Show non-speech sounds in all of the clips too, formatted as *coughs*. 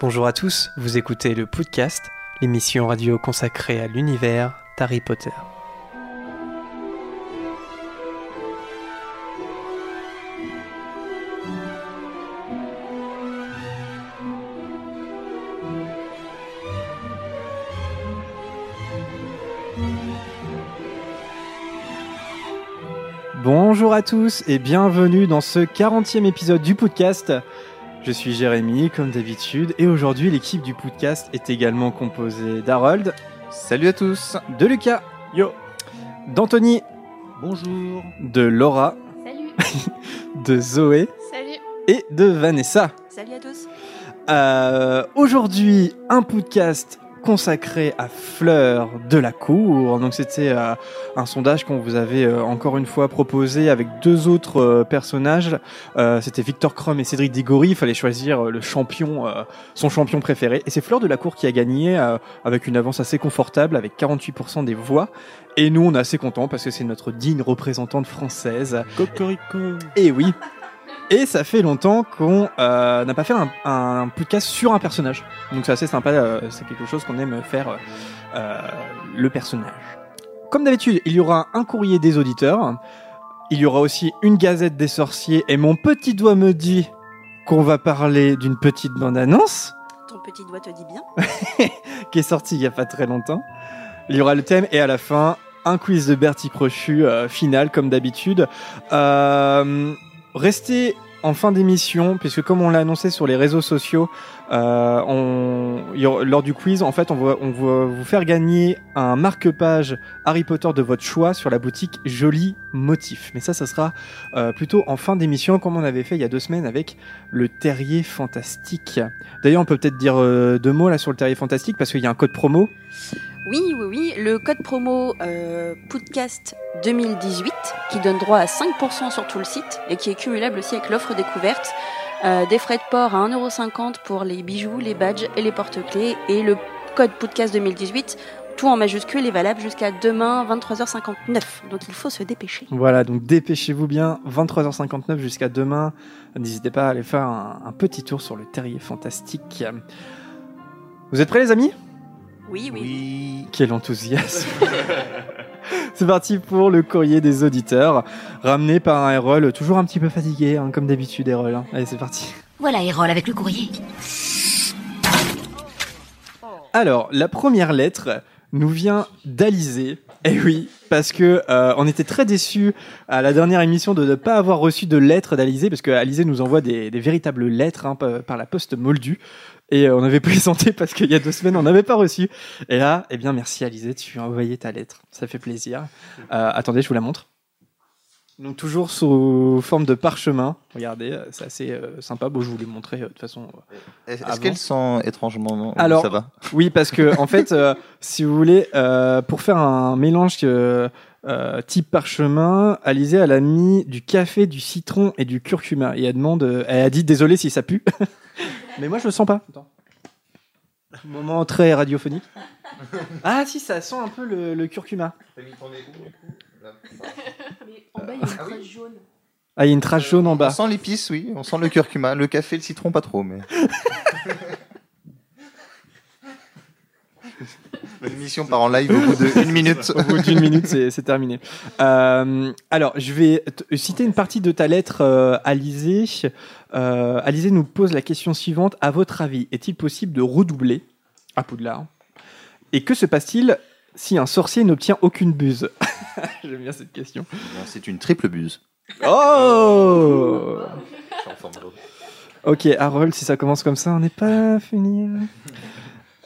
Bonjour à tous, vous écoutez le podcast, l'émission radio consacrée à l'univers d'Harry Potter. Bonjour à tous et bienvenue dans ce 40e épisode du podcast. Je suis Jérémy, comme d'habitude, et aujourd'hui l'équipe du podcast est également composée d'Harold. Salut à tous. De Lucas. Yo. D'Anthony. Bonjour. De Laura. Salut. *laughs* de Zoé. Salut. Et de Vanessa. Salut à tous. Euh, aujourd'hui, un podcast consacré à Fleur de la Cour. Donc c'était euh, un sondage qu'on vous avait euh, encore une fois proposé avec deux autres euh, personnages. Euh, c'était Victor Krum et Cédric Diggory. Il fallait choisir le champion, son champion préféré. Et c'est Fleur de la Cour qui a gagné avec une avance assez confortable, avec 48% des voix. Et nous, on est assez contents parce que c'est notre digne représentante française. Cocorico. Et oui. Et ça fait longtemps qu'on euh, n'a pas fait un, un podcast sur un personnage. Donc c'est assez sympa, euh, c'est quelque chose qu'on aime faire, euh, le personnage. Comme d'habitude, il y aura un courrier des auditeurs, il y aura aussi une gazette des sorciers, et mon petit doigt me dit qu'on va parler d'une petite bande-annonce Ton petit doigt te dit bien. *laughs* qui est sortie il y a pas très longtemps. Il y aura le thème et à la fin, un quiz de Bertie Crochu euh, final comme d'habitude. Euh, restez en fin d'émission, puisque comme on l'a annoncé sur les réseaux sociaux, euh, on, lors du quiz, en fait, on va, on vous faire gagner un marque-page Harry Potter de votre choix sur la boutique Joli Motif. Mais ça, ça sera euh, plutôt en fin d'émission, comme on avait fait il y a deux semaines avec le Terrier Fantastique. D'ailleurs, on peut peut-être dire euh, deux mots là sur le Terrier Fantastique, parce qu'il y a un code promo. Oui, oui, oui. Le code promo euh, podcast 2018 qui donne droit à 5% sur tout le site et qui est cumulable aussi avec l'offre découverte. Euh, des frais de port à 1,50€ pour les bijoux, les badges et les porte-clés. Et le code podcast 2018, tout en majuscule, est valable jusqu'à demain 23h59. Donc il faut se dépêcher. Voilà, donc dépêchez-vous bien, 23h59 jusqu'à demain. N'hésitez pas à aller faire un, un petit tour sur le Terrier Fantastique. Vous êtes prêts les amis? Oui, oui. Oui. Quel enthousiasme *laughs* C'est parti pour le courrier des auditeurs, ramené par un Erol toujours un petit peu fatigué, hein, comme d'habitude Erol. hein. Allez, c'est parti. Voilà, Erol, avec le courrier. Alors, la première lettre nous vient d'Alizé. Eh oui, parce que euh, on était très déçus à la dernière émission de ne pas avoir reçu de lettres d'Alizé, parce que Alizé nous envoie des, des véritables lettres hein, par, par la poste moldue. Et euh, on avait *laughs* présenté parce qu'il y a deux semaines, on n'avait pas reçu. Et là, eh bien, merci Alizé, tu as envoyé ta lettre. Ça fait plaisir. Euh, attendez, je vous la montre. Donc toujours sous forme de parchemin. Regardez, euh, c'est assez euh, sympa. Bon, je vous l'ai montré euh, de toute façon. euh, Est-ce qu'elle sent étrangement Alors- ça va Oui, parce que en fait, si vous voulez, pour faire un mélange type parchemin, Alizé elle a mis du café, du citron et du curcuma. Et elle demande, elle a dit désolé si ça pue, *laughs* mais moi je le sens pas. Moment très radiophonique. *laughs* Ah si, ça sent un peu le, le curcuma. *laughs* en bas, il y a une trace jaune. Ah, il y a une trace jaune en On bas. sent l'épice, oui. On sent le curcuma. Le café, le citron, pas trop, mais. *laughs* L'émission part en live au bout d'une *laughs* minute. Au bout d'une minute, c'est terminé. Euh, alors, je vais citer une partie de ta lettre, euh, Alizé. Euh, Alizé nous pose la question suivante. À votre avis, est-il possible de redoubler à Poudlard? Et que se passe-t-il si un sorcier n'obtient aucune buse? *laughs* J'aime bien cette question. C'est une triple buse. Oh Ok, Harold, si ça commence comme ça, on n'est pas fini.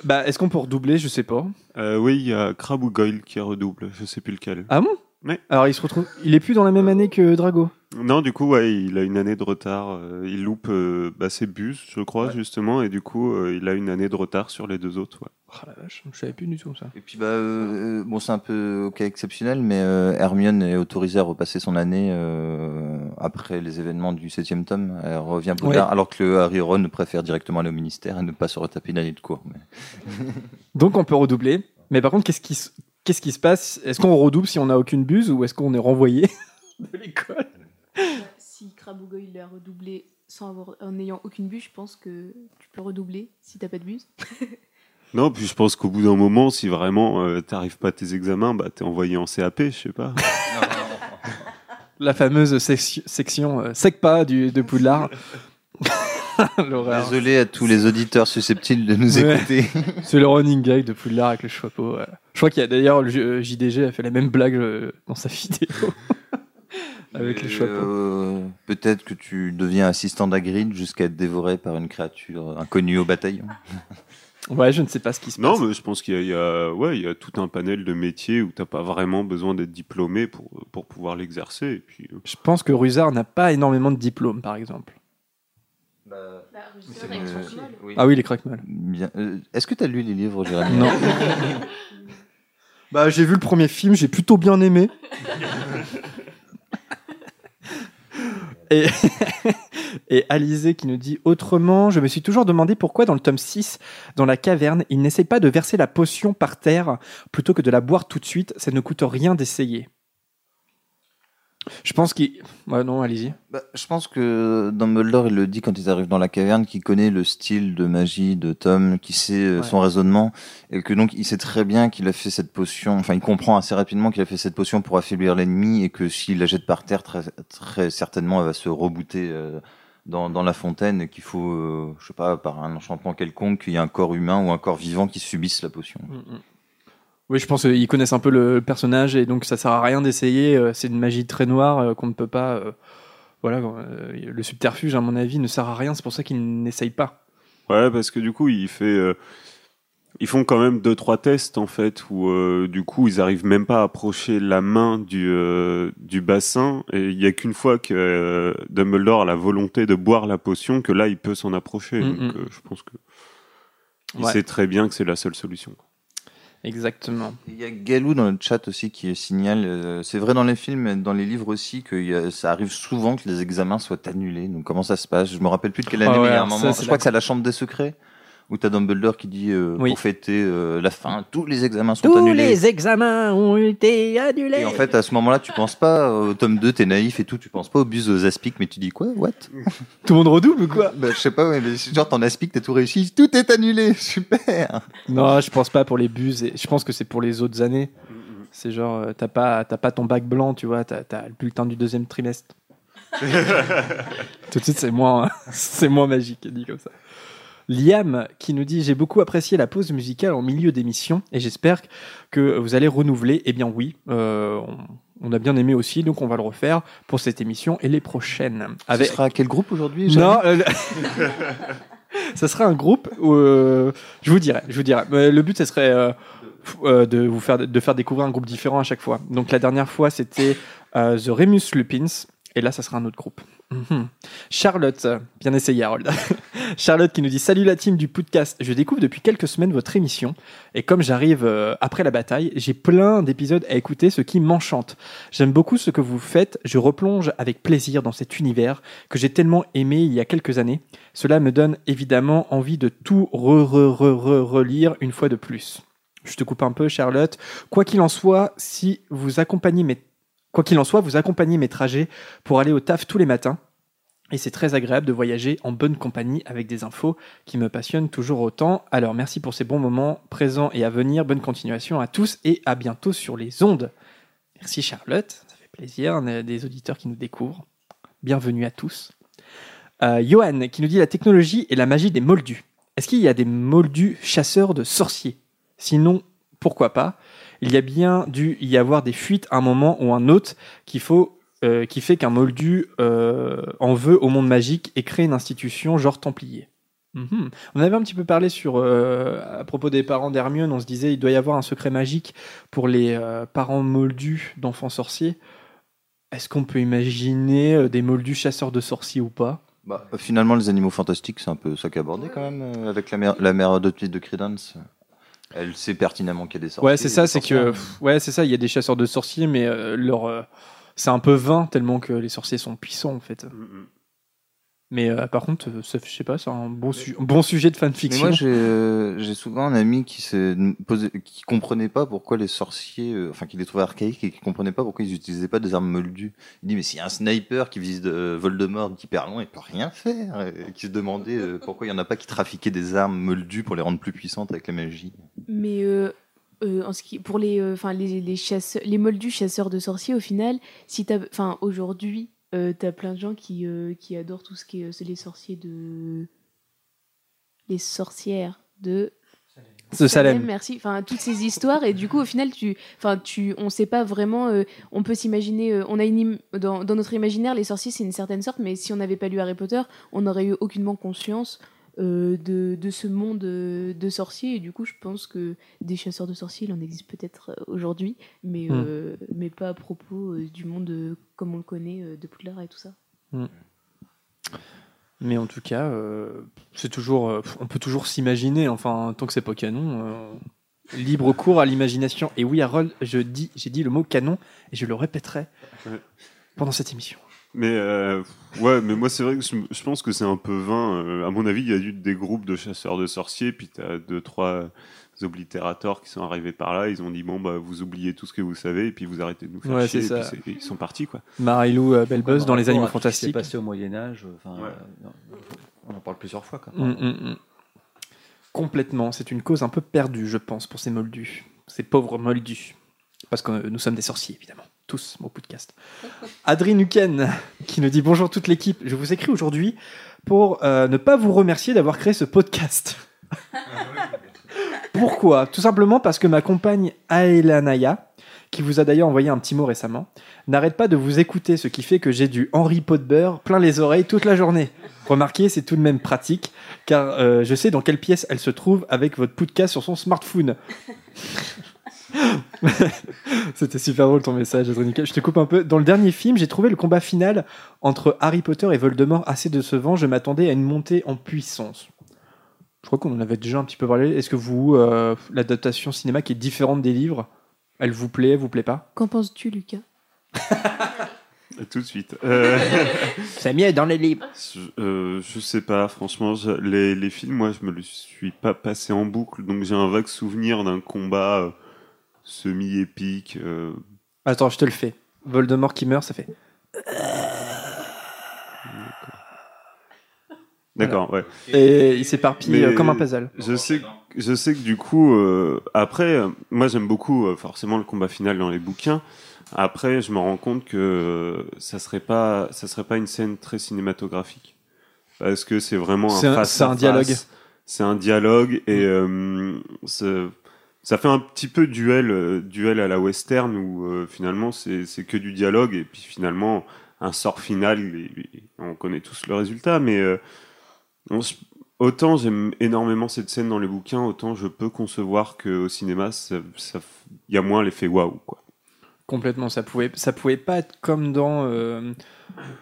Bah, est-ce qu'on peut redoubler? Je sais pas. Euh, oui, il y a Crab ou Goyle qui redouble, je sais plus lequel. Ah bon? Ouais. Alors, il se retrouve. Il est plus dans la même année que Drago. Non, du coup, ouais, il a une année de retard. euh, il loupe euh, bah, ses bus, je crois, Ouais. justement, et du coup, euh, il a une année de retard sur les deux autres. ouais. Oh la vache, je savais plus du tout ça. Et puis, bah, euh, bon, c'est un peu au cas exceptionnel, mais euh, Hermione est autorisée à repasser son année euh, après les événements du septième tome. Elle revient à Poudlard, alors que le Harry Ron préfère directement aller au ministère et ne pas se retaper une année de cours. Mais... Donc on peut redoubler. Mais par contre, qu'est-ce qui, se- qu'est-ce qui se passe? Est-ce qu'on redouble si on n'a aucune buse ou est-ce qu'on est renvoyé *laughs* de l'école? Si Crabougo il a redoublé sans avoir, en n'ayant aucune buse, je pense que tu peux redoubler si t'as pas de buse. *laughs* Non, puis je pense qu'au bout d'un moment, si vraiment euh, t'arrives pas à tes examens, bah t'es envoyé en CAP, je sais pas. *laughs* La fameuse sec- section euh, SECPA du, de Poudlard. *laughs* L'horreur. Désolé à tous les auditeurs susceptibles de nous Ouais. écouter. *laughs* C'est le running gag de Poudlard avec le chapeau. ouais. Je crois qu'il y a d'ailleurs le J- euh, JDG a fait la même blague euh, dans sa *laughs* vidéo. Avec chapeaux. euh, Peut-être que tu deviens assistant d'Agrid jusqu'à être dévoré par une créature inconnue au bataillon. Ouais, je ne sais pas ce qui se Non, passe. mais je pense qu'il y, y ouais, il y a tout un panel de métiers où t'as pas vraiment besoin d'être diplômé pour, pour pouvoir l'exercer. Puis, euh, Je pense que Rusard n'a pas énormément de diplômes, par exemple. Euh, oui. Ah oui, les. Bien. Euh, Est-ce que tu as lu les livres, Jérémy Non. *laughs* bah, j'ai vu le premier film, j'ai plutôt bien aimé. *laughs* Et, *laughs* et Alizé qui nous dit autrement, je me suis toujours demandé pourquoi dans le tome 6, dans la caverne, il n'essaye pas de verser la potion par terre plutôt que de la boire tout de suite, ça ne coûte rien d'essayer. Je pense qu'il... Ouais, non, allez-y. Bah, je pense que Dumbledore, il le dit quand ils arrivent dans la caverne, qu'il connaît le style de magie de Tom, qui sait euh, Ouais. son raisonnement, et que donc il sait très bien qu'il a fait cette potion, enfin il comprend assez rapidement qu'il a fait cette potion pour affaiblir l'ennemi, et que s'il la jette par terre, très, très certainement elle va se rebooter euh, dans, dans la fontaine, et qu'il faut, euh, je sais pas, par un enchantement quelconque, qu'il y ait un corps humain ou un corps vivant qui subisse la potion. Oui, je pense qu'ils connaissent un peu le personnage et donc ça sert à rien d'essayer. euh, C'est une magie très noire euh, qu'on ne peut pas. euh, Voilà, le subterfuge, à mon avis, ne sert à rien. C'est pour ça qu'ils n'essayent pas. Ouais, parce que du coup, il fait, ils font quand même deux trois tests en fait où euh, du coup ils arrivent même pas à approcher la main du euh, du bassin et il y a qu'une fois que euh, Dumbledore a la volonté de boire la potion que là il peut s'en approcher. Mm, Donc mm. je pense que il Ouais. sait très bien que c'est la seule solution. Exactement. Il y a Galou dans le chat aussi qui signale, euh, c'est vrai dans les films, mais dans les livres aussi, que il y a- ça arrive souvent que les examens soient annulés. Donc comment ça se passe? Je me rappelle plus de quelle année, Ah mais il y a un moment. ça, je crois la- que c'est à la Chambre des secrets où t'as Dumbledore qui dit euh, Oui. pour fêter euh, la fin, tous les examens sont annulés. examens ont été annulés. Et en fait, à ce moment-là, tu penses pas au tome 2, t'es naïf et tout, tu penses pas au bus aux aspics, mais tu dis quoi What? *laughs* Tout le monde redouble ou quoi? Bah, Je sais pas, ouais, mais genre ton aspic, t'as tout réussi, tout est annulé, *laughs* super Non, je pense pas pour les buses. Et je pense que c'est pour les autres années. C'est genre, euh, t'as pas, t'as pas ton bac blanc, tu vois, t'as, t'as le bulletin du deuxième trimestre. *laughs* Tout de suite, c'est moins, c'est moins magique, dit comme ça. Liam qui nous dit J'ai beaucoup apprécié la pause musicale en milieu d'émission et j'espère que vous allez renouveler. Eh bien, oui, euh, on, on a bien aimé aussi, donc on va le refaire pour cette émission et les prochaines. Avec... Ce sera quel groupe aujourd'hui Non, euh, ça *laughs* sera un groupe où euh, je vous dirai, je vous dirai. Mais le but, ce serait euh, de vous faire de faire découvrir un groupe différent à chaque fois. Donc la dernière fois, c'était The Remus Lupins, et là, ça sera un autre groupe. Mhm. Charlotte, bien essayé Harold. *laughs* Charlotte qui nous dit Salut la team du podcast. Je découvre depuis quelques semaines votre émission et comme j'arrive euh, après la bataille, j'ai plein d'épisodes à écouter, ce qui m'enchante. J'aime beaucoup ce que vous faites. Je replonge avec plaisir dans cet univers que j'ai tellement aimé il y a quelques années. Cela me donne évidemment envie de tout re, re, re, re- relire une fois de plus. Je te coupe un peu, Charlotte. Quoi qu'il en soit, si vous accompagnez mes Quoi qu'il en soit, vous accompagnez mes trajets pour aller au taf tous les matins. Et c'est très agréable de voyager en bonne compagnie avec des infos qui me passionnent toujours autant. Alors merci pour ces bons moments présents et à venir. Bonne continuation à tous et à bientôt sur les ondes. Merci Charlotte, ça fait plaisir. On a des auditeurs qui nous découvrent. Bienvenue à tous. Euh, Johan qui nous dit la technologie et la magie des moldus. Est-ce qu'il y a des moldus chasseurs de sorciers? Sinon, pourquoi pas? Il y a bien dû y avoir des fuites à un moment ou un autre qu'il faut, euh, qui fait qu'un moldu euh, en veut au monde magique et crée une institution genre Templier. Mhm. On avait un petit peu parlé sur euh, à propos des parents d'Hermione. On se disait il doit y avoir un secret magique pour les euh, parents moldus d'enfants sorciers. Est-ce qu'on peut imaginer euh, des moldus chasseurs de sorciers ou pas? Bah, Finalement, les animaux fantastiques, c'est un peu ça qu'abordé quand même euh, avec la mère, la mère adoptive de Credence. Elle sait pertinemment qu'il y a des sorciers. Ouais, c'est ça, c'est que ouais, c'est ça. Il y a des chasseurs de sorciers, mais euh, leur euh, c'est un peu vain tellement que les sorciers sont puissants en fait. Mm, Mais euh, par contre, euh, ça, je sais pas, c'est un bon, su- bon sujet de Mais fanfiction. moi, j'ai euh, j'ai souvent un ami qui posé, qui comprenait pas pourquoi les sorciers, euh, enfin, qui les trouvait archaïques et qui comprenait pas pourquoi ils utilisaient pas des armes moldues. Il dit, mais s'il y a un sniper qui vise de Voldemort d'hyper loin, il peut rien faire. Et qui se demandait euh, pourquoi il y en a pas qui trafiquaient des armes moldues pour les rendre plus puissantes avec la magie. Mais euh, euh, en ce qui, pour les, euh, enfin les, les chasseurs, les moldus chasseurs de sorciers, au final, si enfin aujourd'hui, euh, t'as plein de gens qui, euh, qui adorent tout ce qui est, euh, c'est les sorciers de, les sorcières de de Salem. Merci. Enfin, toutes ces histoires et du coup, au final, tu, enfin, tu, on sait pas vraiment. euh, on peut s'imaginer. euh, on a une im- dans, dans notre imaginaire, les sorciers, c'est une certaine sorte, mais si on n'avait pas lu Harry Potter, on n'aurait eu aucunement conscience euh, de, de ce monde euh, de sorciers. Et du coup, je pense que des chasseurs de sorciers, il en existe peut-être euh, aujourd'hui, mais Hmm. euh, mais pas à propos euh, du monde comme on le connaît euh, de Poudlard et tout ça. Mais en tout cas, euh, c'est toujours, euh, on peut toujours s'imaginer. Enfin, tant que c'est pas canon, euh, libre cours à l'imagination. Et oui, Harold, je dis, j'ai dit le mot canon et je le répéterai pendant cette émission. Mais euh, ouais, mais moi c'est vrai que je, je pense que c'est un peu vain. Euh, à mon avis, il y a eu des groupes de chasseurs de sorciers, puis t'as deux trois oblitérateurs qui sont arrivés par là. Ils ont dit bon bah vous oubliez tout ce que vous savez et puis vous arrêtez de nous faire Ouais, chier. c'est et ça. puis c'est- ils sont partis quoi. Marilou euh, Belbuzz dans Les Animaux Fantastiques. passé au Moyen Âge. Ouais. euh, on en parle plusieurs fois. Quoi. Mm, mm, mm. Complètement. C'est une cause un peu perdue, je pense, pour ces moldus. Ces pauvres moldus. Parce que euh, nous sommes des sorciers, évidemment. Tous, au podcast. Adrien Nuken, qui nous dit bonjour toute l'équipe. Je vous écris aujourd'hui pour euh, ne pas vous remercier d'avoir créé ce podcast. *laughs* Pourquoi? Tout simplement parce que ma compagne Aelanaya, qui vous a d'ailleurs envoyé un petit mot récemment, n'arrête pas de vous écouter, ce qui fait que j'ai du Henry Potber plein les oreilles toute la journée. Remarquez, c'est tout de même pratique, car euh, je sais dans quelle pièce elle se trouve avec votre podcast sur son smartphone. *laughs* C'était super drôle ton message, Adrien. Je te coupe un peu. Dans le dernier film, j'ai trouvé le combat final entre Harry Potter et Voldemort assez décevant. Je m'attendais à une montée en puissance. Je crois qu'on en avait déjà un petit peu parlé. Est-ce que vous, euh, l'adaptation cinéma qui est différente des livres, elle vous plaît, elle vous plaît pas? Qu'en penses-tu, Lucas? Et *laughs* tout de suite. Euh, C'est mieux dans les livres. je, euh, je sais pas, franchement, je- les, les films, moi, je me le suis pas passé en boucle, donc j'ai un vague souvenir d'un combat euh, semi-épique. euh, Attends, je te le fais. Voldemort qui meurt, ça fait. D'accord, ouais. Et il s'éparpille Mais- euh, comme un puzzle. Je sais, que- je sais que du coup, euh, après, euh, moi j'aime beaucoup euh, forcément le combat final dans les bouquins. Après, je me rends compte que euh, ça serait pas, ça serait pas une scène très cinématographique parce que c'est vraiment C'est un- un, face c'est un dialogue. C'est un dialogue et euh, c'est- ça fait un petit peu duel, euh, duel à la western où euh, finalement c'est que du dialogue et puis finalement un sort final. on connaît tous le résultat, mais euh, Autant j'aime énormément cette scène dans les bouquins, autant je peux concevoir qu'au cinéma, il y a moins l'effet waouh. quoi. Complètement, ça pouvait, ça pouvait pas être comme dans,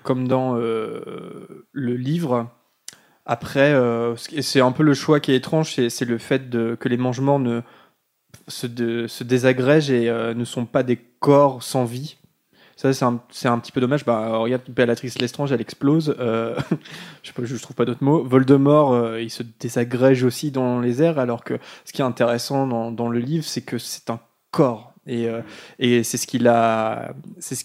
comme dans le livre. Après, c'est un peu le choix qui est étrange, c'est, le fait que les mangements ne se, de- désagrègent et euh, ne sont pas des corps sans vie. Ça, c'est un, petit peu dommage. Bah, regarde, Bellatrix Lestrange, elle explose. Euh, *laughs* je sais pas, je trouve pas d'autres mots. Voldemort, euh, il se désagrège aussi dans les airs, alors que ce qui est intéressant dans, le livre, c'est que c'est un corps. Et, c'est ce qu'il a,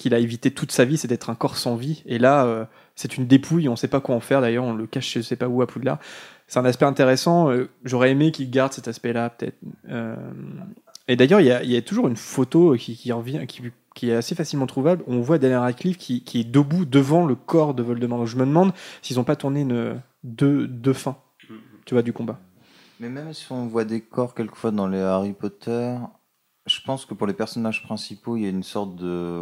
évité toute sa vie, c'est d'être un corps sans vie. Et là, c'est une dépouille. On ne sait pas quoi en faire. D'ailleurs, on le cache, je sais pas où à Poudlard. C'est un aspect intéressant. euh, J'aurais aimé qu'il garde cet aspect-là, peut-être. Euh, et d'ailleurs, il y a, il y a toujours une photo qui, qui revient, qui, qui est assez facilement trouvable. On voit Daniel Radcliffe qui, qui est debout devant le corps de Voldemort. Donc, je me demande s'ils n'ont pas tourné une, deux, deux fins, tu vois, du combat. Mais même si on voit des corps quelquefois dans les Harry Potter, je pense que pour les personnages principaux, il y a une sorte de,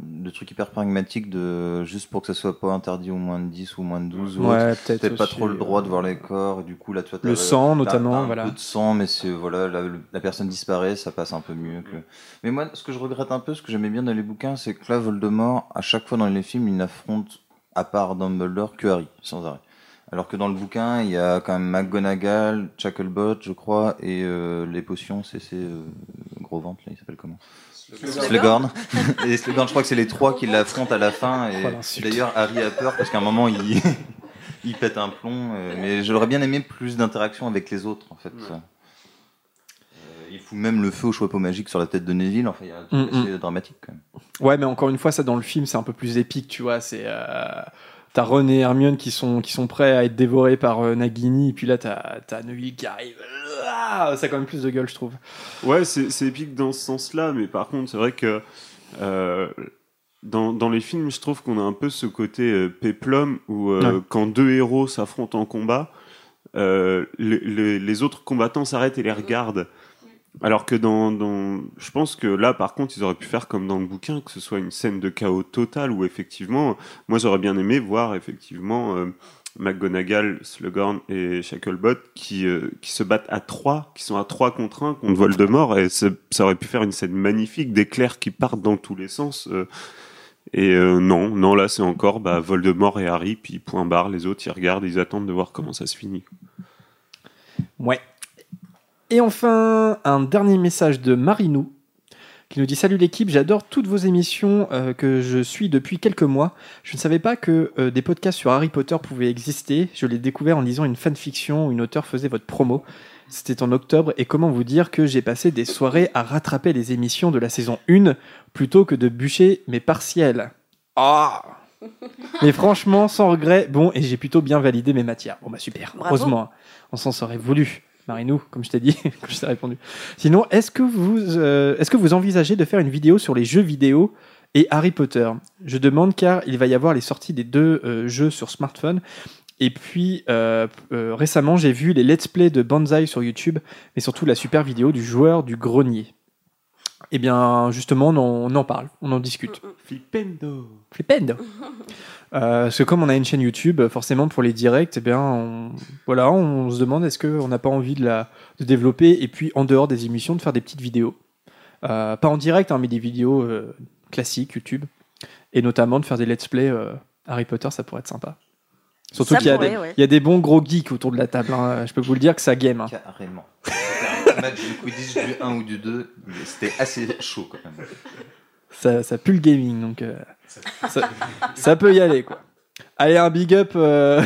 de truc hyper pragmatique de juste pour que ça soit pas interdit au moins de 10 ou au moins de 12 ou. Ouais, peut-être. Peut-être pas trop le droit euh, de voir les corps, et du coup là t'as- Le sang, notamment, un voilà. peu de sang, mais c'est voilà, la, la personne disparaît, ça passe un peu mieux que. Mais moi, ce que je regrette un peu, ce que j'aimais bien dans les bouquins, c'est que là, Voldemort, à chaque fois dans les films, il n'affronte, à part Dumbledore, que Harry, sans arrêt. Alors que dans le bouquin, il y a quand même McGonagall, Chucklebot, je crois, et euh, les potions, c'est ces euh, gros ventre là, il s'appelle comment? Slughorn. *laughs* et Slughorn, je crois que c'est les trois qui l'affrontent à la fin. Et Oh, d'ailleurs, Harry a peur parce qu'à un moment, il, *laughs* il pète un plomb. euh, mais j'aurais bien aimé plus d'interaction avec les autres, en fait. Il fout même le feu au chapeau magique sur la tête de Neville. Enfin, il y a un truc Mm, assez dramatique, quand même. Ouais, mais encore une fois, ça dans le film, c'est un peu plus épique, tu vois. C'est euh, t'as Ron et Hermione qui sont qui sont prêts à être dévorés par euh, Nagini, et puis là t'as t'as Neville qui arrive. Ah, ça a quand même plus de gueule, je trouve. Ouais, c'est c'est épique dans ce sens-là, mais par contre, c'est vrai que euh, dans, dans les films, je trouve qu'on a un peu ce côté euh, péplum où euh, Ouais. quand deux héros s'affrontent en combat, les, les- les autres combattants s'arrêtent et les regardent. Alors que dans, dans, je pense que là, par contre, ils auraient pu faire comme dans le bouquin, que ce soit une scène de chaos total où effectivement, moi j'aurais bien aimé voir effectivement euh, McGonagall, Slughorn et Shacklebot qui, euh, qui se battent à trois, qui sont à trois contre un contre Voldemort, et ça ça aurait pu faire une scène magnifique d'éclairs qui partent dans tous les sens. euh, et euh, non, non, là c'est encore bah, Voldemort et Harry, puis point barre, les autres ils regardent, ils attendent de voir comment ça se finit. Ouais. Et enfin, un dernier message de Marinou qui nous dit Salut l'équipe, j'adore toutes vos émissions euh, que je suis depuis quelques mois. Je ne savais pas que euh, des podcasts sur Harry Potter pouvaient exister. Je l'ai découvert en lisant une fanfiction où une auteure faisait votre promo. C'était en octobre et comment vous dire que j'ai passé des soirées à rattraper les émissions de la saison 1 plutôt que de bûcher mes partiels. Ah *laughs* Mais franchement, sans regret, bon, et j'ai plutôt bien validé mes matières. Bon bah super, Bravo. heureusement, on s'en serait voulu. Marinou, comme je t'ai dit, *laughs* comme je t'ai répondu. Sinon, est-ce que vous, euh, est-ce que vous envisagez de faire une vidéo sur les jeux vidéo et Harry Potter? Je demande car il va y avoir les sorties des deux euh, jeux sur smartphone. Et puis euh, euh, récemment, j'ai vu les let's play de Banzai sur YouTube, mais surtout la super vidéo du joueur du grenier. Eh bien, justement, on en, on en parle, on en discute. Flipendo Flipendo. *laughs* Euh, parce que comme on a une chaîne YouTube, forcément pour les directs, eh bien, on, voilà, on se demande est-ce qu'on n'a pas envie de la de développer et puis en dehors des émissions de faire des petites vidéos, Euh, pas en direct, hein, mais des vidéos euh, classiques YouTube, et notamment de faire des let's play euh, Harry Potter, ça pourrait être sympa. Surtout qu'il y, a des- ouais. il y a des bons gros geeks autour de la table. hein. Je peux vous le dire que ça game. hein. Carrément. *laughs* Match du Quidditch du 1 ou du 2, mais c'était assez chaud, quand même. ça, ça pue le gaming, donc euh, ça, ça peut y aller quoi. Allez, un big up euh,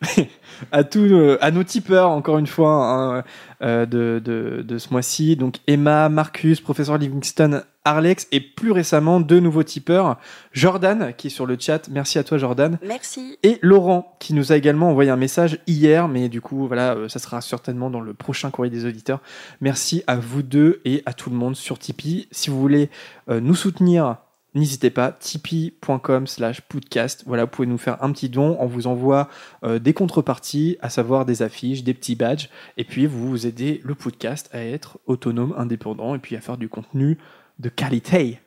*laughs* à tous, euh, à nos tipeurs encore une fois hein, euh, de, de, de ce mois-ci. Donc Emma, Marcus, professeur Livingston, Arlex et plus récemment deux nouveaux tipeurs, Jordan qui est sur le chat. Merci à toi Jordan. Merci. Et Laurent, qui nous a également envoyé un message hier, mais du coup, voilà, euh, ça sera certainement dans le prochain courrier des auditeurs. Merci à vous deux et à tout le monde sur Tipeee. Si vous voulez euh, nous soutenir, n'hésitez pas, tipeee.com slash podcast. Voilà, vous pouvez nous faire un petit don. On vous envoie euh, des contreparties, à savoir des affiches, des petits badges, et puis vous, vous aidez le podcast à être autonome, indépendant, et puis à faire du contenu de qualité.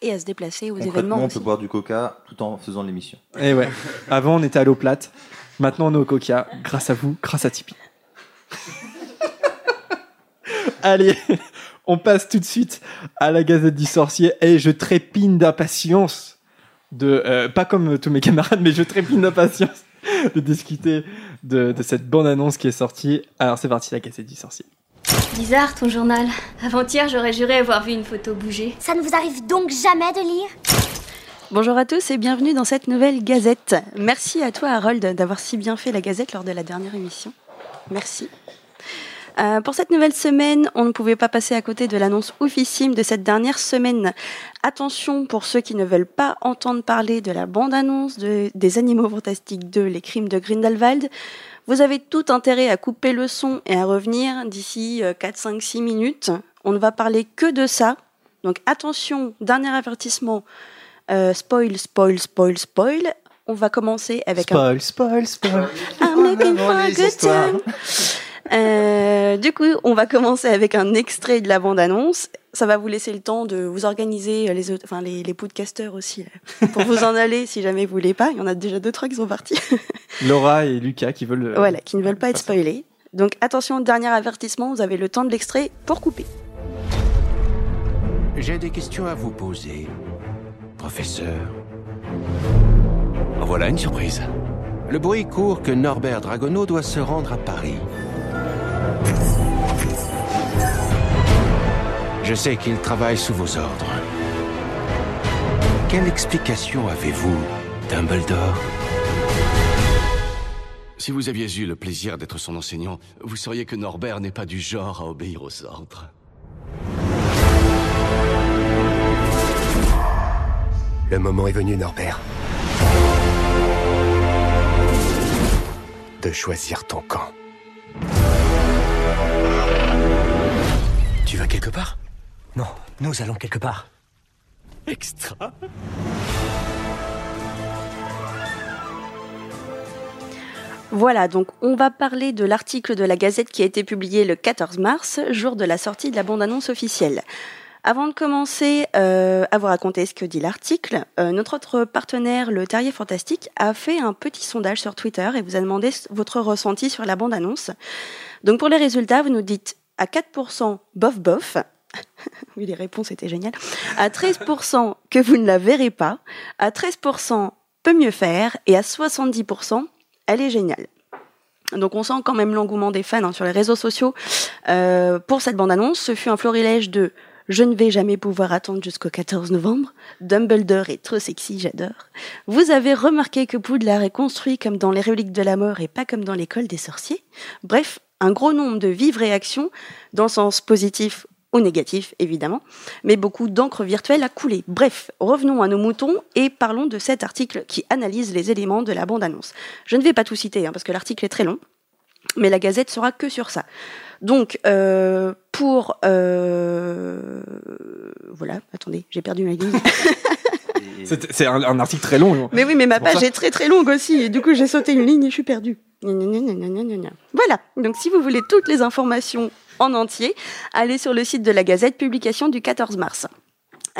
Et à se déplacer aux Concrètement, événements on aussi. peut boire du coca tout en faisant l'émission. Et ouais. Avant, on était à l'eau plate. Maintenant, on est au coca. Grâce à vous, grâce à Tipeee. *laughs* Allez, on passe tout de suite à la Gazette du Sorcier. Et je trépigne d'impatience de, euh, pas comme tous mes camarades, mais je trépigne d'impatience de discuter de, de cette bande-annonce qui est sortie. Alors, c'est parti, la Gazette du Sorcier. Bizarre ton journal. Avant-hier, j'aurais juré avoir vu une photo bouger. Ça ne vous arrive donc jamais de lire Bonjour à tous et bienvenue dans cette nouvelle gazette. Merci à toi Harold d'avoir si bien fait la gazette lors de la dernière émission. Merci. Euh, pour cette nouvelle semaine, on ne pouvait pas passer à côté de l'annonce oufissime de cette dernière semaine. Attention pour ceux qui ne veulent pas entendre parler de la bande-annonce de, des Animaux Fantastiques 2, Les Crimes de Grindelwald. Vous avez tout intérêt à couper le son et à revenir d'ici euh, 4, 5, 6 minutes. On ne va parler que de ça. Donc attention, dernier avertissement. Euh, spoil, spoil, spoil, spoil. On va commencer avec un... Spoil, spoil, spoil. I'm looking for a good time. Euh, du coup, on va commencer avec un extrait de la bande-annonce. Ça va vous laisser le temps de vous organiser, euh, les, autres- enfin, les, les podcasters aussi, euh, pour vous en aller si jamais vous voulez pas. Il y en a déjà deux, trois qui sont partis. *laughs* Laura et Lucas qui veulent. voilà, qui ne veulent pas être spoilés. Donc attention, dernier avertissement, vous avez le temps de l'extrait pour couper. J'ai des questions à vous poser, professeur. En voilà une surprise. Le bruit court que Norbert Dragono doit se rendre à Paris. Je sais qu'il travaille sous vos ordres. Quelle explication avez-vous, Dumbledore? Si vous aviez eu le plaisir d'être son enseignant, vous sauriez que Norbert n'est pas du genre à obéir aux ordres. Le moment est venu, Norbert. De choisir ton camp. Tu vas quelque part Non, nous allons quelque part. Extra Voilà, donc on va parler de l'article de la Gazette qui a été publié le 14 mars, jour de la sortie de la bande-annonce officielle. Avant de commencer euh, à vous raconter ce que dit l'article, euh, notre autre partenaire, le Terrier Fantastique, a fait un petit sondage sur Twitter et vous a demandé votre ressenti sur la bande-annonce. Donc pour les résultats, vous nous dites à 4% bof bof. *laughs* oui, les réponses étaient géniales. À 13% que vous ne la verrez pas. À 13% peut mieux faire. Et à 70% elle est géniale. Donc on sent quand même l'engouement des fans hein, sur les réseaux sociaux euh, pour cette bande-annonce. Ce fut un florilège de je ne vais jamais pouvoir attendre jusqu'au 14 novembre. Dumbledore est trop sexy, j'adore. Vous avez remarqué que Poudlard est construit comme dans les reliques de la mort et pas comme dans l'école des sorciers. Bref, un gros nombre de vives réactions, dans le sens positif ou négatif évidemment, mais beaucoup d'encre virtuelle a coulé. Bref, revenons à nos moutons et parlons de cet article qui analyse les éléments de la bande-annonce. Je ne vais pas tout citer hein, parce que l'article est très long, mais la Gazette sera que sur ça. Donc, euh, pour... Euh, voilà, attendez, j'ai perdu ma ligne. *laughs* C'est un, un, article très long. Mais oui, mais ma page est très très longue aussi, et du coup j'ai sauté une ligne et je suis perdue. Voilà, donc si vous voulez toutes les informations en entier, allez sur le site de la Gazette, publication du 14 mars.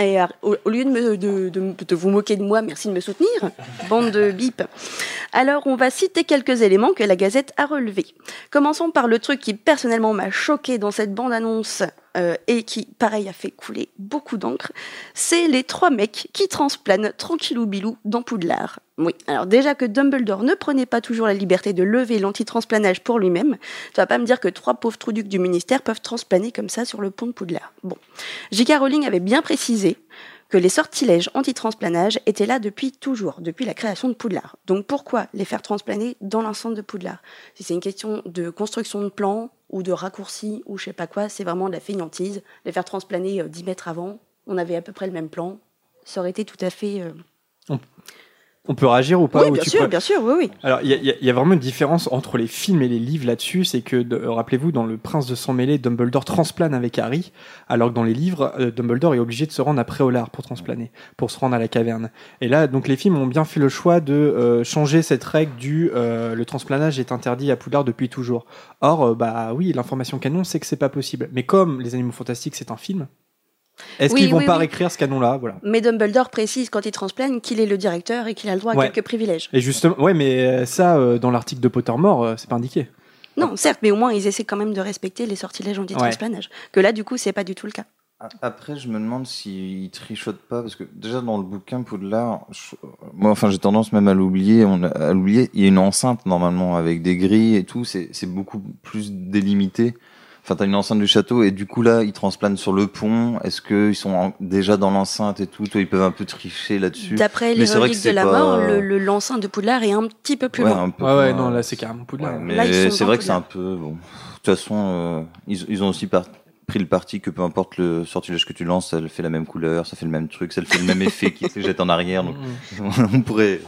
Et au, lieu de, de, vous moquer de moi, merci de me soutenir, bande de bip. Alors, on va citer quelques éléments que la Gazette a relevés. Commençons par le truc qui personnellement m'a choqué dans cette bande-annonce euh, et qui, pareil, a fait couler beaucoup d'encre. C'est les trois mecs qui transplanent tranquillou bilou dans Poudlard. Oui, alors déjà que Dumbledore ne prenait pas toujours la liberté de lever l'anti-transplanage pour lui-même, tu vas pas me dire que trois pauvres trouducs du ministère peuvent transplaner comme ça sur le pont de Poudlard. Bon, J.K. Rowling avait bien précisé les sortilèges anti-transplanage étaient là depuis toujours, depuis la création de Poudlard. Donc pourquoi les faire transplaner dans l'enceinte de Poudlard? Si c'est une question de construction de plan ou de raccourci ou je sais pas quoi, c'est vraiment de la fainéantise. Les faire transplaner 10 mètres avant, on avait à peu près le même plan, ça aurait été tout à fait... Euh... peut réagir ou pas Oui, bien sûr, bien sûr, oui, oui. Alors, il y, y, a vraiment une différence entre les films et les livres là-dessus, c'est que, rappelez-vous, dans Le Prince de sang mêlé, Dumbledore transplane avec Harry, alors que dans les livres, euh, Dumbledore est obligé de se rendre à Préolard pour transplaner, pour se rendre à la caverne. Et là, donc, les films ont bien fait le choix de euh, changer cette règle du euh, le transplanage est interdit à Poudlard depuis toujours. Or, euh, bah oui, l'information canon, c'est que c'est pas possible. Mais comme Les Animaux Fantastiques, c'est un film, est-ce Oui, qu'ils vont oui, pas oui. réécrire ce canon-là? Voilà. Mais Dumbledore précise quand il transplane qu'il est le directeur et qu'il a le droit à quelques privilèges. Et justement, ouais, mais euh, ça, euh, dans l'article de Pottermore, euh, c'est pas indiqué. Non, certes, mais au moins ils essaient quand même de respecter les sortilèges anti-transplanage. Que là, du coup, c'est pas du tout le cas. Après, je me demande s'ils trichotent pas, parce que déjà dans le bouquin Poudlard, je- moi, enfin, j'ai tendance même à l'oublier. On à l'oublier. Il y a une enceinte normalement avec des grilles et tout. C'est c'est beaucoup plus délimité. Enfin, t'as une enceinte du château et du coup là, ils transplanent sur le pont. Est-ce qu'ils sont en- déjà dans l'enceinte et tout? Toi, Ils peuvent un peu tricher là-dessus. D'après Mais les c'est vrai que reliques de c'est la pas- mort, le, le- l'enceinte de Poudlard est un petit peu plus Ouais, loin. un peu Ouais, ouais, moins- non, là, c'est carrément Poudlard. Ouais, Là, ils mais sont c'est dans vrai que c'est un peu bon. De toute façon, euh, ils, ils ont aussi par- pris le parti que peu importe le sortilège que tu lances, ça fait la même couleur, ça fait le même truc, ça fait le même effet qui se *laughs* jette en arrière. Donc, *laughs* on pourrait.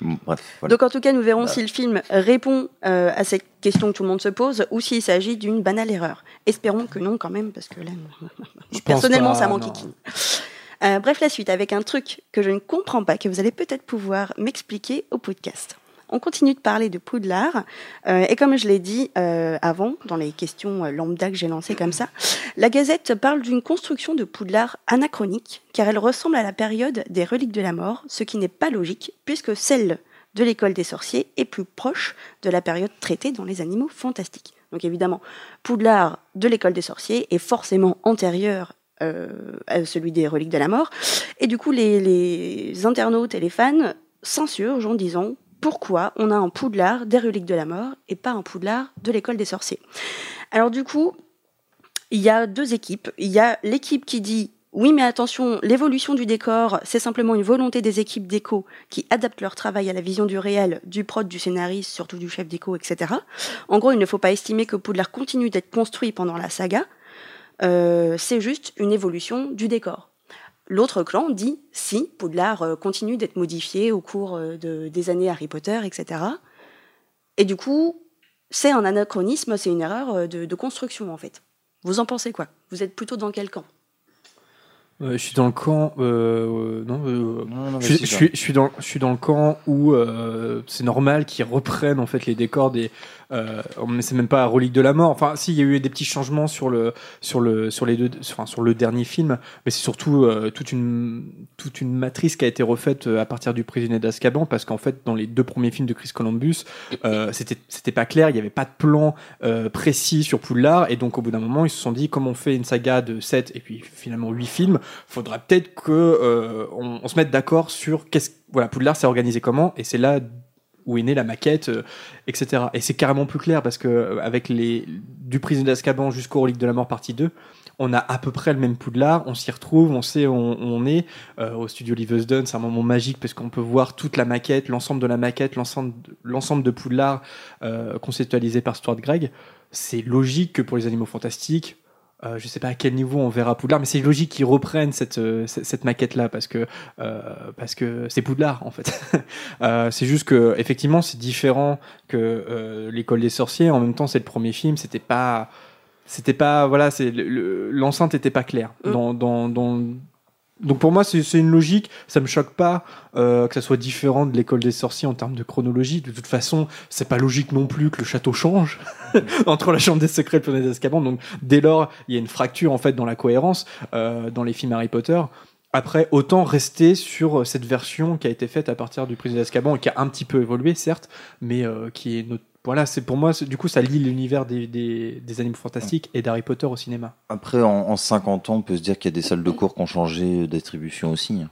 Bon, Bref. Voilà. Donc en tout cas, nous verrons Bah. si le film répond euh, à cette question que tout le monde se pose ou s'il s'agit d'une banale erreur. Espérons que non quand même, parce que là, *laughs* Je personnellement, pas, ça m'enquiquine. Euh, bref, la suite avec un truc que je ne comprends pas, que vous allez peut-être pouvoir m'expliquer au podcast. On continue de parler de Poudlard, euh, et comme je l'ai dit euh, avant, dans les questions euh, lambda que j'ai lancées comme ça, la Gazette parle d'une construction de Poudlard anachronique, car elle ressemble à la période des reliques de la mort, ce qui n'est pas logique, puisque celle de l'école des sorciers est plus proche de la période traitée dans les animaux fantastiques. Donc évidemment, Poudlard de l'école des sorciers est forcément antérieur à celui des reliques de la mort, et du coup les, les internautes et les fans s'insurgent en disant pourquoi on a un Poudlard des reliques de la mort et pas un Poudlard de l'école des sorciers. Alors du coup, il y a deux équipes. Il y a l'équipe qui dit Oui, mais attention, l'évolution du décor, c'est simplement une volonté des équipes déco qui adaptent leur travail à la vision du réel, du prod, du scénariste, surtout du chef déco, etc. En gros, il ne faut pas estimer que Poudlard continue d'être construit pendant la saga. Euh, c'est juste une évolution du décor. L'autre clan dit si Poudlard euh, continue d'être modifié au cours euh, de- des années Harry Potter, etc. Et du coup, c'est un anachronisme, c'est une erreur euh, de, de construction en fait. Vous en pensez quoi? Vous êtes plutôt dans quel camp? Euh, je suis dans le camp. euh, euh, non, euh, non, je, suis- vas-y, je suis, je suis dans, je suis dans le camp où c'est normal qu'ils reprennent en fait les décors des. Mais c'est même pas Relique de la mort. Enfin, si il y a eu des petits changements sur le sur le sur les deux, enfin sur le dernier film, mais c'est surtout toute une toute une matrice qui a été refaite à partir du prisonnier d'Azkaban parce qu'en fait dans les deux premiers films de Chris Columbus, c'était c'était pas clair, il n'y avait pas de plan précis sur Poudlard et donc au bout d'un moment ils se sont dit comme on fait une saga de 7 et puis finalement 8 films, faudra peut-être que euh, on, se mette d'accord sur qu'est-ce voilà Poudlard s'est organisé comment et c'est là où est née la maquette, euh, etc. Et c'est carrément plus clair parce que euh, avec les du prisonnier d'Azkaban jusqu'au relique de la mort partie 2, on a à peu près le même Poudlard, on s'y retrouve, on sait où on, est. Au studio Livingston, c'est un moment magique parce qu'on peut voir toute la maquette, l'ensemble de la maquette, l'ensemble de- Poudlard conceptualisé par Stuart Gregg. C'est logique que pour les animaux fantastiques, euh, je sais pas à quel niveau on verra Poudlard, mais c'est logique qu'ils reprennent cette, euh, cette, cette maquette-là parce que euh, parce que c'est Poudlard en fait. *laughs* Euh, c'est juste que effectivement c'est différent que l'école des sorciers. En même temps, c'est le premier film, c'était pas c'était pas voilà, c'est le- le- l'enceinte était pas claire Mm. dans, dans, dans donc pour moi c'est une logique, ça me choque pas euh, que ça soit différent de l'école des sorciers en termes de chronologie. De toute façon, c'est pas logique non plus que le château change *laughs* entre la chambre des secrets et le planète d'Azkaban. Donc dès lors, il y a une fracture en fait dans la cohérence euh, dans les films Harry Potter. Après, autant rester sur euh, cette version qui a été faite à partir du prisonnier d'Azkaban et qui a un petit peu évolué, certes, mais euh, qui est notre... voilà, c'est pour moi, du coup, ça lie l'univers des, des, animaux fantastiques et d'Harry Potter au cinéma. Après, en, en 50 ans, on peut se dire qu'il y a des salles de cours qui ont changé d'attribution aussi.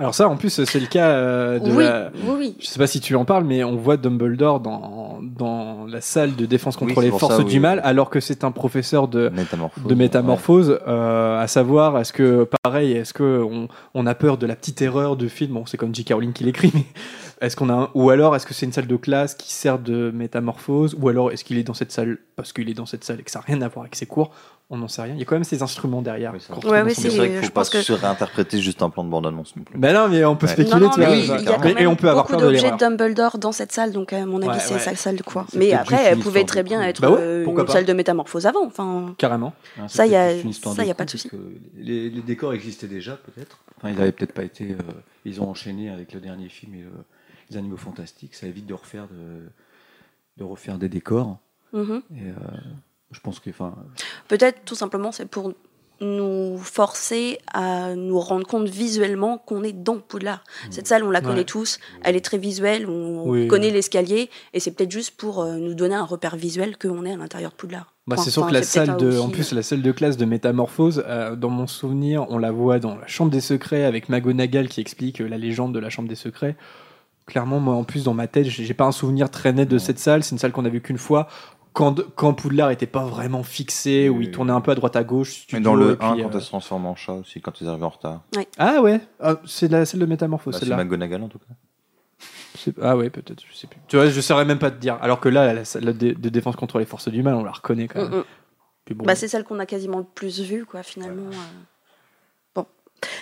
Alors ça, en plus, c'est le cas euh, de Oui, la... oui, oui. Je sais pas si tu en parles, mais on voit Dumbledore dans, dans la salle de défense contre les forces ça, du mal, alors que c'est un professeur de Métamorphose. de métamorphose. euh, à savoir, est-ce que, pareil, est-ce que on, on a peur de la petite erreur de film? Bon, c'est comme J.K. Rowling qui l'écrit, mais est-ce qu'on a un- ou alors est-ce que c'est une salle de classe qui sert de métamorphose, ou alors est-ce qu'il est dans cette salle parce qu'il est dans cette salle et que ça n'a rien à voir avec ses cours? On n'en sait rien. Il y a quand même ces instruments derrière. dans ouais, son c'est- C'est vrai qu'il je faut pas pense que- se réinterpréter juste un plan de bande-annonce non plus. Ben non, mais on peut Ouais. spéculer, Non, non, tu vois. mais il y a mais- quand même et on peut avoir beaucoup peur de d'objets de Dumbledore dans cette salle, donc à mon avis Ouais, c'est ouais. sa salle de. C'est Mais après, elle pouvait très de bien cours. être Bah euh, une pas. salle de métamorphose avant. Enfin, Carrément. Hein, c'est Ça, il y a- pas de souci. Les, décors existaient déjà, peut-être. Enfin, ils avaient peut-être pas été. euh, ils ont enchaîné avec le dernier film et le- les Animaux Fantastiques. Ça évite de refaire, de, refaire des décors. mhm. Et euh, je pense que. Enfin, peut-être tout simplement c'est pour nous forcer à nous rendre compte visuellement qu'on est dans Poudlard. Cette salle, on la connaît Ouais. tous, elle est très visuelle, on Oui. connaît l'escalier, et c'est peut-être juste pour euh, nous donner un repère visuel qu'on est à l'intérieur de Poudlard. Bah, c'est sûr enfin, que la salle de, aussi, en plus la salle de classe de métamorphose, euh, dans mon souvenir, on la voit dans la chambre des secrets avec McGonagall qui explique euh, la légende de la chambre des secrets. Clairement, moi, en plus, dans ma tête, j'ai j'ai pas un souvenir très net de cette salle. C'est une salle qu'on a vue qu'une fois. Quand, quand Poudlard était pas vraiment fixé, où il tournait un peu à droite à gauche. Mais dans le et puis, 1, euh, quand elle se transforme en chat aussi, quand ils arrivent en retard. Ah ouais, Ah, c'est la salle de métamorphose, Bah, c'est celle-là. McGonagall en tout cas. C'est- Ah ouais, peut-être, je sais plus. Tu vois, je saurais même pas te dire. Alors que là, la salle de de défense contre les forces du mal, on la reconnaît quand même. Mm, mm. Puis bon. Bah, c'est celle qu'on a quasiment le plus vue, quoi, finalement. euh.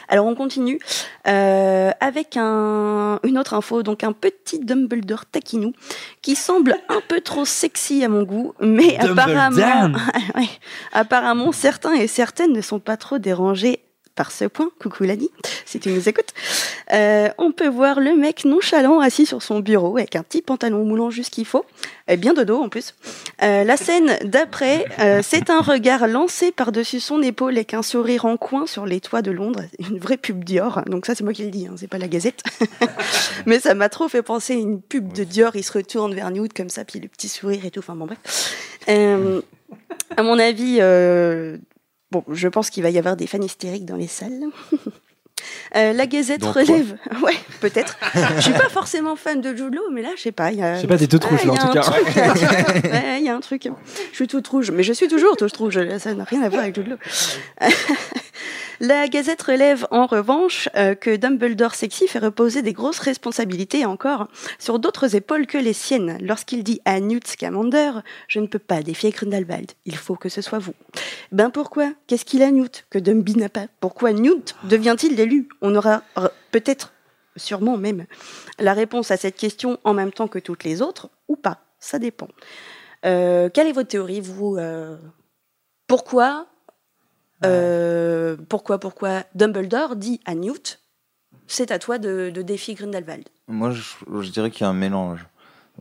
Alors, on continue euh, avec un, une autre info. Donc, un petit Dumbledore taquinou qui semble un peu trop sexy à mon goût, mais apparemment. *laughs* Ouais. apparemment, certains et certaines ne sont pas trop dérangés par ce point. Coucou Lani, si tu nous écoutes. Euh, on peut voir le mec nonchalant assis sur son bureau avec un petit pantalon moulant jusqu'il faut, et bien de dos en plus. Euh, la scène d'après, euh, c'est un regard lancé par-dessus son épaule avec un sourire en coin sur les toits de Londres, une vraie pub Dior. Donc ça, c'est moi qui le dis, hein, c'est pas la Gazette. *laughs* Mais ça m'a trop fait penser à une pub de Dior. Il se retourne vers Newt comme ça, puis le petit sourire et tout. Enfin bon bref. À mon avis, bon, je pense qu'il va y avoir des fans hystériques dans les salles. *laughs* Euh, la Gazette Donc, relève. *laughs* Ouais, peut-être. Je suis pas forcément fan de Jude Law, mais là, je sais pas. il Y a... Je sais pas, t'es toute rouge, Ah, là, en tout cas. *laughs* Ouais, il y a un truc. Je suis toute rouge, mais je suis toujours toute rouge. Ça n'a rien à voir avec Jude Law. La Gazette relève en revanche euh, que Dumbledore sexy fait reposer des grosses responsabilités encore sur d'autres épaules que les siennes. Lorsqu'il dit à Newt Scamander Je ne peux pas défier Grindelwald, il faut que ce soit vous. Ben pourquoi? Qu'est-ce qu'il a Newt? Que Dumby n'a pas? Pourquoi Newt devient-il l'élu? On aura peut-être, sûrement même, la réponse à cette question en même temps que toutes les autres, ou pas, ça dépend. Euh, quelle est votre théorie, vous euh, Pourquoi euh, pourquoi, pourquoi Dumbledore dit à Newt, c'est à toi de, de défier Grindelwald. Moi, je, je dirais qu'il y a un mélange.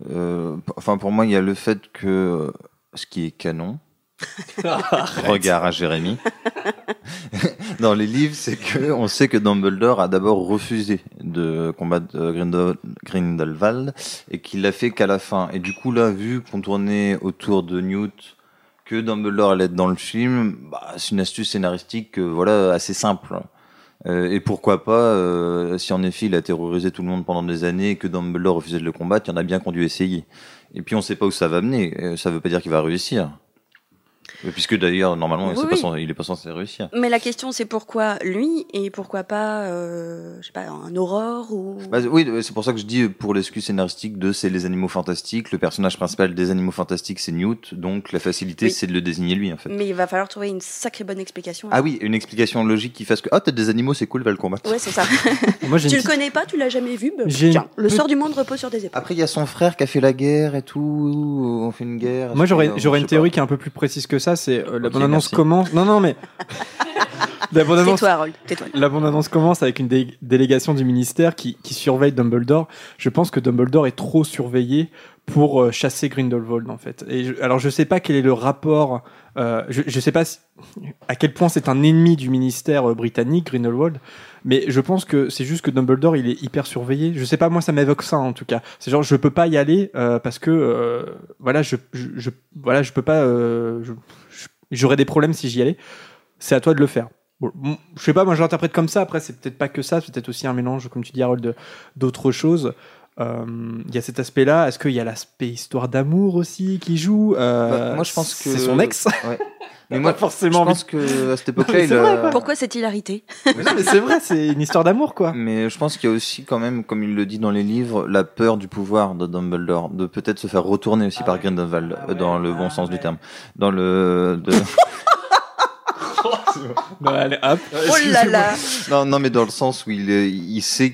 Euh, enfin, pour moi, il y a le fait que ce qui est canon. *laughs* Regard à Jérémy. *laughs* Dans les livres, c'est que on sait que Dumbledore a d'abord refusé de combattre euh, Grindel- Grindelwald et qu'il l'a fait qu'à la fin. Et du coup, là, vu qu'on tournait autour de Newt, que Dumbledore allait être dans le film, bah, c'est une astuce scénaristique, euh, voilà, assez simple. Euh, et pourquoi pas, euh, si en effet il a terrorisé tout le monde pendant des années et que Dumbledore refusait de le combattre, il y en a bien qui ont dû essayer. Et puis on sait pas où ça va mener. Euh, Ça veut pas dire qu'il va réussir. Puisque d'ailleurs, normalement, Oui, oui. pas censé- il est pas censé réussir. Mais la question, c'est pourquoi lui et pourquoi pas, euh, je sais pas, un Aurore ou. Bah, oui, c'est pour ça que je dis pour l'excuse scénaristique de c'est les animaux fantastiques. Le personnage principal des animaux fantastiques, c'est Newt. Donc la facilité, Oui. c'est de le désigner lui, en fait. Mais il va falloir trouver une sacrée bonne explication. Ah oui, une explication logique qui fasse que ah t'as des animaux, c'est cool, va le combattre. Ouais, c'est ça. *laughs* Moi, tu le connais pas, tu l'as jamais vu. bah, J'ai tiens, une le sort du monde repose sur des épaules. Après, il y a son frère qui a fait la guerre et tout. On fait une guerre. Moi, j'aurais une théorie pas. qui est un peu plus précise que ça. C'est euh, la Ok, bande-annonce merci. commence. Non, non, mais *laughs* la bande-annonce. Tais-toi. La bande-annonce commence avec une dé- délégation du ministère qui, qui surveille Dumbledore. Je pense que Dumbledore est trop surveillé pour euh, chasser Grindelwald en fait. Et je- alors je sais pas quel est le rapport. euh, je, je sais pas si- à quel point c'est un ennemi du ministère euh, britannique Grindelwald, mais je pense que c'est juste que Dumbledore il est hyper surveillé. Je sais pas moi ça m'évoque ça en tout cas. C'est genre je peux pas y aller euh, parce que euh, voilà je, je, je- voilà je peux pas. euh, je- J'aurais des problèmes si j'y allais. C'est à toi de le faire. Bon, je sais pas, moi je l'interprète comme ça. Après, c'est peut-être pas que ça, c'est peut-être aussi un mélange, comme tu dis, Harold, d'autres choses. Euh, Il y a cet aspect-là. Est-ce qu'il y a l'aspect histoire d'amour aussi qui joue? Euh, Bah, moi, je pense que c'est son ex. Ouais. *laughs* Mais moi, Pas forcément je pense que à cette époque-là, *laughs* il c'est vrai, a- quoi. Pourquoi cette hilarité? Non, mais c'est vrai, c'est une histoire d'amour, quoi. Mais je pense qu'il y a aussi quand même, comme il le dit dans les livres, la peur du pouvoir de Dumbledore, de peut-être se faire retourner aussi par Grindelwald, euh, dans le bon sens du terme. Dans le... de- *laughs* Bah, allez, hop. Oh là là non, non, mais dans le sens où il, il sait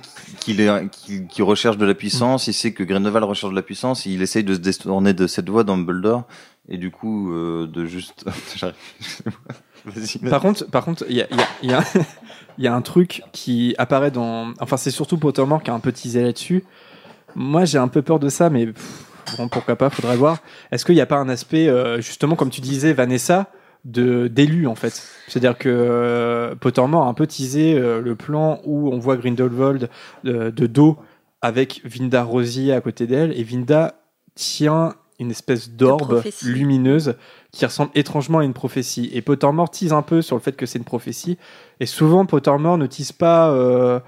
qu'il recherche de la puissance, il sait que Grindelwald recherche de la puissance, il essaye de se détourner de cette voie Dumbledore, et du coup, euh, de juste... *laughs* *laughs* Par contre, par contre, il y a, un truc qui apparaît dans. Enfin, c'est surtout Pottermore qui a un peu teasé là-dessus. Moi, j'ai un peu peur de ça, mais bon, pourquoi pas, faudrait voir. Est-ce qu'il n'y a pas un aspect, euh, justement, comme tu disais, Vanessa, de d'élu en fait C'est-à-dire que euh, Pottermore a un peu teasé euh, le plan où on voit Grindelwald euh, de dos avec Vinda Rosier à côté d'elle, et Vinda tient une espèce d'orbe lumineuse qui ressemble étrangement à une prophétie. Et Pottermore tease un peu sur le fait que c'est une prophétie. Et souvent, Pottermore ne tease pas euh,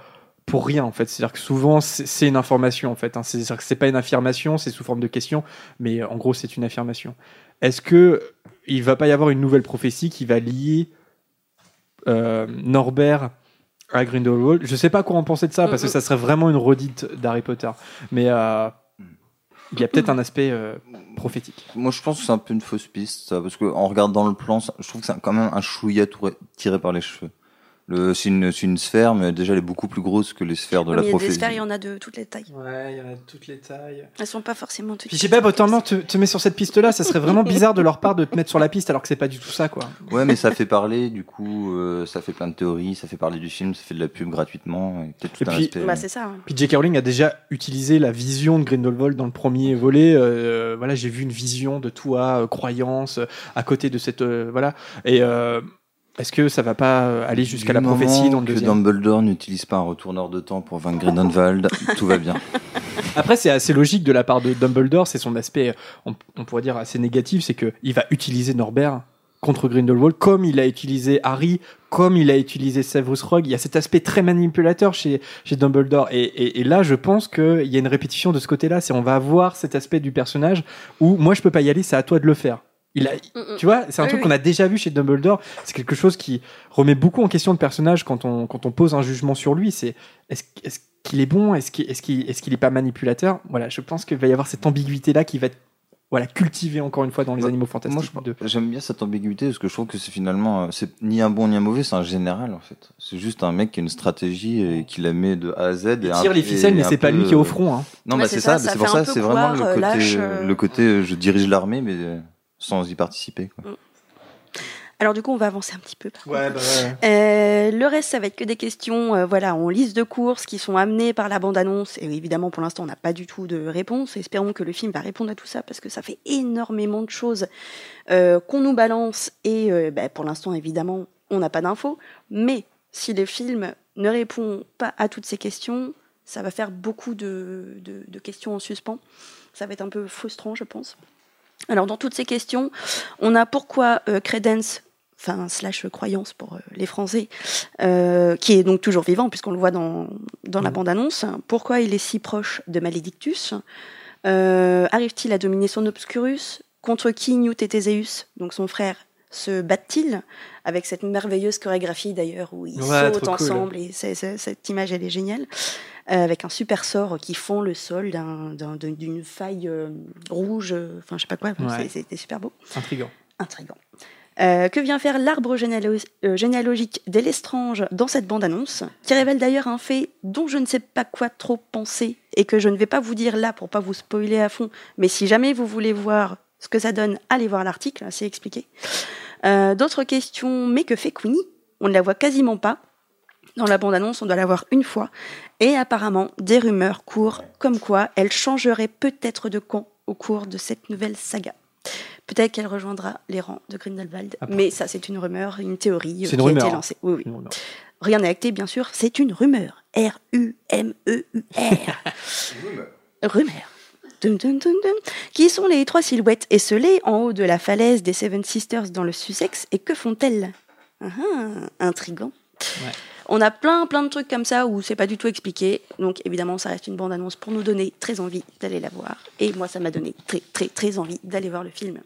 pour rien, en fait. C'est-à-dire que souvent, c'est une information, en fait. hein. C'est-à-dire que c'est pas une affirmation, c'est sous forme de question, mais en gros, c'est une affirmation. Est-ce que il va pas y avoir une nouvelle prophétie qui va lier euh, Norbert à Grindelwald Je sais pas quoi en penser de ça, parce que ça serait vraiment une redite d'Harry Potter. Mais euh, il y a peut-être un aspect euh, prophétique. Moi, je pense que c'est un peu une fausse piste, parce que en regardant le plan, je trouve que c'est quand même un chouïa tiré par les cheveux. Le, c'est une, c'est une sphère, mais déjà, elle est beaucoup plus grosse que les sphères de la il y a des prophétie. sphères, il y en a de toutes les tailles. Ouais, il y en a de toutes les tailles. Elles sont pas forcément toutes. Puis je sais pas, Pottermore te, te met sur cette piste-là, ça serait vraiment bizarre de leur part de te mettre sur la piste alors que c'est pas du tout ça, quoi. Ouais, mais ça fait parler, du coup, euh, ça fait plein de théories, ça fait parler du film, ça fait de la pub gratuitement, et peut-être tout Et un puis- aspect. Bah, c'est ça. hein. Puis J.K. Rowling a déjà utilisé la vision de Grindelwald dans le premier volet. euh, voilà, j'ai vu une vision de toi, euh, croyance, euh, à côté de cette. euh, voilà. Et euh, est-ce que ça va pas euh, aller jusqu'à la prophétie dans le que deuxième Dumbledore n'utilise pas un retourneur de temps pour vaincre Grindelwald, *laughs* tout va bien. Après, c'est assez logique de la part de Dumbledore, c'est son aspect, on, on pourrait dire, assez négatif, c'est qu'il va utiliser Norbert contre Grindelwald, comme il a utilisé Harry, comme il a utilisé Severus Rogue. Il y a cet aspect très manipulateur chez, chez Dumbledore. Et, et- et là, je pense qu'il y a une répétition de ce côté-là, c'est on va avoir cet aspect du personnage où moi, je peux pas y aller, c'est à toi de le faire. Il a, Mm, mm. tu vois, c'est un Oui, truc oui. qu'on a déjà vu chez Dumbledore. C'est quelque chose qui remet beaucoup en question le personnage quand on, quand on pose un jugement sur lui. C'est est-ce est-ce qu'il est bon? Est-ce qu'il est, qu'il est, qu'il est pas manipulateur? Voilà, je pense qu'il va y avoir cette ambiguïté-là qui va être voilà, cultivée encore une fois dans les animaux fantastiques. Moi, je- j'aime bien cette ambiguïté parce que je trouve que c'est finalement, euh, c'est ni un bon ni un mauvais, c'est un général en fait. C'est juste un mec qui a une stratégie et qui la met de A à Z. et Il un- tire les ficelles, mais c'est pas lui qui est au euh, front, hein. Non, Ouais, bah c'est c'est ça, ça, ça c'est pour ça, c'est vraiment le côté, lâche, euh, le côté, je dirige l'armée, mais euh, sans y participer. quoi. Alors du coup, on va avancer un petit peu. par Ouais, bah ouais. Euh, le reste, ça va être que des questions euh, voilà, en liste de courses qui sont amenées par la bande-annonce. Et évidemment, pour l'instant, on n'a pas du tout de réponse. Espérons que le film va répondre à tout ça parce que ça fait énormément de choses euh, qu'on nous balance. Et euh, bah, pour l'instant, évidemment, on n'a pas d'infos. Mais si le film ne répond pas à toutes ces questions, ça va faire beaucoup de, de- de questions en suspens. Ça va être un peu frustrant, je pense. Alors, dans toutes ces questions, on a pourquoi euh, Credence, enfin, slash croyance pour euh, les Français, euh, qui est donc toujours vivant, puisqu'on le voit dans, dans la bande-annonce, pourquoi il est si proche de Maledictus Euh, Arrive-t-il à dominer son Obscurus Contre qui Newt et Théséus, donc son frère, se battent-ils Avec cette merveilleuse chorégraphie d'ailleurs, où ils Ouais, sautent cool. ensemble, et cette image, elle est géniale. Euh, avec un super sort qui fond le sol d'un- d'un- d'un- d'une faille euh, rouge, euh, enfin je sais pas quoi, Ouais. c'était super beau. Intriguant. Intriguant. Euh, que vient faire l'arbre généalo- euh, généalogique d'Elestrange dans cette bande-annonce, qui révèle d'ailleurs un fait dont je ne sais pas quoi trop penser et que je ne vais pas vous dire là pour pas vous spoiler à fond, mais si jamais vous voulez voir ce que ça donne, allez voir l'article, c'est expliqué. Euh, D'autres questions, mais que fait Queenie? On ne la voit quasiment pas. Dans la bande-annonce, on doit la voir une fois. Et apparemment, des rumeurs courent comme quoi elle changerait peut-être de camp au cours de cette nouvelle saga. Peut-être qu'elle rejoindra les rangs de Grindelwald. Après- Mais ça, c'est une rumeur, une théorie euh, C'est qui une a rumeur, été hein. lancée. Oui, oui. Une rumeur. Rien n'est acté, bien sûr. C'est une rumeur. *laughs* R-U-M-E-U-R. rumeur. Dun, dun, dun, dun. Qui sont les trois silhouettes esselées en haut de la falaise des Seven Sisters dans le Sussex et que font-elles? Ah, ah, Intrigant. Ouais. On a plein plein de trucs comme ça où c'est pas du tout expliqué. Donc évidemment, ça reste une bande-annonce pour nous donner très envie d'aller la voir. Et moi, ça m'a donné très très très envie d'aller voir le film.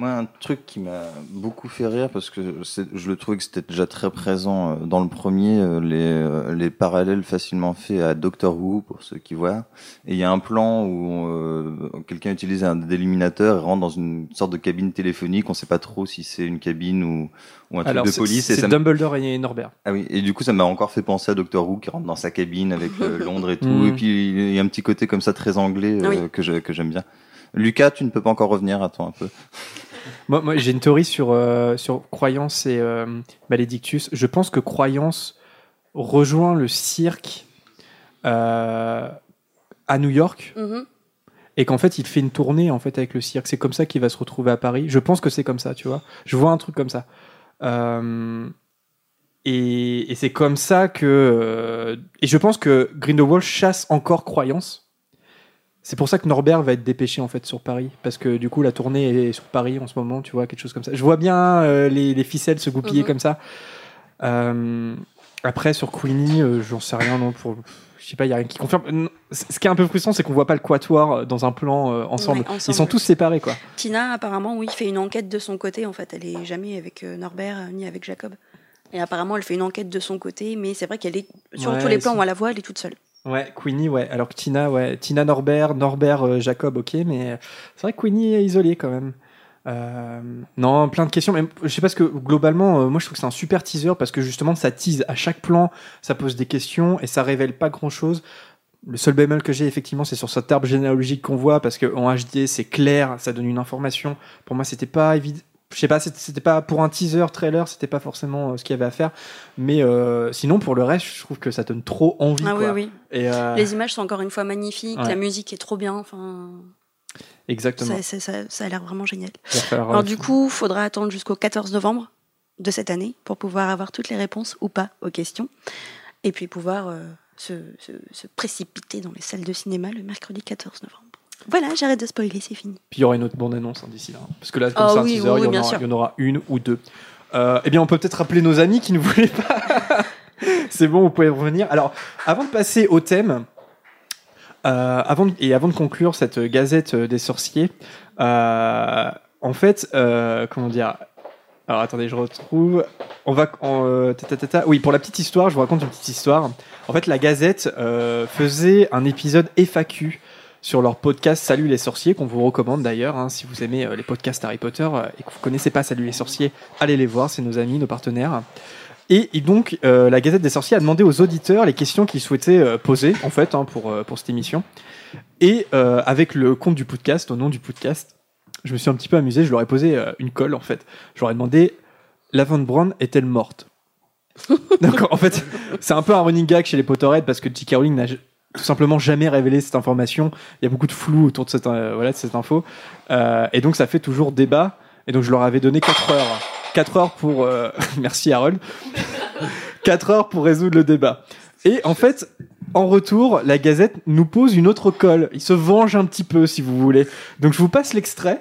Moi, un truc qui m'a beaucoup fait rire, parce que c'est- je le trouvais que c'était déjà très présent euh, dans le premier, euh, les, euh, les parallèles facilement faits à Doctor Who, pour ceux qui voient. Et il y a un plan où euh, quelqu'un utilise un déliminateur et rentre dans une sorte de cabine téléphonique. On sait pas trop si c'est une cabine ou, ou un truc Alors, de c'est- police. c'est Dumbledore et Norbert. ah oui, et du coup, ça m'a encore fait penser à Doctor Who qui rentre dans sa cabine avec euh, *laughs* Londres et tout. Mm. Et puis, il y a un petit côté comme ça très anglais euh, Oui. que je- que j'aime bien. Lucas, tu ne peux pas encore revenir, attends un peu. Moi, moi, j'ai une théorie sur, euh, sur Croyance et euh, Maledictus. Je pense que Croyance rejoint le cirque euh, à New York Mhm. et qu'en fait il fait une tournée en fait avec le cirque. C'est comme ça qu'il va se retrouver à Paris. Je pense que c'est comme ça, tu vois. Je vois un truc comme ça. Et, et c'est comme ça que et je pense que Grindelwald chasse encore Croyance. C'est pour ça que Norbert va être dépêché en fait sur Paris parce que du coup la tournée est sur Paris en ce moment, tu vois quelque chose comme ça. Je vois bien euh, les, les ficelles se goupiller Mhm. comme ça. Euh, après sur Queenie, euh, j'en sais rien non pour je sais pas, il y a rien qui confirme. Ce qui est un peu frustrant, c'est qu'on voit pas le quatuor dans un plan ensemble. Ouais, ensemble, Ils sont tous séparés quoi. Tina, apparemment, oui, fait une enquête de son côté. En fait, elle est jamais avec Norbert ni avec Jacob. Et apparemment, elle fait une enquête de son côté, mais c'est vrai qu'elle est sur Ouais, tous les plans où on la voit, elle est toute seule. Ouais, Queenie, ouais. Alors que Tina, ouais. Tina, Norbert, Norbert, euh, Jacob, ok, mais euh, c'est vrai que Queenie est isolée quand même. Euh, non, plein de questions. Même, je sais pas ce que globalement, euh, moi je trouve que c'est un super teaser parce que justement ça tease à chaque plan, ça pose des questions et ça révèle pas grand chose. Le seul bémol que j'ai effectivement, c'est sur cet arbre généalogique qu'on voit parce qu'en HD c'est clair, ça donne une information. Pour moi, c'était pas évident. Je sais pas, c'était- pas pour un teaser trailer, c'était pas forcément euh, ce qu'il y avait à faire. Mais euh, sinon, pour le reste, je trouve que ça donne trop envie. Ah oui, quoi. oui. Et, euh, Les images sont encore une fois magnifiques, Ouais. la musique est trop bien. Enfin, Exactement. ça, ça- ça- ça a l'air vraiment génial. Il Alors euh, du coup, faudra attendre jusqu'au 14 novembre de cette année pour pouvoir avoir toutes les réponses ou pas aux questions, et puis pouvoir se, se- se précipiter dans les salles de cinéma le mercredi 14 novembre. Voilà, j'arrête de spoiler, c'est fini. Puis il y aura une autre bande-annonce hein, d'ici là. Parce que là, comme c'est un oui, teaser, oui, il, y en aura, sûr. il y en aura une ou deux. Euh, eh bien, on peut peut-être rappeler nos amis qui ne *laughs* voulaient pas. *laughs* c'est bon, vous pouvez revenir. Alors, avant de passer au thème, euh, avant de- et avant de conclure cette gazette euh, des sorciers, euh, en fait, comment dire? Alors attendez, je retrouve. On va. en, euh, ta, ta, ta, ta. Oui, pour la petite histoire, je vous raconte une petite histoire. En fait, la Gazette euh, faisait un épisode FAQ sur leur podcast Salut les sorciers, qu'on vous recommande d'ailleurs. hein, si vous aimez euh, les podcasts Harry Potter euh, et que vous connaissez pas Salut les sorciers, allez les voir, c'est nos amis, nos partenaires. Et, donc, euh, la Gazette des sorciers a demandé aux auditeurs les questions qu'ils souhaitaient poser, en fait, hein, pour, pour cette émission. Et avec le compte du podcast, au nom du podcast, je me suis un petit peu amusé, je leur ai posé une colle, en fait. Je leur ai demandé, Laverne Brown est-elle morte? *laughs* Donc, en fait, c'est un peu un running gag chez les Potterheads parce que J.K. Rowling tout simplement jamais révélé cette information. Il y a beaucoup de flou autour de cette, euh, voilà, de cette info. Euh, et donc, ça fait toujours débat. Et donc, je leur avais donné 4 heures. 4 heures pour... euh, *laughs* Merci, Harold. 4 heures pour résoudre le débat. Et en fait, en retour, la Gazette nous pose une autre colle. Il se venge un petit peu, si vous voulez. Donc, je vous passe l'extrait.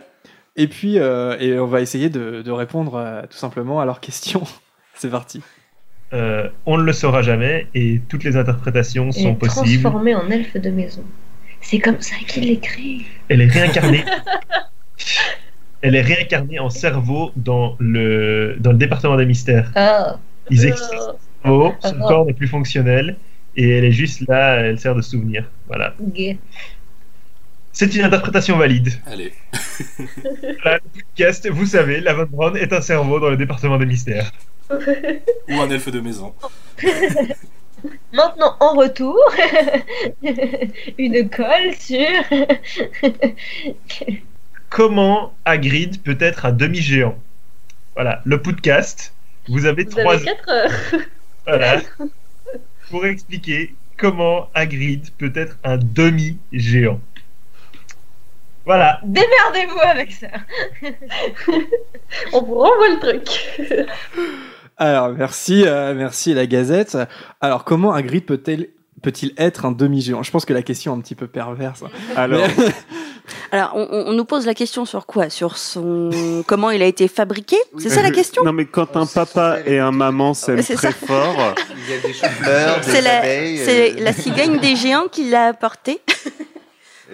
Et puis, et on va essayer de, répondre tout simplement à leurs questions. *laughs* C'est parti. Euh, on ne le saura jamais et toutes les interprétations sont Et possibles. transformé en elfe de maison. C'est comme ça qu'il l'écrit. Elle est réincarnée. *laughs* Elle est réincarnée en cerveau dans le, dans le département des mystères. Ah. Ils extraient son cerveau, son Ah. corps n'est plus fonctionnel et elle est juste là, elle sert de souvenir. Voilà. C'est une interprétation valide. Allez. *laughs* Voilà, le podcast, vous savez, la Von Braun est un cerveau dans le département des mystères. Ou un elfe de maison. *laughs* Maintenant, en retour, *laughs* une colle sur. *laughs* Comment Hagrid peut être un demi-géant? Voilà, le podcast. Vous avez Vous trois avez 4 heures. Voilà. Pour expliquer comment Hagrid peut être un demi-géant. Voilà. Démerdez-vous avec ça. On vous renvoie le truc. Alors, merci, euh, merci la Gazette. Alors, comment Hagrid peut-il peut-il être un demi-géant? Je pense que la question est un petit peu perverse. *laughs* Alors, Mais- *laughs* Alors, on, on- on nous pose la question sur quoi? Sur son comment il a été fabriqué? C'est ça la question? Non, mais quand un papa et un maman s'aiment C'est très ça. fort, Il y a des chou-fleurs, C'est des la, euh, la cigogne des géants qui l'a apporté. *laughs*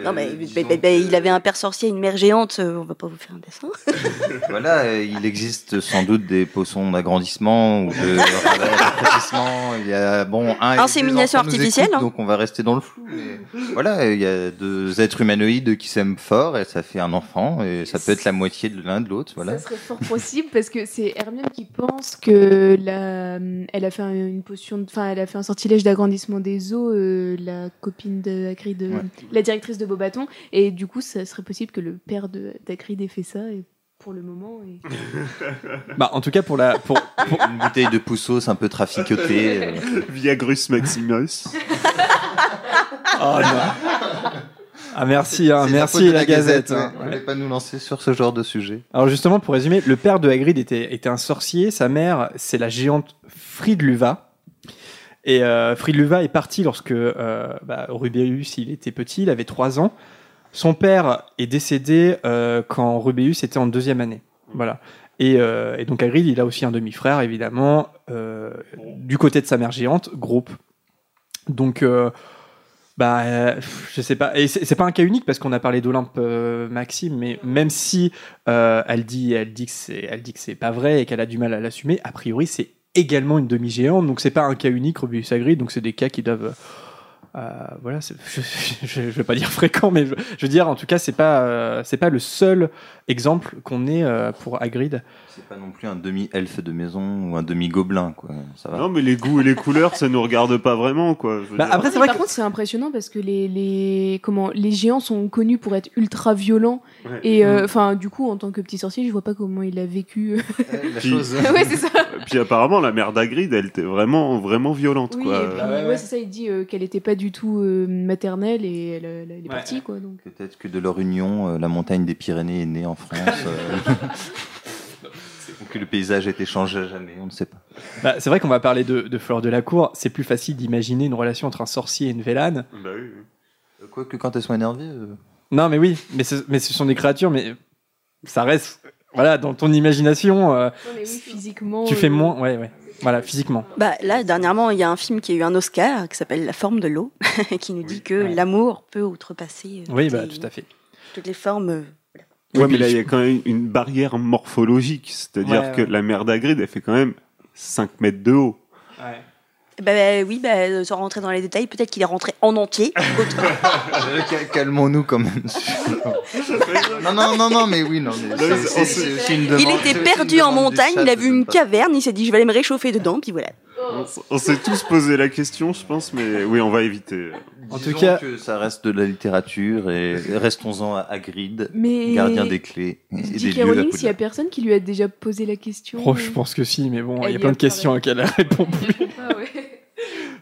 non, mais, euh, mais- mais- mais il avait un père sorcier, une mère géante. euh, On va pas vous faire un dessin. *laughs* Voilà, euh, il existe sans doute des potions d'agrandissement ou de *laughs* rafraîchissement. Il y a bon un Insémination artificielle, écoutent, hein. donc on va rester dans le flou. mais voilà, il y a deux êtres humanoïdes qui s'aiment fort et ça fait un enfant et ça peut être la moitié de l'un de l'autre. Voilà. Ça serait fort possible parce que c'est Hermione qui pense que la, elle a fait un- une potion, de- enfin elle a fait un sortilège d'agrandissement des os, euh, la copine de Hagrid, de- Ouais. la directrice de Beaubaton, et du coup ça serait possible que le père de d'Hagrid ait fait ça et pour le moment. Et... *laughs* bah, en tout cas, pour la. Pour, pour- Une bouteille de poussos un peu traficotée. *laughs* euh. Viagrus Maximus. *laughs* Oh, non. Ah, merci, hein, merci la, Gazette. ouais. hein. On voulait pas nous lancer sur ce genre de sujet. Alors justement, pour résumer, le père de Hagrid était, était un sorcier, sa mère, c'est la géante Fridluva. Et euh, Fridluva est parti lorsque euh, bah, Rubeus il était petit, il avait 3 ans. Son père est décédé euh, quand Rubeus était en deuxième année. Voilà. Et, donc Hagrid, il a aussi un demi-frère, évidemment, du côté de sa mère géante, groupe. Donc, euh, bah, je sais pas. Et c'est pas un cas unique parce qu'on a parlé d'Olympe Maxime, mais même si elle dit, elle dit que c'est, elle dit que c'est pas vrai et qu'elle a du mal à l'assumer, a priori c'est également une demi-géante. Donc c'est pas un cas unique, Rubius Hagrid. Donc c'est des cas qui doivent, euh, voilà, *laughs* je, je vais pas dire fréquent, mais je, je veux dire en tout cas c'est pas, euh, c'est pas le seul exemple qu'on ait euh, pour Hagrid. C'est pas non plus un demi-elfe de maison ou un demi-gobelin, quoi. Ça va. Non, mais les goûts et les couleurs, ça nous regarde pas vraiment, quoi. Je veux Bah, dire. après, c'est vrai par que- contre, c'est impressionnant parce que les, les, comment, les géants sont connus pour être ultra violents. Ouais. Et euh, Mm. enfin, du coup, en tant que petit sorcier, je vois pas comment il a vécu. La *laughs* Puis- chose. *laughs* ouais, c'est ça. Puis apparemment, la mère d'Agrid, elle était vraiment, vraiment violente, Oui, quoi. et puis, ouais, c'est ça. Il dit euh, qu'elle était pas du tout euh, maternelle et elle, elle- elle est partie, quoi. Donc. Peut-être que de leur union, euh, la montagne des Pyrénées est née en France. *laughs* euh, ou que le paysage a été changé à jamais, on ne sait pas. Bah, c'est vrai qu'on va parler de, de Fleur de la Cour. C'est plus facile d'imaginer une relation entre un sorcier et une vélane. Bah oui, oui. Quoique quand elles sont énervées. euh, Non, mais oui, mais, ce- mais ce sont des créatures, mais ça reste, voilà, dans ton imagination, euh, mais oui, physiquement. tu fais euh, moins, ouais, ouais, voilà, physiquement. Bah, là, dernièrement, il y a un film qui a eu un Oscar qui s'appelle La forme de l'eau, *laughs* qui nous dit que l'amour peut outrepasser euh, Oui, bah, les- tout à fait. toutes les formes. Euh, Ouais, Oui, mais là, je- il y a quand même une barrière morphologique. C'est-à-dire Ouais, que ouais. la mer d'Agrid, elle fait quand même 5 mètres de haut. Bah, bah, oui, bah, sans rentrer dans les détails, peut-être qu'il est rentré en entier. *laughs* Euh, *laughs* cal- Calmons-nous quand même. *laughs* non, non, non, non, mais oui, non. Mais c'est- c'est- c'est aussi une demande- il était perdu en montagne, il a vu une caverne, il s'est dit je vais aller me réchauffer dedans, puis voilà. On s- On s'est tous posé la question, je pense, mais oui, on va éviter. En Disons tout cas- que ça reste de la littérature et restons-en à Hagrid, Mais- gardien des clés J.K. à Rowling, s'il y a personne qui lui a déjà posé la question. Oh, je pense que si, mais bon, il y a plein a de questions pareil. auxquelles elle répond plus. Ah ouais. *laughs*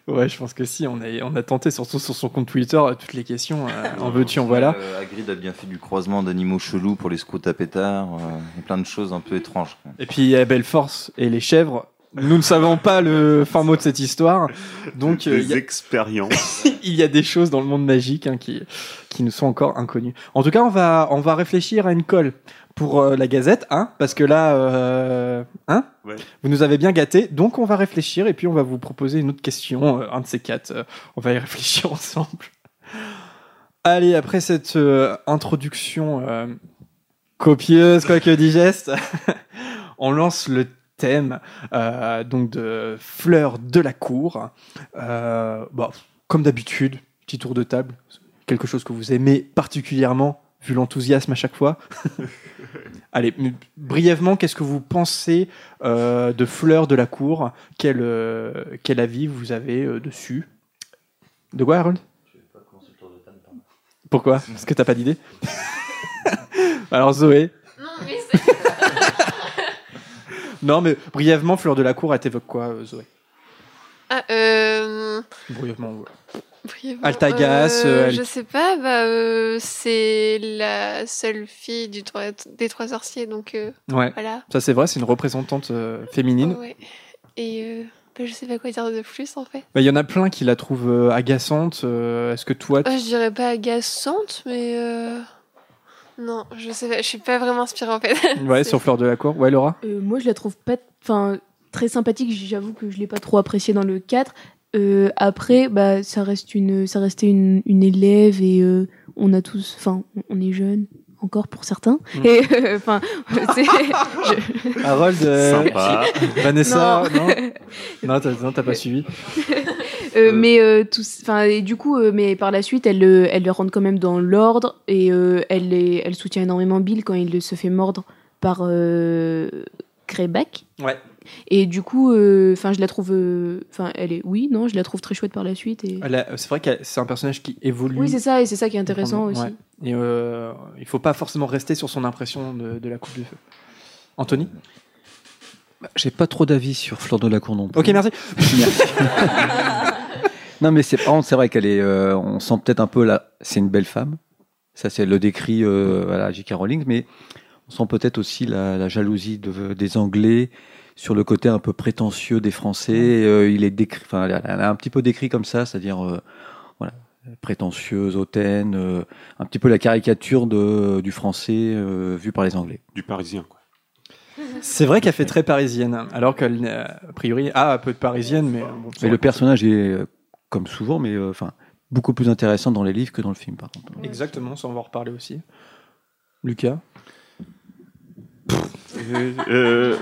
Ouais, je pense que si, on a, on a tenté, surtout sur son compte Twitter, euh, toutes les questions. euh, en veux-tu, en voilà. Euh, Hagrid a bien fait du croisement d'animaux chelous pour les scouts à pétard euh, et plein de choses un peu étranges. quoi. Et puis il y a Belle Force et les chèvres. Nous ne savons pas le fin mot de cette histoire, donc euh, Des y a- expériences. *laughs* il y a des choses dans le monde magique hein, qui, qui nous sont encore inconnues. En tout cas, on va, on va réfléchir à une colle pour euh, la Gazette, hein, parce que là, euh, hein, Ouais. vous nous avez bien gâtés, donc on va réfléchir et puis on va vous proposer une autre question, euh, un de ces quatre. euh, on va y réfléchir *laughs* ensemble. Allez, après cette euh, introduction euh, copieuse, quoique digeste, *laughs* on lance le thème euh, donc de fleurs de la cour. Euh, bon, comme d'habitude, petit tour de table, quelque chose que vous aimez particulièrement, vu l'enthousiasme à chaque fois. *laughs* Allez, brièvement, qu'est-ce que vous pensez euh, de fleurs de la cour? Quel, euh, quel avis vous avez euh, dessus? De quoi, Harold? Pourquoi? Parce que t'as pas d'idée? Alors, Zoé? Non, mais c'est. Non, mais brièvement, fleurs de la cour, elle t'évoque quoi, euh, Zoé? Ah, euh. Brièvement, ouais. brièvement, Altagasse, euh, elle- Je sais pas, bah, euh, c'est la seule fille du trois- des trois sorciers, donc euh, Ouais, voilà. ça c'est vrai, c'est une représentante euh, féminine. Ouais. Et euh, bah, je sais pas quoi dire de plus en fait. Bah, Il y en a plein qui la trouvent euh, agaçante. euh, Est-ce que toi, tu- Euh, je dirais pas agaçante, mais. Euh, Non, je sais pas, je suis pas vraiment inspirée en fait. *laughs* ouais, sur fleurs de la cour, ouais, Laura Euh, moi, je la trouve pas, enfin, très sympathique. J'avoue que je l'ai pas trop appréciée dans le 4. Euh, après, bah, ça reste une, ça restait une, une élève et euh, on a tous, enfin, on- est jeunes encore pour certains. Mm. Et euh, enfin, *laughs* c'est- je- Harold, euh, Sympa. Vanessa, non non, t'as pas suivi. *laughs* Euh, mais euh, tout, enfin, et du coup, euh, mais par la suite, elle, le- elle le rentre quand même dans l'ordre et euh, elle, est- elle soutient énormément Bill quand il se fait mordre par euh, Greyback. Ouais. Et du coup, euh, enfin, je la trouve, euh, enfin, elle est, oui, non, je la trouve très chouette par la suite. Et... C'est vrai que c'est un personnage qui évolue. Oui, c'est ça, et c'est ça qui est intéressant Ouais. aussi. Et euh, il faut pas forcément rester sur son impression de, de la coupe de feu. Anthony? J'ai pas trop d'avis sur Fleur de la Cour non plus. Ok, merci. *laughs* non, mais c'est vrai qu'elle est. euh, on sent peut-être un peu là. C'est une belle femme. Ça, c'est le décrit euh, voilà, J.K. Rowling, mais on sent peut-être aussi la, la jalousie de- des Anglais sur le côté un peu prétentieux des Français. Euh, il est décrit, enfin, elle a un petit peu décrit comme ça, c'est-à-dire euh, voilà, prétentieuse, hautaine, euh, un petit peu la caricature de, du Français euh, vu par les Anglais. Du Parisien, quoi. C'est vrai qu'elle fait très parisienne, alors qu'elle, a priori, a un peu de parisienne, mais. bon, Mais le personnage est, euh, comme souvent, mais euh, enfin beaucoup plus intéressant dans les livres que dans le film, par contre. Exactement, ça on va en reparler aussi. Lucas Euh, euh,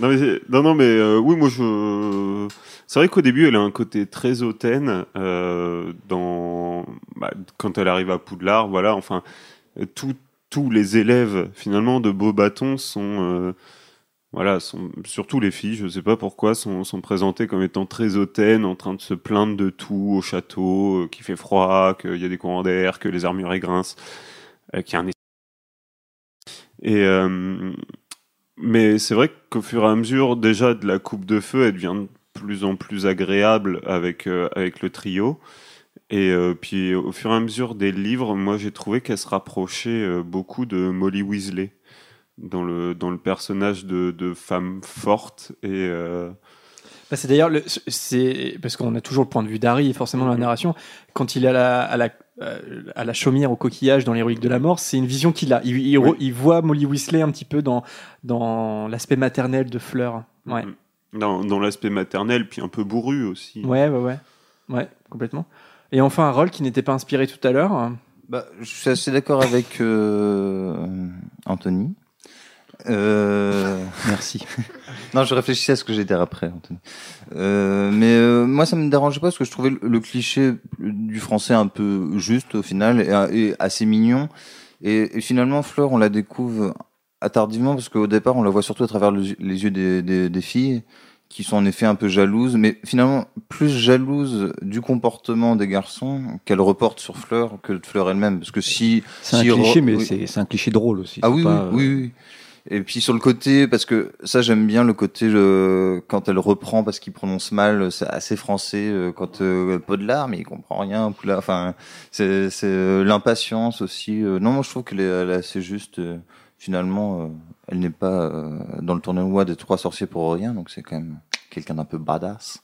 non, mais, non, non, mais euh, oui, moi je. C'est vrai qu'au début, elle a un côté très hautaine euh, dans bah, quand elle arrive à Poudlard, voilà. Enfin, tout- tous les élèves finalement de Beaubaton sont, euh, voilà, surtout les filles. Je sais pas pourquoi sont, présentées comme étant très hautaines, en train de se plaindre de tout au château, euh, qu'il fait froid, qu'il y a des courants d'air, que les armurets grincent, euh, qu'il y a un et euh, mais c'est vrai qu'au fur et à mesure, déjà de la coupe de feu, elle devient de plus en plus agréable avec avec le trio. Et puis au fur et à mesure des livres, moi j'ai trouvé qu'elle se rapprochait beaucoup de Molly Weasley dans le dans le personnage de, de femme forte et euh, Bah, c'est d'ailleurs le- c'est parce qu'on a toujours le point de vue d'Harry forcément dans la narration. Quand il est à la, à la euh, à la chaumière au coquillage dans les reliques de la mort c'est une vision qu'il a. Il, il, re- il voit Molly Weasley un petit peu dans dans l'aspect maternel de Fleur. Ouais. Dans, dans l'aspect maternel, puis un peu bourru aussi. ouais ouais ouais. Ouais complètement. Et enfin un rôle qui n'était pas inspiré tout à l'heure. Bah, je suis assez d'accord avec euh, Anthony. Euh... *laughs* Merci. *laughs* non, je réfléchissais à ce que dit après, Anthony. Euh, mais euh, moi, ça me dérangeait pas parce que je trouvais le, le cliché du français un peu juste au final et, et assez mignon. Et, et, finalement, Fleur, on la découvre attardivement parce qu'au départ, on la voit surtout à travers le, les yeux des, des, des, filles qui sont en effet un peu jalouses, mais finalement plus jalouses du comportement des garçons qu'elles reportent sur Fleur que de Fleur elle-même. Parce que si c'est si un cliché, mais oui. c'est un cliché drôle aussi. Ah oui, pas, oui, oui, oui. Et puis sur le côté, parce que ça j'aime bien le côté quand elle reprend parce qu'il prononce mal, c'est assez français. euh, Quand euh, Podelard, mais il comprend rien. Enfin, c'est euh, l'impatience aussi. euh. Non, moi je trouve qu'elle est, assez juste. euh, finalement, elle n'est pas dans le tournoi des trois sorciers pour rien, donc c'est quand même quelqu'un d'un peu badass.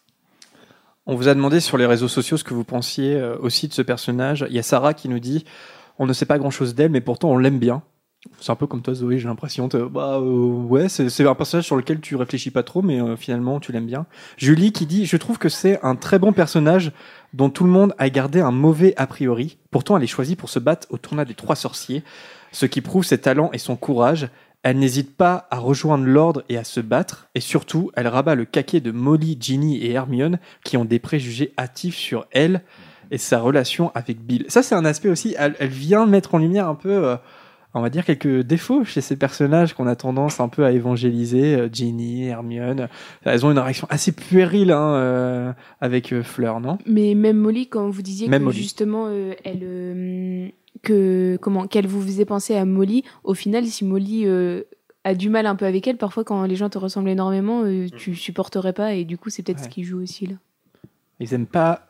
On vous a demandé sur les réseaux sociaux ce que vous pensiez aussi de ce personnage. Il y a Sarah qui nous dit on ne sait pas grand chose d'elle, mais pourtant on l'aime bien. C'est un peu comme toi, Zoé, j'ai l'impression. Bah euh, ouais, c'est un personnage sur lequel tu réfléchis pas trop, mais euh, finalement tu l'aimes bien. Julie qui dit Je trouve que c'est un très bon personnage dont tout le monde a gardé un mauvais a priori. Pourtant, elle est choisie pour se battre au tournoi des trois sorciers, ce qui prouve ses talents et son courage. Elle n'hésite pas à rejoindre l'ordre et à se battre, et surtout, elle rabat le caquet de Molly, Ginny et Hermione qui ont des préjugés hâtifs sur elle et sa relation avec Bill. Ça, c'est un aspect aussi, elle, elle vient mettre en lumière un peu, euh, on va dire, quelques défauts chez ces personnages qu'on a tendance un peu à évangéliser, euh, Ginny, Hermione. Elles ont une réaction assez puérile hein, euh, avec euh, Fleur, non? Mais même Molly, quand vous disiez Même que Molly. justement, euh, elle, euh, que comment, qu'elle vous faisait penser à Molly, au final, si Molly a du mal un peu avec elle, parfois quand les gens te ressemblent énormément, tu supporterais pas, et du coup, c'est peut-être Ouais. ce qui joue aussi là. Ils aiment pas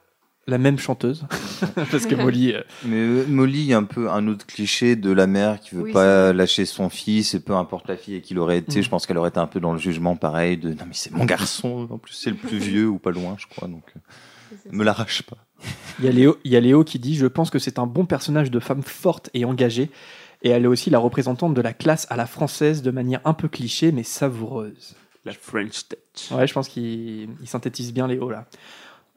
la même chanteuse, *laughs* parce que Molly... euh, Mais euh, Molly, il y a un peu un autre cliché de la mère qui veut Oui, pas lâcher son fils, et peu importe la fille qu'il aurait été, Mm. je pense qu'elle aurait été un peu dans le jugement pareil de non mais c'est mon garçon, en plus c'est le plus *laughs* vieux ou pas loin, je crois, donc euh, me l'arrache pas. Il y, a Léo, il y a Léo qui dit Je pense que c'est un bon personnage de femme forte et engagée. Et elle est aussi la représentante de la classe à la française de manière un peu cliché mais savoureuse. La French Touch. Ouais, je pense qu'il il synthétise bien Léo là.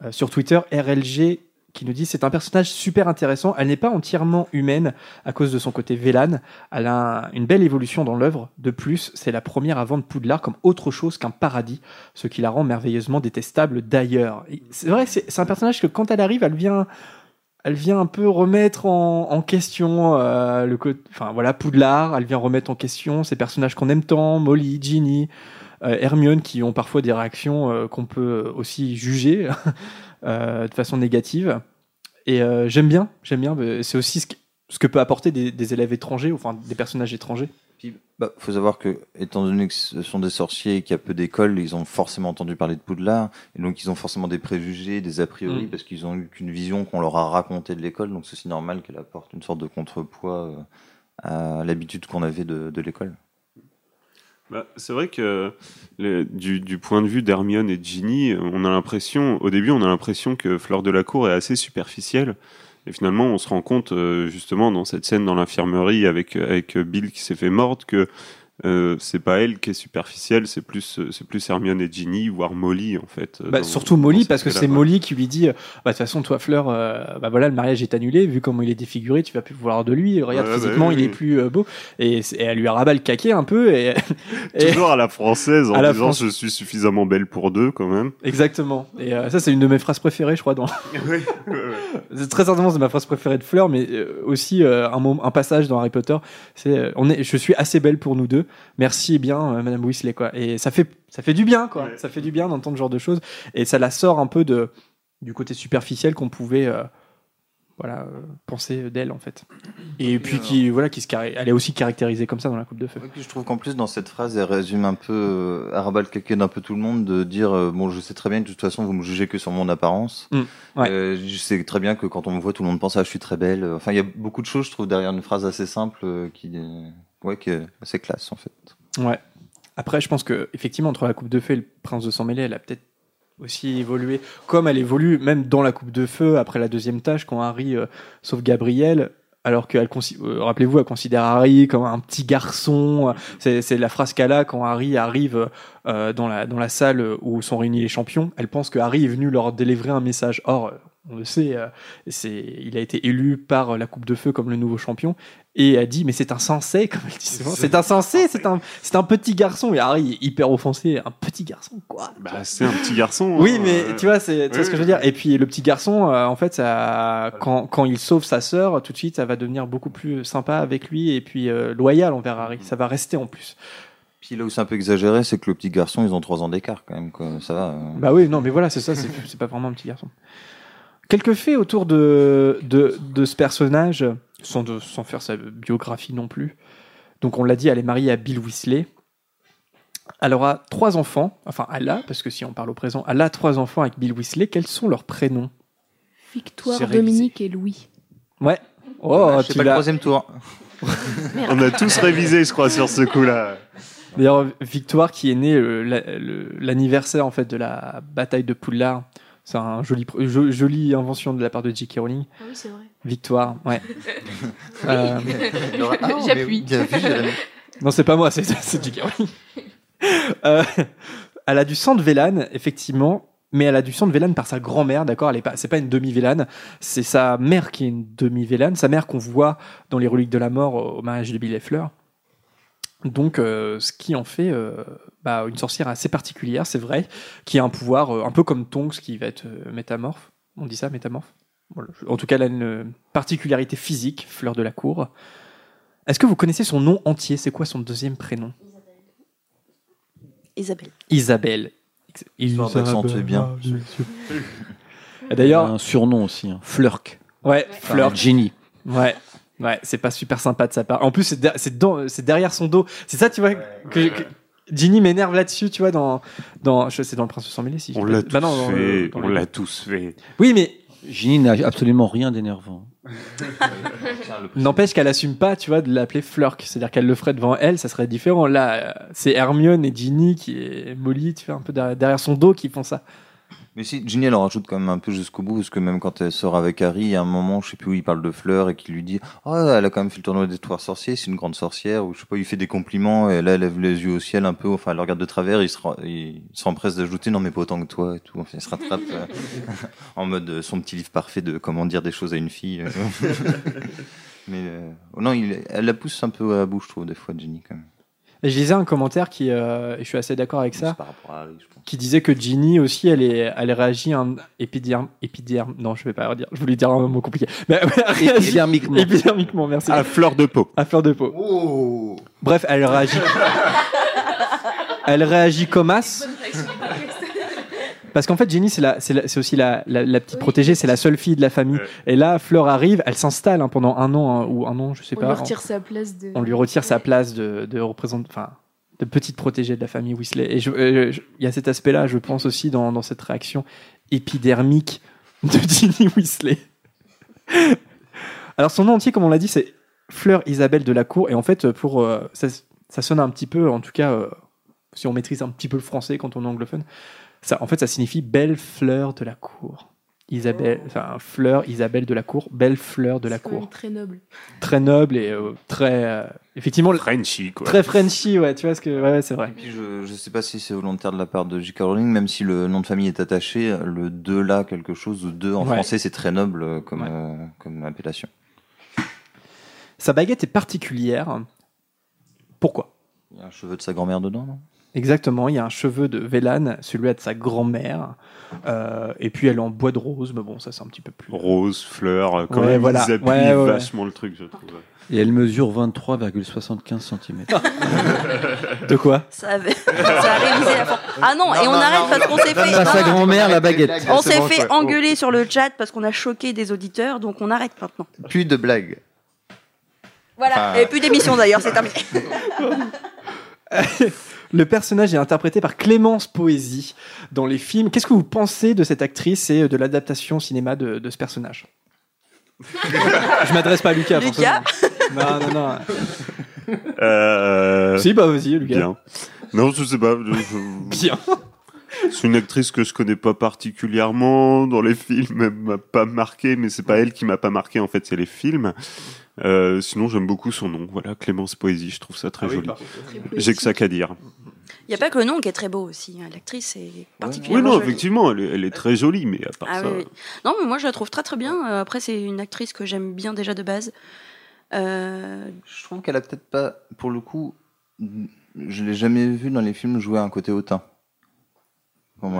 Euh, sur Twitter, RLG qui nous dit c'est un personnage super intéressant. Elle n'est pas entièrement humaine à cause de son côté Vélan. Elle a un- une belle évolution dans l'œuvre. De plus, c'est la première à vendre Poudlard comme autre chose qu'un paradis, ce qui la rend merveilleusement détestable d'ailleurs. C'est vrai, c'est un personnage que quand elle arrive, elle vient, elle vient un peu remettre en, question euh, le enfin voilà, Poudlard. Elle vient remettre en question ces personnages qu'on aime tant, Molly, Ginny, Hermione, qui ont parfois des réactions euh, qu'on peut aussi juger *laughs* euh, de façon négative. Et euh, j'aime bien, j'aime bien. euh, C'est aussi ce que, ce que peut apporter des, des élèves étrangers, enfin des personnages étrangers. Puis, bah, faut savoir que, étant donné que ce sont des sorciers et qu'il y a peu d'écoles, ils ont forcément entendu parler de Poudlard, et donc ils ont forcément des préjugés, des a priori, Mm. parce qu'ils ont eu qu'une vision qu'on leur a racontée de l'école, donc c'est aussi normal qu'elle apporte une sorte de contrepoids euh, à l'habitude qu'on avait de, de l'école. Bah, c'est vrai que du point de vue d'Hermione et de Ginny, on a l'impression, au début, on a l'impression que Fleur de la Cour est assez superficielle. Et finalement, on se rend compte, euh, justement, dans cette scène dans l'infirmerie avec, avec Bill qui s'est fait mordre, que euh, c'est pas elle qui est superficielle, c'est plus, euh, c'est plus Hermione et Ginny, voire Molly, en fait. euh, Bah, dans- surtout Molly, parce que c'est. Molly qui lui dit bah, De toute façon, toi, Fleur, euh, bah, voilà, le mariage est annulé. Vu comment il est défiguré, tu vas plus vouloir de lui. Regarde, bah physiquement, oui, il est oui. plus euh, beau. Et, elle lui rabat le caquet un peu. Et, *laughs* *laughs* et- Toujours à la française, *laughs* en À disant France- je suis suffisamment belle pour deux, quand même. Exactement. Et ça, c'est une de mes phrases préférées, je crois. Dans... c'est très certainement c'est ma phrase préférée de Fleur, mais aussi un, un passage dans Harry Potter. C'est on est, je suis assez belle pour nous deux. Merci bien, euh, Madame Weasley, quoi. Et ça fait, ça fait du bien, quoi. Ça fait du bien d'entendre ce genre de choses. Et ça la sort un peu de du côté superficiel qu'on pouvait. euh, voilà, euh, penser d'elle en fait. Et puis qui, voilà, qui se carré- elle est aussi caractérisée comme ça dans la Coupe de Feu. Je trouve qu'en plus dans cette phrase, elle résume un peu, elle rabat le caquet d'un peu tout le monde de dire euh, bon, je sais très bien que de toute façon vous me jugez que sur mon apparence. Mm, ouais. Euh, je sais très bien que quand on me voit, tout le monde pense ah je suis très belle. Enfin, il y a beaucoup de choses, je trouve, derrière une phrase assez simple qui, ouais, qui classe en fait. Ouais. Après, je pense que effectivement entre la Coupe de Feu et le Prince de Sang Mêlé, elle a peut-être aussi évolué, comme elle évolue même dans la Coupe de Feu après la deuxième tâche quand Harry euh, sauve Gabriel. Alors consi- euh, rappelez-vous, elle considère Harry comme un petit garçon. C'est, la phrase qu'elle a quand Harry arrive euh, dans, la, dans la salle où sont réunis les champions. Elle pense que Harry est venu leur délivrer un message. Or, on le sait, euh, c'est, il a été élu par la Coupe de Feu comme le nouveau champion et a dit mais c'est insensé comme elle dit souvent, c'est insensé, c'est un, c'est un petit garçon et Harry est hyper offensé, un petit garçon quoi. Bah, c'est un petit garçon. Oui, hein, mais euh, tu vois, c'est, tu vois ce que je veux dire. Et puis le petit garçon, euh, en fait, ça, quand, quand il sauve sa sœur, tout de suite, ça va devenir beaucoup plus sympa avec lui et puis euh, loyal envers Harry. Ça va rester en plus. Puis là où c'est un peu exagéré, c'est que le petit garçon, ils ont 3 ans d'écart quand même. Quoi. Ça va. euh. Bah oui, non, mais voilà, c'est ça, c'est, c'est pas vraiment un petit garçon. Quelques faits autour de, de, de ce personnage, sans, de, sans faire sa biographie non plus. Donc on l'a dit, elle est mariée à Bill Weasley. Elle aura trois enfants, enfin elle a, parce que si on parle au présent, elle a trois enfants avec Bill Weasley. Quels sont leurs prénoms? Victoire. Dominique et Louis. Ouais. Oh, Ouais, je sais tu pas le troisième tour. *laughs* On a tous révisé, je crois, sur ce coup-là. D'ailleurs, Victoire qui est née euh, l'anniversaire en fait de la bataille de Poudlard. C'est un joli, jo- jolie invention de la part de J.K. Rowling. Ah oui, c'est vrai. Victoire, ouais. *laughs* Euh, Ah, mais J'appuie. non, c'est pas moi, c'est *laughs* c'est J.K. Rowling. Euh, elle a du sang de Vélane, effectivement, mais elle a du sang de Vélane par sa grand-mère, d'accord? Elle est pas, c'est pas une demi-Vélane, c'est sa mère qui est une demi-Vélane, sa mère qu'on voit dans les reliques de la mort au mariage de Bill et Fleur. Donc, euh, ce qui en fait euh, bah, une sorcière assez particulière, c'est vrai, qui a un pouvoir euh, un peu comme Tonks, qui va être euh, métamorphe. On dit ça, métamorphe? Voilà. En tout cas, elle a une particularité physique, Fleur de la Cour. Est-ce que vous connaissez son nom entier? C'est quoi son deuxième prénom? Isabelle. Isabelle. Histoire d'accentuer bien. Et D'ailleurs, un surnom aussi, hein, Flurk. ouais, Enfin, Fleur. Ginny. Ouais. Ouais, c'est pas super sympa de sa part. En plus, c'est c'est c'est derrière son dos. C'est ça, tu vois, que, que- Ginny m'énerve là-dessus, tu vois, dans, dans, je sais, dans le Prince sans mêlée, si. je On l'a Bah tous non, dans le- fait. dans On l'a tous fait. Oui, mais Ginny n'a absolument rien d'énervant. *laughs* n'empêche qu'elle assume pas, tu vois, de l'appeler Flurk. C'est-à-dire qu'elle le ferait devant elle, ça serait différent. Là, euh, c'est Hermione et Ginny qui est Molly, tu vois, un peu derrière son dos qui font ça. Mais si, Ginny, elle en rajoute quand même un peu jusqu'au bout, parce que même quand elle sort avec Harry, il y a un moment, je sais plus où il parle de Fleur et qui lui dit Oh, elle a quand même fait le tournoi des trois sorciers, c'est une grande sorcière, ou je sais pas, il fait des compliments, et là, elle lève les yeux au ciel un peu, enfin, elle le regarde de travers, il se s'empresse d'ajouter Non, mais pas autant que toi, et tout. Enfin, il se rattrape euh, *laughs* en mode son petit livre parfait de comment dire des choses à une fille. euh. *laughs* mais euh, non, il, elle la pousse un peu à la bouche, je trouve, des fois, Ginny, quand même. Et je lisais un commentaire qui, euh, et je suis assez d'accord avec ça, C'est par rapport à Harry, je pense. qui disait que Ginny aussi, elle, est, elle réagit à un épiderme, épiderme. Non, je vais pas dire. Je voulais dire un mot compliqué. Mais *laughs* Épidermiquement. Épidermiquement, merci. À fleur de peau. À fleur de peau. Oh Bref, elle réagit. *laughs* elle réagit comme as. Parce qu'en fait, Jenny, c'est la- c'est la- c'est aussi la, la- la petite protégée, c'est la seule fille de la famille. Et là, Fleur arrive, elle s'installe hein, pendant un an hein, ou un an, je sais On pas. lui retire sa place de. on lui retire sa place de, de représente, enfin, de petite protégée de la famille Weasley. Et euh, il y a cet aspect-là, je pense aussi dans, dans cette réaction épidermique de *laughs* Ginny Weasley. Alors son nom entier, comme on l'a dit, c'est Fleur Isabelle de la Cour. Et en fait, pour euh, ça, ça sonne un petit peu, en tout cas, euh, si on maîtrise un petit peu le français quand on est anglophone, ça, en fait, ça signifie belle fleur de la cour. Isabelle, enfin, fleur Isabelle de la cour, belle fleur de la cour très noble. très noble et euh, très euh, effectivement Frenchy, quoi. très Frenchy ouais tu vois ce que ouais, ouais, c'est vrai Et puis je, je sais pas si c'est volontaire de la part de J.K. Rowling, même si le nom de famille est attaché, le de là quelque chose ou de en Ouais. français c'est très noble euh, comme, Ouais. euh, comme appellation. sa baguette est particulière pourquoi? Il y a un cheveu de sa grand-mère dedans, non? Exactement il y a un cheveu de Vélane celui de sa grand-mère euh, et puis elle est en bois de rose mais bon ça c'est un petit peu plus Rose, fleur, quand Ouais, même, voilà. ils appuient Ouais, ouais, ouais. vachement le truc, je trouve. Et elle mesure 23,75 cm. *laughs* de quoi? Ça, avait... *laughs* ça a révisé à fond. Ah non, et on arrête parce qu'on s'est fait. à sa non, non. grand-mère la baguette. On s'est fait engueuler sur le chat parce qu'on a choqué des auditeurs, donc on arrête maintenant. Plus de blagues. Voilà, Enfin- et plus d'émissions d'ailleurs, c'est terminé. *laughs* le personnage est interprété par Clémence Poésie dans les films qu'est-ce que vous pensez de cette actrice et de l'adaptation au cinéma de, de ce personnage? Je m'adresse pas à Lucas Lucas non non non Euh, si bah vas-y Lucas Bien. Non, je sais pas. je- bien C'est une actrice que je connais pas particulièrement dans les films, elle m'a pas marqué, mais c'est pas elle qui m'a pas marqué en fait, c'est les films. Euh, sinon, j'aime beaucoup son nom. Voilà, Clémence Poésie, je trouve ça très Ah oui, joli. J'ai que ça qu'à dire. Il n'y a pas que le nom qui est très beau aussi. hein. L'actrice est Oui, particulièrement non, jolie. effectivement, elle est, elle est très jolie, mais à part Ah ça. oui, oui. Non, mais moi je la trouve très très bien. Euh, Après, c'est une actrice que j'aime bien déjà de base. Euh, Je trouve qu'elle a peut-être pas, pour le coup, je l'ai jamais vue dans les films jouer un côté hautain.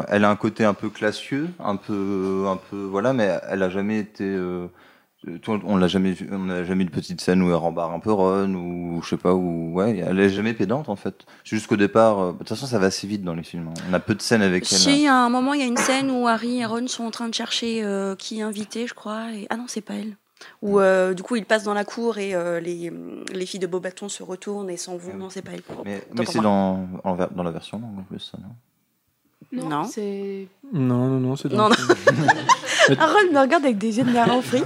Elle a un côté un peu classieux, un peu, un peu, voilà, mais elle a jamais été. euh, vois, on l'a jamais vu, on n'a jamais eu de petite scène où elle rembarre un peu Ron ou je sais pas où, ouais, elle est jamais pédante en fait. C'est juste qu'au départ, euh, de toute façon, ça va assez vite dans les films. On a peu de scènes avec elle. Si, à un moment, il y a une scène où Harry et Ron sont en train de chercher euh, qui inviter, je crois. Et... Ah non, c'est pas elle. Où euh, du coup, ils passent dans la cour et euh, les, les filles de Beaubaton se retournent et s'en vont. Non, c'est pas elle. Mais, mais c'est dans, en dans la version longue en plus, ça, non? Non, Non. c'est. Non, non, non, c'est Non, dans non. Mais- *laughs* Harold me regarde avec des yeux de narron frit.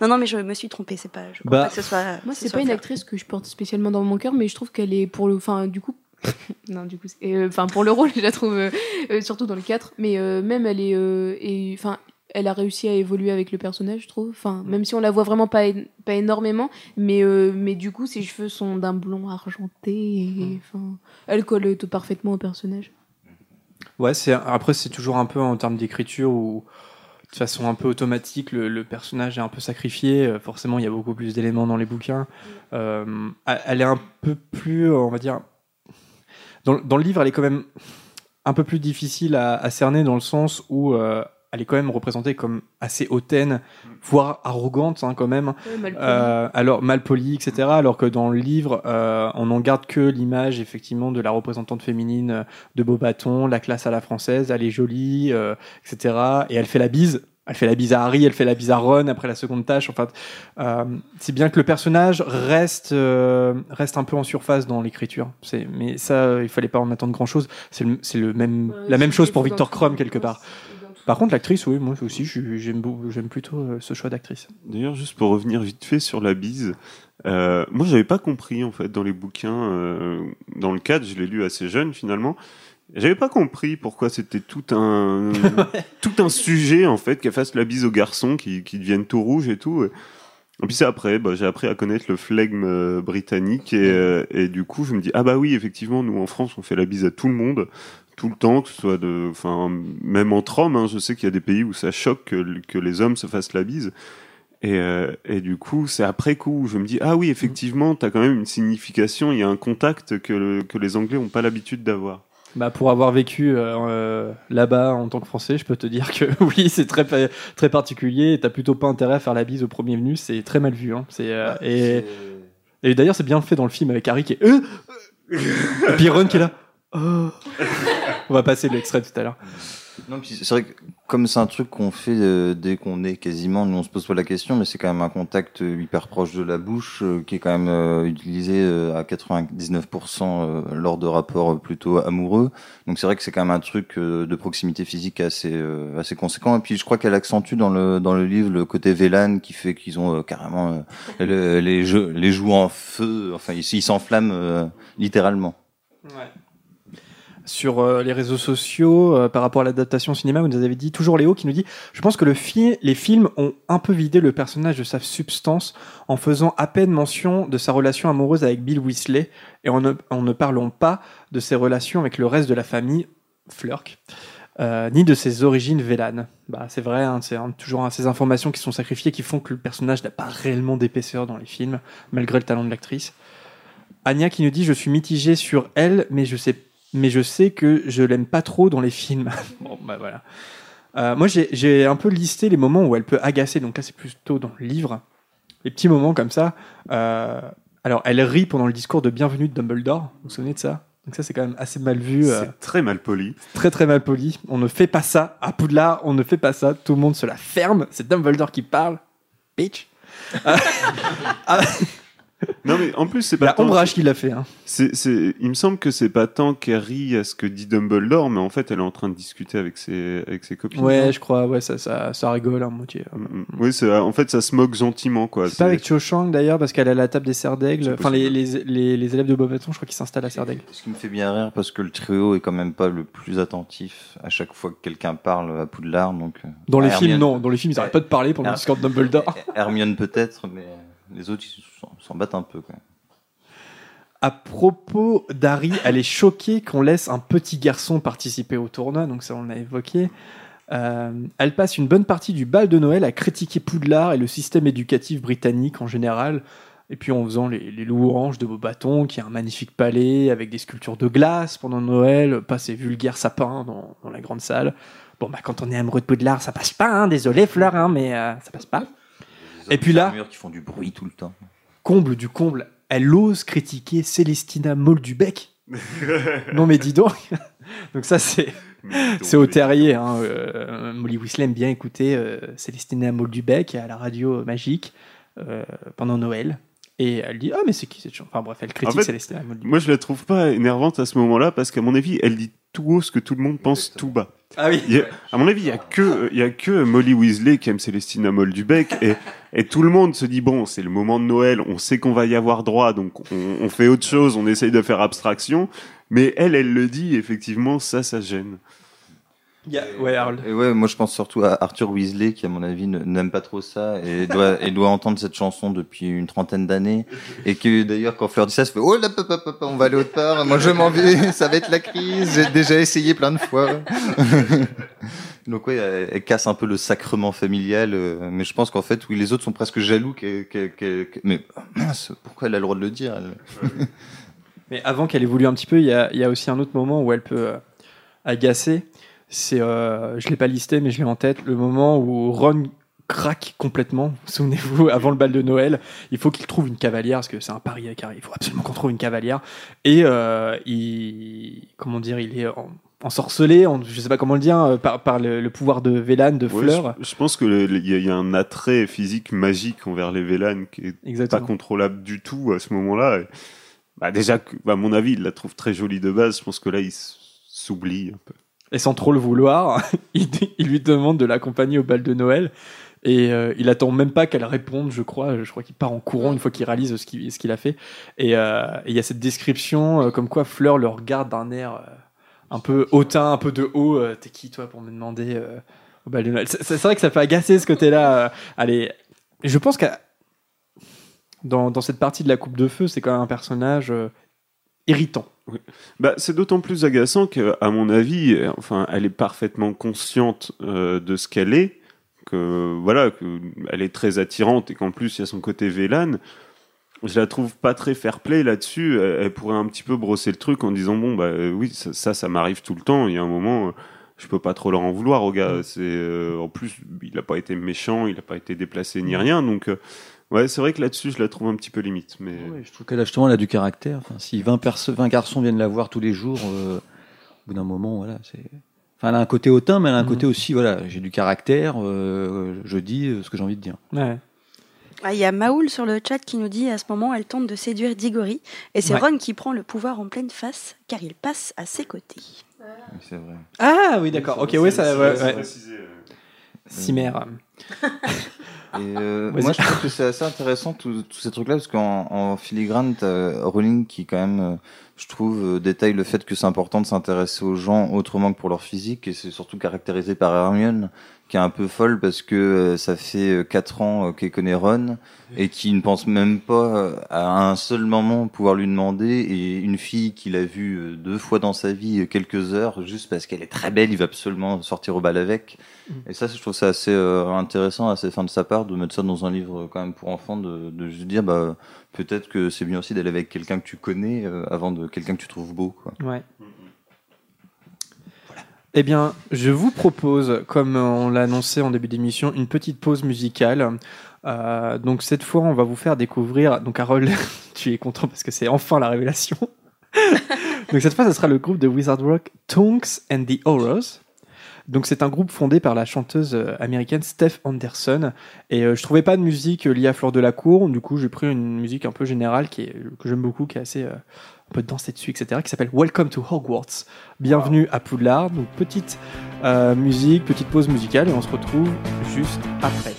Non, non, mais je me suis trompée. C'est pas. Je crois Bah, pas que ce soit. Moi, ce c'est pas une actrice que je porte spécialement dans mon cœur, mais je trouve qu'elle est pour le. Enfin, du coup. *laughs* non, du coup. euh, Enfin, pour le rôle, *laughs* je la trouve. euh, euh, surtout dans le 4. Mais euh, même, elle est. euh, et- Enfin. Elle a réussi à évoluer avec le personnage, je trouve. Enfin, même si on la voit vraiment pas, pas énormément, mais, euh, mais du coup, ses cheveux sont d'un blond argenté. Et, enfin, elle colle tout parfaitement au personnage. Ouais, c'est après c'est toujours un peu en termes d'écriture où de façon un peu automatique le, personnage est un peu sacrifié. Euh, Forcément, il y a beaucoup plus d'éléments dans les bouquins. Euh, elle est un peu plus, euh, on va dire, dans, le livre, elle est quand même un peu plus difficile à, cerner dans le sens où elle est quand même représentée comme assez hautaine, voire arrogante hein, quand même. Ouais, mal. Euh, alors mal polie, etc. Alors que dans le livre, euh, on n'en garde que l'image effectivement de la représentante féminine euh, de Beaubaton, la classe à la française. Elle est jolie, euh, etc. Et elle fait la bise. Elle fait la bise à Harry, elle fait la bise à Ron après la seconde tâche. Enfin, euh, c'est bien que le personnage reste reste un peu en surface dans l'écriture. Mais ça, il fallait pas en attendre grand chose. C'est le, même Ouais, la même chose pour Victor tout. quelque part. Par contre, l'actrice, oui, moi aussi, j'aime plutôt euh, ce choix d'actrice. D'ailleurs, juste pour revenir vite fait sur la bise, euh, moi j'avais pas compris en fait dans les bouquins, euh, dans le cadre, je l'ai lu assez jeune finalement. J'avais pas compris pourquoi c'était tout un *laughs* tout un sujet en fait qu'elle fasse la bise aux garçons qui, qui deviennent tout rouges et tout. Et, et puis c'est après, bah, j'ai appris à connaître le flegme euh, britannique et, euh, et du coup je me dis ah bah oui effectivement nous en France on fait la bise à tout le monde tout le temps que ce soit de enfin même entre hommes hein, je sais qu'il y a des pays où ça choque que, que les hommes se fassent la bise et, euh, et du coup, c'est après coup où je me dis ah oui, effectivement, t'as quand même une signification, il y a un contact que, le- que les Anglais n'ont pas l'habitude d'avoir. Bah pour avoir vécu euh, euh, là-bas en tant que Français, je peux te dire que *laughs* oui, c'est très très particulier. T'as plutôt pas intérêt à faire la bise au premier venu, c'est très mal vu. Hein. C'est euh, et, et d'ailleurs c'est bien fait dans le film avec Harry qui est euh, et puis Ron qui est là. Oh. *laughs* On va passer l'extrait tout à l'heure. Non, puis c'est vrai que comme c'est un truc qu'on fait euh, dès qu'on est quasiment, nous on se pose pas la question, mais c'est quand même un contact euh, hyper proche de la bouche euh, qui est quand même euh, utilisé euh, à 99% euh, lors de rapports plutôt amoureux. Donc c'est vrai que c'est quand même un truc euh, de proximité physique assez euh, assez conséquent. Et puis je crois qu'elle accentue dans le dans le livre le côté Vélan qui fait qu'ils ont euh, carrément euh, le- les jeux les joues en feu. Enfin ils ils s'enflamment euh, littéralement. Sur euh, les réseaux sociaux, euh, par rapport à l'adaptation cinéma, vous nous avez dit toujours Léo qui nous dit Je pense que le les films ont un peu vidé le personnage de sa substance en faisant à peine mention de sa relation amoureuse avec Bill Weasley et en ne, parlant pas de ses relations avec le reste de la famille, Flurk, euh, ni de ses origines vélanes. Bah, c'est vrai, hein, c'est toujours ces informations qui sont sacrifiées qui font que le personnage n'a pas réellement d'épaisseur dans les films, malgré le talent de l'actrice. Anya qui nous dit Je suis mitigée sur elle, mais je sais, mais je sais que je l'aime pas trop dans les films. *laughs* bon, bah voilà. Euh, moi, j'ai- un peu listé les moments où elle peut agacer. Donc là, c'est plutôt dans le livre. Les petits moments comme ça. Euh, alors, elle rit pendant le discours de bienvenue de Dumbledore. Vous vous souvenez de ça? Donc ça, c'est quand même assez mal vu. euh, C'est très mal poli. très très mal poli. On ne fait pas ça. À Poudlard, on ne fait pas ça. Tout le monde se la ferme. C'est Dumbledore qui parle. Bitch. *laughs* Non mais en plus c'est pas la tant- ombrage qui l'a fait. Hein. C'est, c'est, il me semble que c'est pas tant qu'elle rit à ce que dit Dumbledore, mais en fait elle est en train de discuter avec ses, avec ses copines. Ouais, je crois. Ouais, ça, ça, ça rigole à moitié. Mm, Oui, c'est, en fait ça se moque gentiment quoi. C'est pas avec Cho Chang d'ailleurs, parce qu'elle est à la table des serres d'aigle. Enfin, les, les, les, les élèves de Beaubaton, je crois qu'ils s'installent à serre d'aigle. Ce qui me fait bien rire parce que le trio est quand même pas le plus attentif à chaque fois que quelqu'un parle à Poudlard. Donc, euh, Dans les Hermione- films, non. Dans les films, ils arrêtent pas de parler pendant le Her- discours de Dumbledore. Hermione peut-être, mais les autres ils s'en- battent un peu. Quand même. À propos d'Harry, elle est choquée qu'on laisse un petit garçon participer au tournoi, donc ça on l'a évoqué. Euh, elle passe une bonne partie du bal de Noël à critiquer Poudlard et le système éducatif britannique en général, et puis en faisant les, les louanges de Beaubaton, qui a un magnifique palais avec des sculptures de glace pendant Noël, pas ces vulgaires sapins dans, dans la grande salle. Bon, bah quand on est amoureux de Poudlard, ça passe pas, hein, désolé Fleur, hein, mais euh, ça passe pas. Et puis là, qui font du bruit tout le temps. Comble du comble, elle ose critiquer Célestina Moldubec. *laughs* non mais dis donc. *laughs* donc ça c'est c'est au terrier. Hein. euh, Molly aime bien écouter euh, Célestina Moldubec à la radio magique euh, pendant Noël. Et elle dit ah mais c'est qui cette chanson Enfin bref, elle critique En fait, Moldubec. moi je la trouve pas énervante à ce moment-là parce qu'à mon avis, elle dit tout haut ce que tout le monde pense tout bas. Ah oui. A- à mon avis, il y a que il y a que Molly Weasley qui aime Célestina Moldubec et et tout le monde se dit bon, c'est le moment de Noël, on sait qu'on va y avoir droit, donc on, on fait autre chose, on essaye de faire abstraction. Mais elle, elle le dit effectivement, ça, ça gêne. Il y a- Ouais, Harold. Et ouais, moi je pense surtout à Arthur Weasley qui à mon avis n'aime pas trop ça et *laughs* doit, et doit entendre cette chanson depuis une trentaine d'années et que d'ailleurs quand Fleur dit ça, se fait oh là papa papa on va aller autre part, moi je m'en vais, ça va être la crise, j'ai déjà essayé plein de fois. *laughs* Donc ouais, elle, elle casse un peu le sacrement familial, euh, mais je pense qu'en fait oui les autres sont presque jaloux qu'elle- mais mince, pourquoi elle a le droit de le dire Mais avant qu'elle évolue un petit peu, il y a, il y a aussi un autre moment où elle peut euh, agacer. C'est, euh, je l'ai pas listé, mais je l'ai en tête, le moment où Ron craque complètement. *laughs* Souvenez-vous, avant le bal de Noël, il faut qu'il trouve une cavalière parce que c'est un pari avec Harry. Il faut absolument qu'on trouve une cavalière. Et euh, il, comment dire, il est en- ensorcelé, en, je sais pas comment le dire, euh, par, par le, le pouvoir de Vélan, de Ouais, Fleur. je, je pense que le- le- il y, y a un attrait physique magique envers les Vélanes qui est Exactement. pas contrôlable du tout à ce moment-là. Bah déjà, que- à mon avis, il la trouve très jolie de base. Je pense que là, il s'oublie un peu. Et sans trop le vouloir, *laughs* il, lui demande de l'accompagner au bal de Noël. Et euh, il attend même pas qu'elle réponde, je crois. Je crois qu'il part en courant une fois qu'il réalise ce qu'il a fait. Et euh, et il y a cette description euh, comme quoi Fleur le regarde d'un air un peu hautain, un peu de haut. T'es qui toi pour me demander au bal de Noël? C'est vrai que ça fait agacer ce côté-là. allez, je pense qu'à dans, cette partie de la Coupe de Feu, c'est quand même un personnage irritant. Oui. Bah, c'est d'autant plus agaçant que, à mon avis, enfin, elle est parfaitement consciente euh, de ce qu'elle est, que voilà, que elle est très attirante et qu'en plus il y a son côté Vélane. Je la trouve pas très fair-play là-dessus. Elle, elle pourrait un petit peu brosser le truc en disant bon bah euh, oui ça ça, ça m'arrive tout le temps. Il y a un moment. euh, Je peux pas trop leur en vouloir au gars. C'est euh, en plus il a pas été méchant, il a pas été déplacé ni rien. Donc euh, ouais c'est vrai que là-dessus je la trouve un petit peu limite. Mais Je trouve qu'elle a justement elle a du caractère. Enfin, si 20, perso- 20 garçons viennent la voir tous les jours, euh, au bout d'un moment, voilà, c'est. Enfin, elle a un côté hautain, mais elle a un Mhm. côté aussi, voilà, j'ai du caractère, euh, je dis euh, ce que j'ai envie de dire. Ouais. Ah, Il y a Maoul sur le chat qui nous dit à ce moment elle tente de séduire Diggory et c'est Ouais. Ron qui prend le pouvoir en pleine face car il passe à ses côtés. C'est vrai. Ah oui, d'accord. Ok, ouais, ça. ouais, ouais. Cimère. *laughs* Et euh, *laughs* moi, je trouve que c'est assez intéressant tous ces trucs-là, parce qu'en en filigrane, t'as Rowling qui, quand même, euh, je trouve, euh, détaille le fait que c'est important de s'intéresser aux gens autrement que pour leur physique, et c'est surtout caractérisé par Hermione, qui est un peu folle parce que euh, ça fait euh, quatre ans euh, qu'elle connaît Ron, et qui ne pense même pas euh, à un seul moment pouvoir lui demander, et une fille qu'il a vue euh, deux fois dans sa vie, euh, quelques heures, juste parce qu'elle est très belle, il va absolument sortir au bal avec. Et ça, je trouve ça assez euh, intéressant, assez fin de sa part, de mettre ça dans un livre euh, quand même pour enfants, de, de juste dire, bah, peut-être que c'est bien aussi d'aller avec quelqu'un que tu connais euh, avant de quelqu'un que tu trouves beau. Quoi. Ouais. Eh bien, je vous propose, comme on l'a annoncé en début d'émission, une petite pause musicale. Euh, donc cette fois, on va vous faire découvrir. Donc Harold, *laughs* tu es content parce que c'est enfin la révélation. *laughs* donc cette fois, ce sera le groupe de Wizard Rock Tonks and the Horrors. Donc c'est un groupe fondé par la chanteuse euh, américaine Steph Anderson et euh, je trouvais pas de musique liée à Fleur de la Cour, du coup j'ai pris une musique un peu générale qui est, que j'aime beaucoup, qui est assez euh, on peut danser dessus, etc., qui s'appelle Welcome to Hogwarts. Bienvenue à Poudlard. Donc petite euh, musique, petite pause musicale et on se retrouve juste après.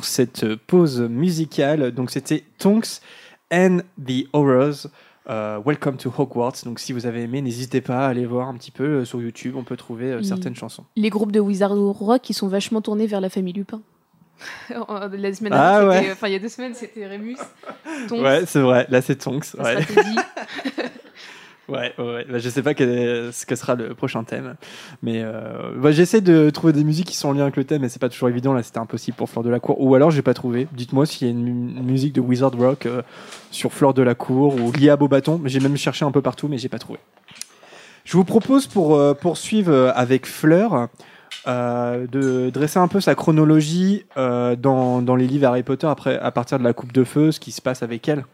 Pour cette euh, pause musicale. Donc c'était Tonks and the Horrors. Euh, Welcome to Hogwarts. Donc si vous avez aimé, n'hésitez pas à aller voir un petit peu euh, sur YouTube. On peut trouver euh, certaines chansons. Les groupes de Wizard Rock qui sont vachement tournés vers la famille Lupin. *laughs* la semaine Ah dernière, ouais. enfin il y a deux semaines, c'était Rémus. *laughs* Tonks. Ouais, c'est vrai. Là, c'est Tonks. La Ouais. *laughs* Ouais, ouais. Bah, je sais pas ce que sera le prochain thème, mais euh, bah, j'essaie de trouver des musiques qui sont en lien avec le thème, mais c'est pas toujours évident. Là, c'était impossible pour Fleur de la Cour. Ou alors, j'ai pas trouvé. Dites-moi s'il y a une, mu- une musique de Wizard Rock euh, sur Fleur de la Cour ou liée à Beaubaton. Mais j'ai même cherché un peu partout, mais j'ai pas trouvé. Je vous propose pour euh, poursuivre avec Fleur. de dresser un peu sa chronologie dans, dans les livres Harry Potter après, à partir de la Coupe de Feu, ce qui se passe avec elle.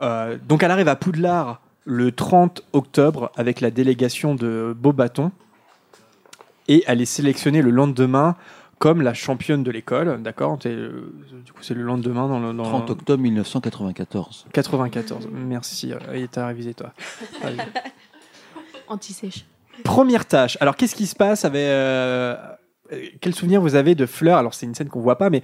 Donc elle arrive à Poudlard le 30 octobre avec la délégation de Beaubaton et elle est sélectionnée le lendemain comme la championne de l'école, d'accord C'est, euh, Du coup, c'est le lendemain dans le dans 30 octobre 1994. 94. Merci, euh, et t'as révisé toi. Anti-sèche. Première tâche. Alors, qu'est-ce qui se passe avec euh, euh, quel souvenir vous avez de Fleur? Alors, c'est une scène qu'on voit pas, mais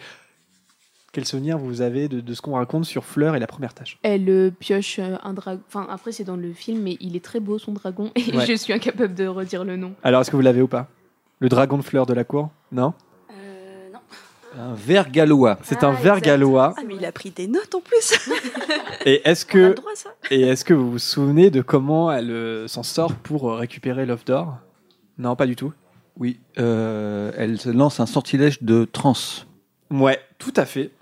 quel souvenir vous avez de, de ce qu'on raconte sur Fleur et la première tâche? Elle euh, pioche euh, un dragon. Enfin, après, c'est dans le film, mais il est très beau son dragon et Ouais. *laughs* je suis incapable de redire le nom. Alors, est-ce que vous l'avez ou pas? Le dragon de Fleur de la cour? Non? Un ver gallois. C'est un ver gallois. Ah, mais il a pris des notes en plus. *laughs* Et est-ce On a que le droit, ça et est-ce que vous vous souvenez de comment elle euh, s'en sort pour euh, récupérer l'œuf d'or? Non, pas du tout. Oui, euh, elle lance un sortilège de trance. Ouais, tout à fait,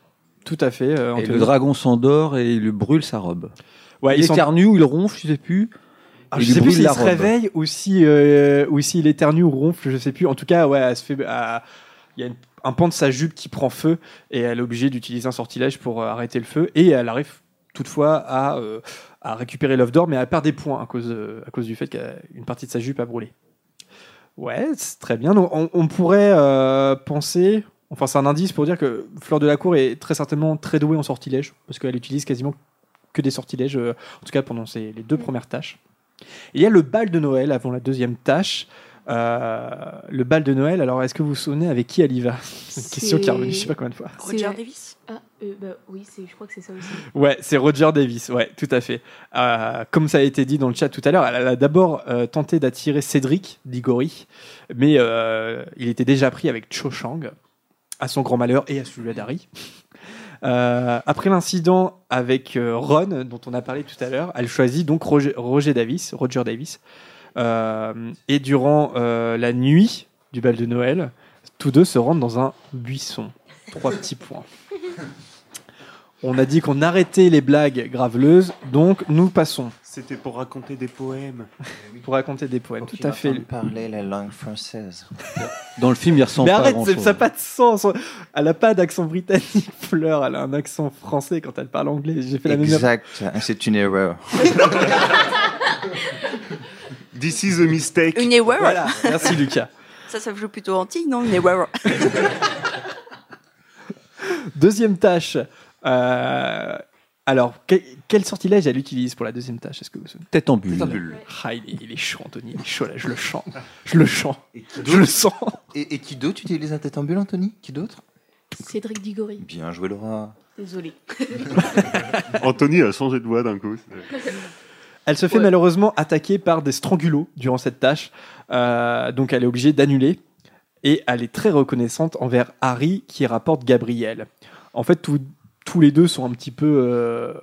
tout à fait. euh, Et le dragon s'endort et il lui brûle sa robe. Ouais, il éternue ou il ronfle, je sais plus. Ah, je sais plus s'il se réveille ou si, euh, ou s'il éternue ou ronfle, je sais plus. En tout cas, ouais, elle se fait. elle- Il y a une- un pan de sa jupe qui prend feu et elle est obligée d'utiliser un sortilège pour euh, arrêter le feu. Et elle arrive toutefois à, euh, à récupérer l'œuf d'or, mais elle perd des points à cause, à cause du fait qu'une partie de sa jupe a brûlé. Ouais, c'est très bien. Donc, on, on pourrait euh, penser. Enfin, c'est un indice pour dire que Fleur de la Cour est très certainement très douée en sortilège, parce qu'elle utilise quasiment que des sortilèges, euh, en tout cas pendant ses, les deux premières tâches. Il y a le bal de Noël avant la deuxième tâche. Euh, le bal de Noël, alors est-ce que vous vous souvenez avec qui elle y va? C'est une question qui est revenue je sais pas combien de fois. Roger Davis? Ah, euh, bah oui, c'est- je crois que c'est ça aussi. Ouais, c'est Roger Davis, ouais, tout à fait. Euh, comme ça a été dit dans le chat tout à l'heure, elle a d'abord euh, tenté d'attirer Cédric d'Igori, mais euh, il était déjà pris avec Cho Chang, à son grand malheur et à celui d'Harry. Euh, après l'incident avec euh, Ron, dont on a parlé tout à l'heure, elle choisit donc Roger, Davis, Roger Davis. Euh, et durant la nuit du bal de Noël, tous deux se rendent dans un buisson. Trois petits points. *laughs* On a dit qu'on arrêtait les blagues graveleuses, donc nous passons C'était pour raconter des poèmes. pour raconter des poèmes. Tout à fait. parler la langue française. Dans le film, il ressemble Mais pas à arrête, grand-chose. c'est- ça n'a pas de sens. Elle n'a pas d'accent britannique, Fleur. Elle a un accent français quand elle parle anglais. J'ai fait la même Exact, c'est une erreur. This is a mistake. Une erreur Voilà, merci Lucas. Ça, ça joue plutôt anti, non? Une erreur. Deuxième tâche. Euh, alors, que- quel sortilège elle utilise pour la deuxième tâche Est-ce que vous Tête en bulle. Tête en bulle. Ah, il, est, il est chaud, Anthony. Il est chaud là. Je le chante. Je le chante. Et qui Je le sens. Et, et qui d'autre utilise un tête en bulle, Anthony? Qui d'autre? Cédric Diggory. Bien joué, Laura. Désolé. *laughs* Anthony a changé de voix d'un coup. Elle se fait Ouais. malheureusement attaquer par des strangulots durant cette tâche. Euh, donc elle est obligée d'annuler. Et elle est très reconnaissante envers Harry qui rapporte Gabriel. En fait, tous- tous les deux sont un petit peu, euh,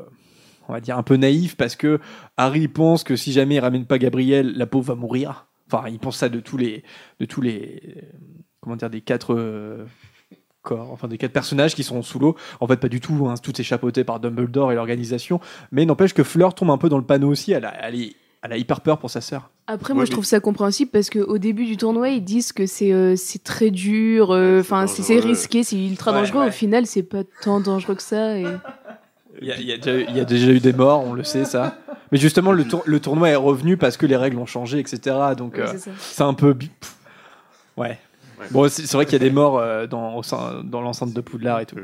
on va dire, un peu naïfs parce que Harry pense que si jamais il ramène pas Gabriel, la pauvre va mourir. Enfin, il pense ça de tous les, de tous les, comment dire, des quatre euh, corps, enfin des quatre personnages qui sont sous l'eau. En fait, pas du tout. hein, tout est chapeauté par Dumbledore et l'organisation. Mais n'empêche que Fleur tombe un peu dans le panneau aussi. Elle elle est- elle a hyper peur pour sa sœur. Après, Ouais, moi, je trouve ça compréhensible parce qu'au début du tournoi, ils disent que c'est euh, c'est très dur, euh, enfin, c'est risqué, c'est ultra Ouais, dangereux. ouais. Au final, c'est pas tant dangereux que ça. Et... Il y, a, il y a déjà, il y a déjà eu des morts, on le sait ça. Mais justement, le, tour- le tournoi est revenu parce que les règles ont changé, etc. Donc Oui, euh, c'est un peu. pff. Ouais. Ouais. Bon, c'est vrai qu'il y a des morts euh, dans, au sein- dans l'enceinte de Poudlard et tout.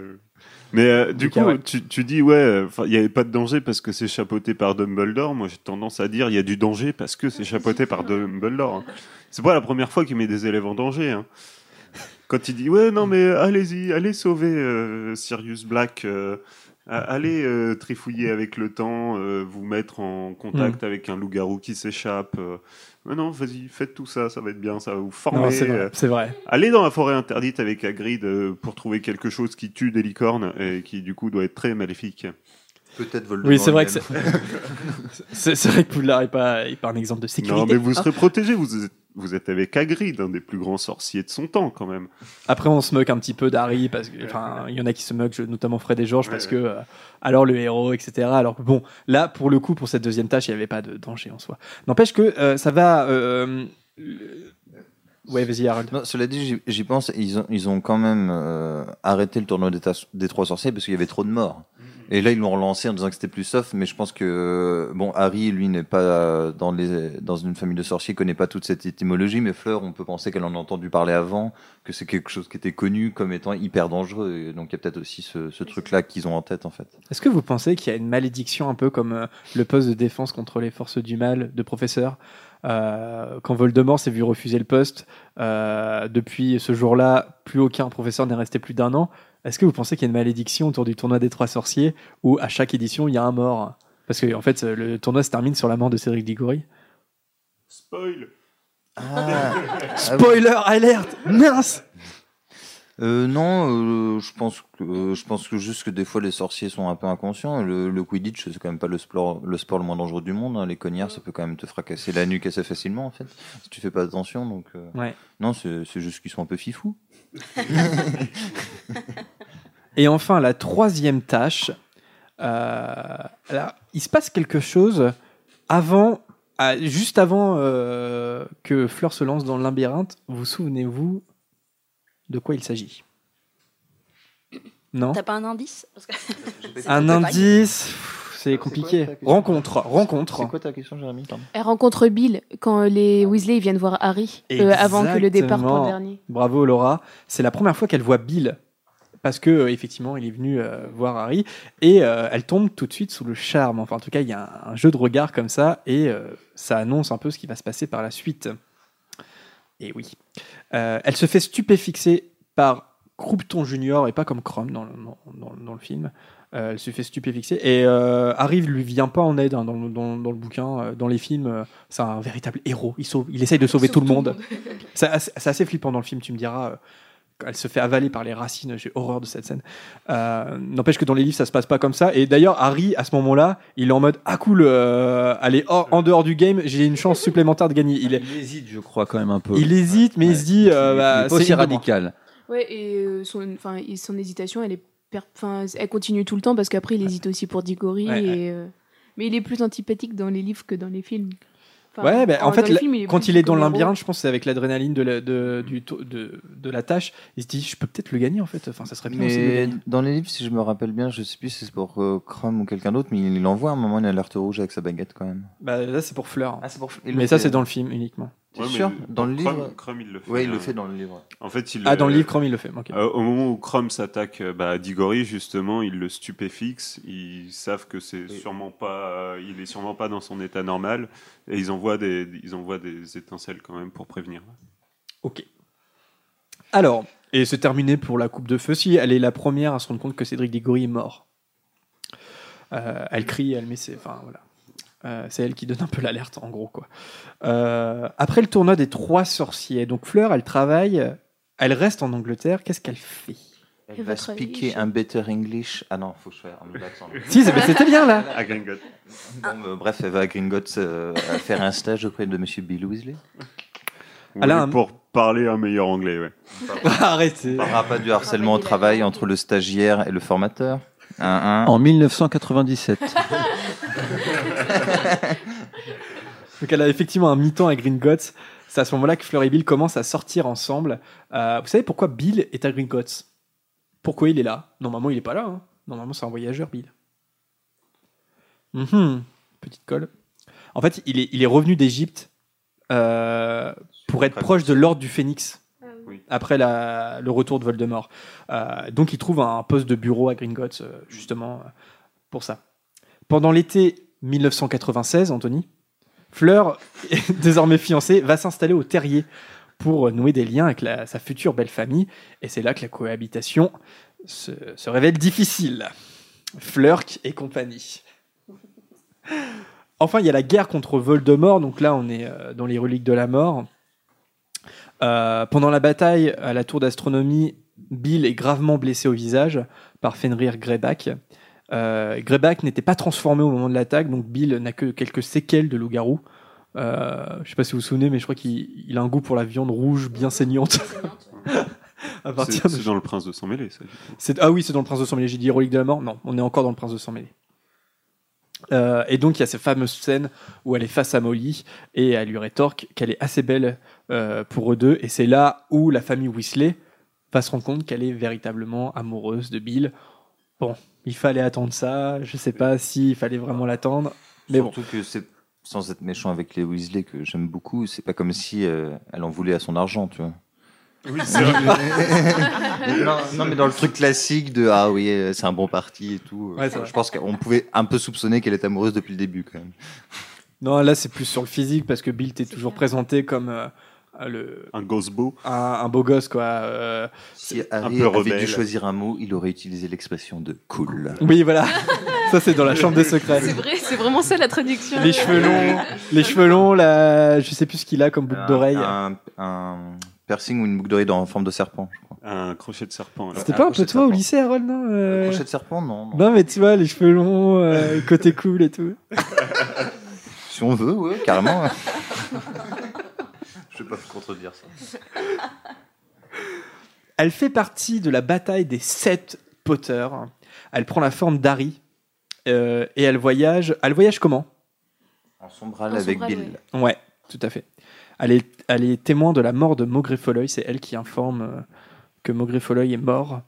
Euh, Mais euh, du coup, ouais. tu, tu dis, ouais, enfin, il n'y avait pas de danger parce que c'est chapeauté par Dumbledore. Moi, j'ai tendance à dire, il y a du danger parce que c'est chapeauté par Dumbledore. hein. C'est pas la première fois qu'il met des élèves en danger. hein. Quand il dit ouais non mais allez-y, allez sauver euh, Sirius Black, euh, allez euh, trifouiller avec le temps, euh, vous mettre en contact Mm. avec un loup-garou qui s'échappe. euh. Ouais, non, vas-y, faites tout ça, ça va être bien, ça va vous former. C'est vrai, euh. vrai. Allez dans la forêt interdite avec Hagrid euh, pour trouver quelque chose qui tue des licornes et qui du coup doit être très maléfique. Peut-être Voldemort. Oui, c'est vrai que *laughs* c'est- vrai que Poudlard est pas, est pas un exemple de sécurité. Non, mais vous Ah. serez protégé, vous êtes, vous êtes avec Hagrid, un des plus grands sorciers de son temps quand même. Après, on se moque un petit peu d'Harry parce que, enfin, il y en a qui se moquent, je- notamment Fred et Georges, parce que, euh, alors le héros, etc. Alors que bon, là, pour le coup, pour cette deuxième tâche, il n'y avait pas de danger en soi. N'empêche que euh, ça va. euh, le- Ouais, vas-y, Harold. Non, cela dit, j'y- pense, ils ont, ils ont quand même euh, arrêté le tournoi des, des trois sorciers parce qu'il y avait trop de morts. Et là, ils l'ont relancé en disant que c'était plus soft, mais je pense que euh, bon, Harry, lui, n'est pas dans les dans une famille de sorciers, connaît pas toute cette étymologie, mais Fleur, on peut penser qu'elle en a entendu parler avant, que c'est quelque chose qui était connu comme étant hyper dangereux. Et donc, il y a peut-être aussi ce, ce truc-là qu'ils ont en tête, en fait. Est-ce que vous pensez qu'il y a une malédiction un peu comme euh, le poste de défense contre les forces du mal de professeur Euh, Quand Voldemort s'est vu refuser le poste, euh, depuis ce jour-là, plus aucun professeur n'est resté plus d'un an. Est-ce que vous pensez qu'il y a une malédiction autour du tournoi des trois sorciers où à chaque édition il y a un mort? Parce que en fait, le tournoi se termine sur la mort de Cédric Diggory. Spoil *laughs* Spoiler alerte Mince Euh, non, euh, je pense que je pense que juste que des fois les sorciers sont un peu inconscients. Le, le Quidditch, c'est quand même pas le sport le sport le moins dangereux du monde. hein. Les cognards, ça peut quand même te fracasser la nuque assez facilement en fait, si tu fais pas attention. Donc euh, Ouais. non, c'est c'est juste qu'ils sont un peu fifous. *laughs* *laughs* Et enfin, la troisième tâche. euh, alors, il se passe quelque chose avant, à- juste avant euh, que Fleur se lance dans le labyrinthe. Vous souvenez-vous de quoi il s'agit? Non? T'as pas un indice? Parce que- *laughs* C'est Un indice, pff, c'est compliqué. rencontre, rencontre. C'est quoi ta question, Jérémy? Pardon. Elle rencontre Bill quand les Weasley viennent voir Harry euh, avant que le départ pour le Exactement. dernier. Bravo Laura. C'est la première fois qu'elle voit Bill. Parce que euh, effectivement, il est venu euh, voir Harry et euh, elle tombe tout de suite sous le charme. Enfin, en tout cas, il y a un, un jeu de regard comme ça et ça annonce un peu ce qui va se passer par la suite. Et oui, elle se fait stupéfixer par Croupton Junior et pas comme Chrome dans le, dans, dans- dans le film. Euh, elle se fait stupéfixer et euh, Harry lui vient pas en aide hein, dans, le- dans- dans le bouquin, dans les films. c'est un véritable héros. Il sauve, il essaye de sauver tout le monde. *laughs* C'est assez, c'est assez flippant dans le film, tu me diras. Euh, elle se fait avaler par les racines, j'ai horreur de cette scène. Euh, N'empêche que dans les livres, ça se passe pas comme ça. Et d'ailleurs, Harry, à ce moment-là, il est en mode Ah cool, euh, allez, hors- en dehors du game, j'ai une chance supplémentaire de gagner. Il, est- Il hésite, je crois, quand même un peu. il hésite, mais il se dit euh, Il bah, est aussi c'est radical. Ouais, et euh, son, son hésitation, elle est, per- elle continue tout le temps parce qu'après il hésite aussi pour Diggory. Ouais, et, euh, Mais il est plus antipathique dans les livres que dans les films. Enfin, Ouais, ben, en fait, quand il est dans le labyrinthe, je pense que c'est avec l'adrénaline de, la- de, du de, de la tâche. Il se dit, je peux peut-être le gagner en fait. Enfin, ça serait bien aussi de le Mais gagner. dans les livres, si je me rappelle bien, je sais plus si c'est pour euh, Chrome ou quelqu'un d'autre, mais il envoie un moment une alerte rouge avec sa baguette quand même. Bah, là, c'est pour Fleur. Ah, c'est pour Mais ça, c'est dans le film uniquement. Ouais, sûr Dans le Chrome- livre Chrome, il le fait. Ouais, il le hein. fait dans le livre. En fait, il Ah, dans le livre, Chrome, il le fait. Euh, au moment où Chrome s'attaque euh, bah, à Diggory, justement, il le stupéfixe. Ils savent que c'est sûrement pas, euh, il est sûrement pas dans son état normal, et ils envoient des, ils envoient des étincelles quand même pour prévenir. Ok. Alors, et c'est terminé pour la coupe de feu. Si elle est la première à se rendre compte que Cédric Diggory est mort. Euh, elle crie, elle met ses. Enfin, voilà. Euh, c'est elle qui donne un peu l'alerte, en gros. quoi. Euh, après le tournoi des trois sorciers, donc Fleur, elle travaille, elle reste en Angleterre. Qu'est-ce qu'elle fait? Elle va speaker un better English. Ah non, faut que je fasse un accent. Si, c'était bien, là. À Gringotts. Bon, euh, bref, elle va à Gringotts euh, faire un stage auprès de Monsieur Bill Weasley. Oui, pour parler un meilleur anglais, ouais. *laughs* Arrêtez. On parlera pas du harcèlement au travail entre le stagiaire et le formateur. En 1997. *laughs* Donc elle a effectivement un mi-temps à Gringotts. C'est à ce moment-là que Fleur et Bill commencent à sortir ensemble. Euh, vous savez pourquoi Bill est à Gringotts Pourquoi il est là? Normalement, il est pas là. hein. Normalement, c'est un voyageur, Bill. Mhm. Petite colle. En fait, il est, il est revenu d'Égypte euh, pour être proche de l'ordre du Phénix. Après le retour de Voldemort. Euh, donc il trouve un poste de bureau à Gringotts, euh, justement, euh, pour ça. Pendant l'été 1996, Anthony, Fleur, *laughs* désormais fiancée, va s'installer au Terrier pour nouer des liens avec sa future belle famille. Et c'est là que la cohabitation se, révèle difficile. Flurk et compagnie. Enfin, il y a la guerre contre Voldemort. Donc là, on est dans les reliques de la mort. Euh, pendant la bataille à la tour d'astronomie, Bill est gravement blessé au visage par Fenrir Greyback. Euh, Greyback n'était pas transformé au moment de l'attaque, donc Bill n'a que quelques séquelles de loup-garou. Euh, je sais pas si vous vous souvenez, mais je crois qu'il il a un goût pour la viande rouge bien saignante. *laughs* à partir C'est de- dans le Prince de sang mêlé, ça. Ah oui, c'est dans le Prince de sang mêlé. J'ai dit Relique de la mort. Non, on est encore dans le Prince de sang mêlé. Euh, et donc il y a cette fameuse scène où elle est face à Molly et elle lui rétorque qu'elle est assez belle euh, pour eux deux. Et c'est là où la famille Weasley va se rendre compte qu'elle est véritablement amoureuse de Bill. Bon, il fallait attendre ça. Je sais pas s'il fallait vraiment l'attendre. Mais bon. Surtout que c'est sans être méchant avec les Weasley que j'aime beaucoup, c'est pas comme si euh, elle en voulait à son argent, tu vois. Oui, *laughs* c'est vrai. non, non, mais dans le truc classique de ah oui, euh, c'est un bon parti et tout. euh, Ouais, c'est vrai. je pense qu'on pouvait un peu soupçonner qu'elle est amoureuse depuis le début quand même. Non, là c'est plus sur le physique parce que Bill t'est toujours présenté comme euh, le un gosse beau, un, un beau gosse quoi. euh, Si Harry avait dû choisir un mot, il aurait utilisé l'expression de cool. *laughs* Oui, voilà. Ça c'est dans la chambre des secrets. C'est vrai, c'est vraiment ça la traduction. Les cheveux longs, les cheveux longs, la... je sais plus ce qu'il a comme boucle d'oreille. Un, un piercing ou une boucle d'oreille en forme de serpent, je crois. Un crochet de serpent. C'était pas un peu toi au lycée, Harold, non euh, crochet de serpent, non. non. Non, mais tu vois, les cheveux longs, euh, *laughs* côté cool et tout. *laughs* Si on veut, ouais, carrément. *laughs* je vais pas te contredire ça. Elle fait partie de la bataille des sept Potter. Elle prend la forme d'Harry euh, et elle voyage. Elle voyage comment? En sombrale avec Bill. Ouais, tout à fait. Elle est, elle est témoin de la mort de Maugrey Folloy. C'est elle qui informe euh, que Maugrey Folloy est mort.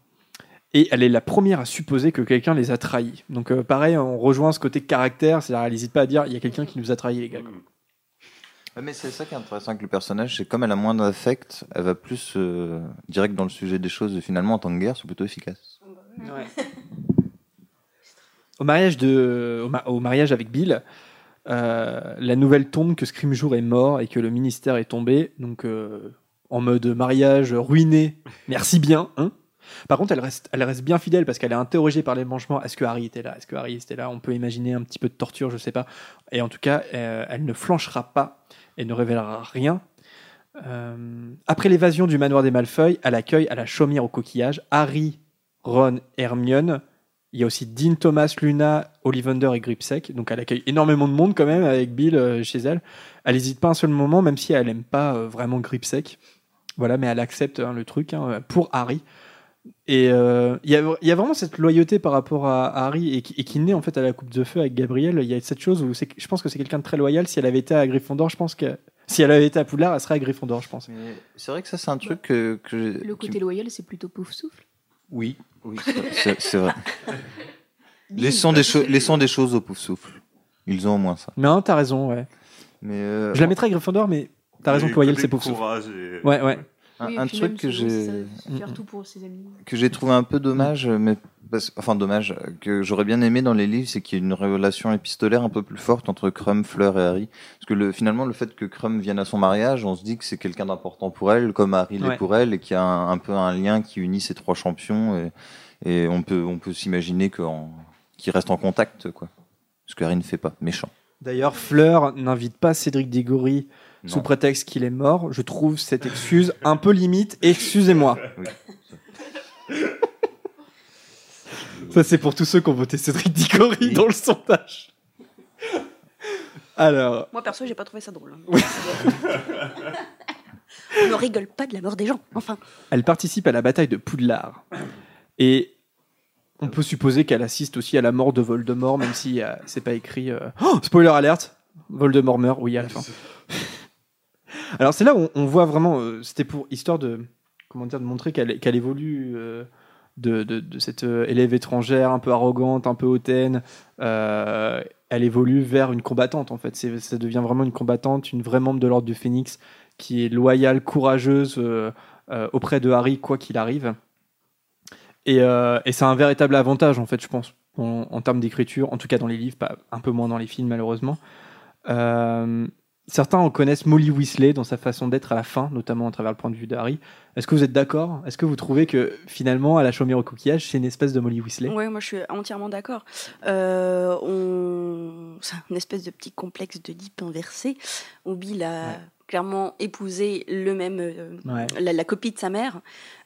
Et elle est la première à supposer que quelqu'un les a trahis. Donc euh, pareil, on rejoint ce côté caractère. C'est-à-dire, elle n'hésite pas à dire il y a quelqu'un qui nous a trahis, les gars. Ouais, mais c'est ça qui est intéressant avec le personnage, c'est comme elle a moins d'affect, elle va plus euh, direct dans le sujet des choses. Et finalement, en tant que guerre, c'est plutôt efficace. Au mariage, de, au, ma- au mariage avec Bill, euh, la nouvelle tombe que Scrimgeour est mort et que le ministère est tombé. Donc, euh, en mode mariage ruiné, merci bien. Hein Par contre, elle reste, elle reste bien fidèle parce qu'elle est interrogée par les mangements. Est-ce que Harry était là? Est-ce que Harry était là? On peut imaginer un petit peu de torture, je sais pas. Et en tout cas, euh, elle ne flanchera pas et ne révélera rien. Après l'évasion du manoir des Malfeuilles, elle accueille à la chaumière au coquillage Harry, Ron, Hermione. Il y a aussi Dean Thomas, Luna, Ollivander et Gripsec. Donc elle accueille énormément de monde quand même avec Bill euh, chez elle. Elle n'hésite pas un seul moment, même si elle n'aime pas euh, vraiment Gripsec. Voilà, mais elle accepte hein, le truc hein, pour Harry. Et euh, il y, a, il y a vraiment cette loyauté par rapport à, à Harry et qui, et qui naît en fait à la Coupe de Feu avec Gabriel. Il y a cette chose où je pense que c'est quelqu'un de très loyal. Si elle avait été à Gryffondor, je pense que si elle avait été à Poudlard, elle serait à Gryffondor, je pense. C'est vrai que ça, c'est un truc que, que Le qui- côté loyal, c'est plutôt pouf souffle. Oui, oui, c'est- vrai. *laughs* laissons, des laissons des choses au pouf souffle. Ils ont au moins ça. Non, t'as raison, ouais. Mais euh, Je la mettrais à Gryffondor, mais t'as raison que loyal, c'est pour souffle. et- Ouais, ouais. Un, Oui, truc même, que j'ai ses amis. que j'ai trouvé un peu dommage, mais parce- enfin dommage, que j'aurais bien aimé dans les livres, c'est qu'il y ait une relation épistolaire un peu plus forte entre Crumb, Fleur et Harry. Parce que le, finalement, le fait que Crumb vienne à son mariage, on se dit que c'est quelqu'un d'important pour elle, comme Harry l'est pour elle, et qu'il y a un, un peu un lien qui unit ces trois champions, et, et on peut, on peut s'imaginer qu'en- qu'ils restent en contact, quoi. Ce que Harry ne fait pas, méchant. D'ailleurs, Fleur n'invite pas Cédric Diggory sous prétexte qu'il est mort. Je trouve cette excuse un peu limite. Excusez-moi. *laughs* Ça, c'est pour tous ceux qui ont voté Cédric Diggory dans le sondage. Alors, Moi, perso, j'ai pas trouvé ça drôle. hein. On ne rigole pas de la mort des gens, enfin. elle participe à la bataille de Poudlard. Et on peut supposer qu'elle assiste aussi à la mort de Voldemort, même si euh, c'est pas écrit. euh, Oh, spoiler alerte Voldemort meurt, oui, à la fin. *laughs* Alors c'est là où on, voit vraiment, euh, c'était pour histoire de, comment dire, de montrer qu'elle évolue euh, de, de- cette euh, élève étrangère un peu arrogante, un peu hautaine. elle évolue vers une combattante en fait. Ça devient vraiment une combattante, une vraie membre de l'ordre du Phénix qui est loyale, courageuse auprès de Harry quoi qu'il arrive. Et, et c'est un véritable avantage en fait, je pense, en, termes d'écriture, en tout cas dans les livres, pas un peu moins dans les films malheureusement. Certains en connaissent Molly Weasley dans sa façon d'être à la fin, notamment à travers le point de vue d'Harry. Est-ce que vous êtes d'accord? Est-ce que vous trouvez que finalement, à la chaumière au coquillage, c'est une espèce de Molly Weasley? Oui, moi je suis entièrement d'accord. Euh, on... C'est une espèce de petit complexe de Deep inversé, où Bill a clairement épousé le même, euh, Ouais. la, la copie de sa mère,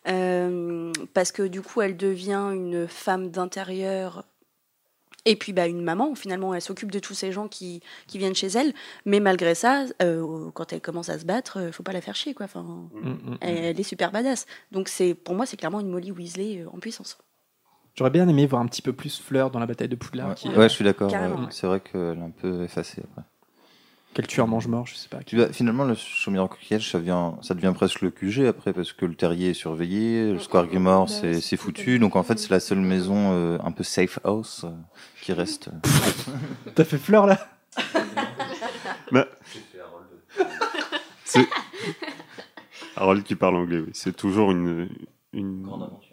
euh, parce que du coup elle devient une femme d'intérieur. Et puis bah, une maman, finalement, elle s'occupe de tous ces gens qui, qui viennent chez elle. Mais malgré ça, euh, quand elle commence à se battre, euh, faut pas la faire chier. Quoi. Enfin, Mm, mm, elle, elle est super badass. Donc c'est pour moi, c'est clairement une Molly Weasley euh, en puissance. J'aurais bien aimé voir un petit peu plus Fleur dans la bataille de Poudlard. Ouais, qui- ouais, je suis d'accord. C'est vrai qu'elle est un peu effacée après. Quel tueur mange-mort, je sais pas. Tu vois, finalement, le chaumière au coquillage, ça, vient, ça devient presque le QG après, parce que le terrier est surveillé, le Square Grimoire, Bah, c'est c'est c'est foutu. Donc en fait, c'est la seule maison euh, un peu safe house euh, qui reste. *laughs* T'as fait Fleur là *laughs* Bah, *laughs* c'est Harold qui parle anglais, oui. C'est toujours une, une,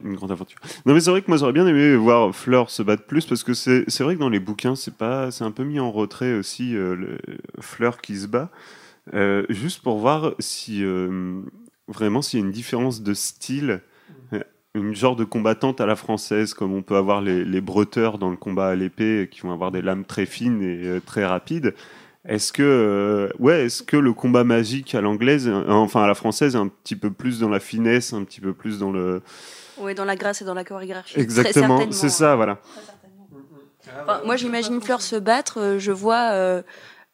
une grande aventure. Non, mais c'est vrai que moi j'aurais bien aimé voir Fleur se battre plus parce que c'est c'est vrai que dans les bouquins, c'est pas, c'est un peu mis en retrait aussi euh, le, Fleur qui se bat, Euh, juste pour voir si euh, vraiment s'il y a une différence de style. Une genre de combattante à la française, comme on peut avoir les, les breuteurs dans le combat à l'épée, qui vont avoir des lames très fines et très rapides. Est-ce que, euh, ouais, est-ce que le combat magique à l'anglaise, euh, enfin à la française, est un petit peu plus dans la finesse, un petit peu plus dans le. Oui, dans la grâce et dans la chorégraphie. Exactement, c'est ça, voilà. Enfin, moi, j'imagine Fleur se battre. euh, je vois, euh,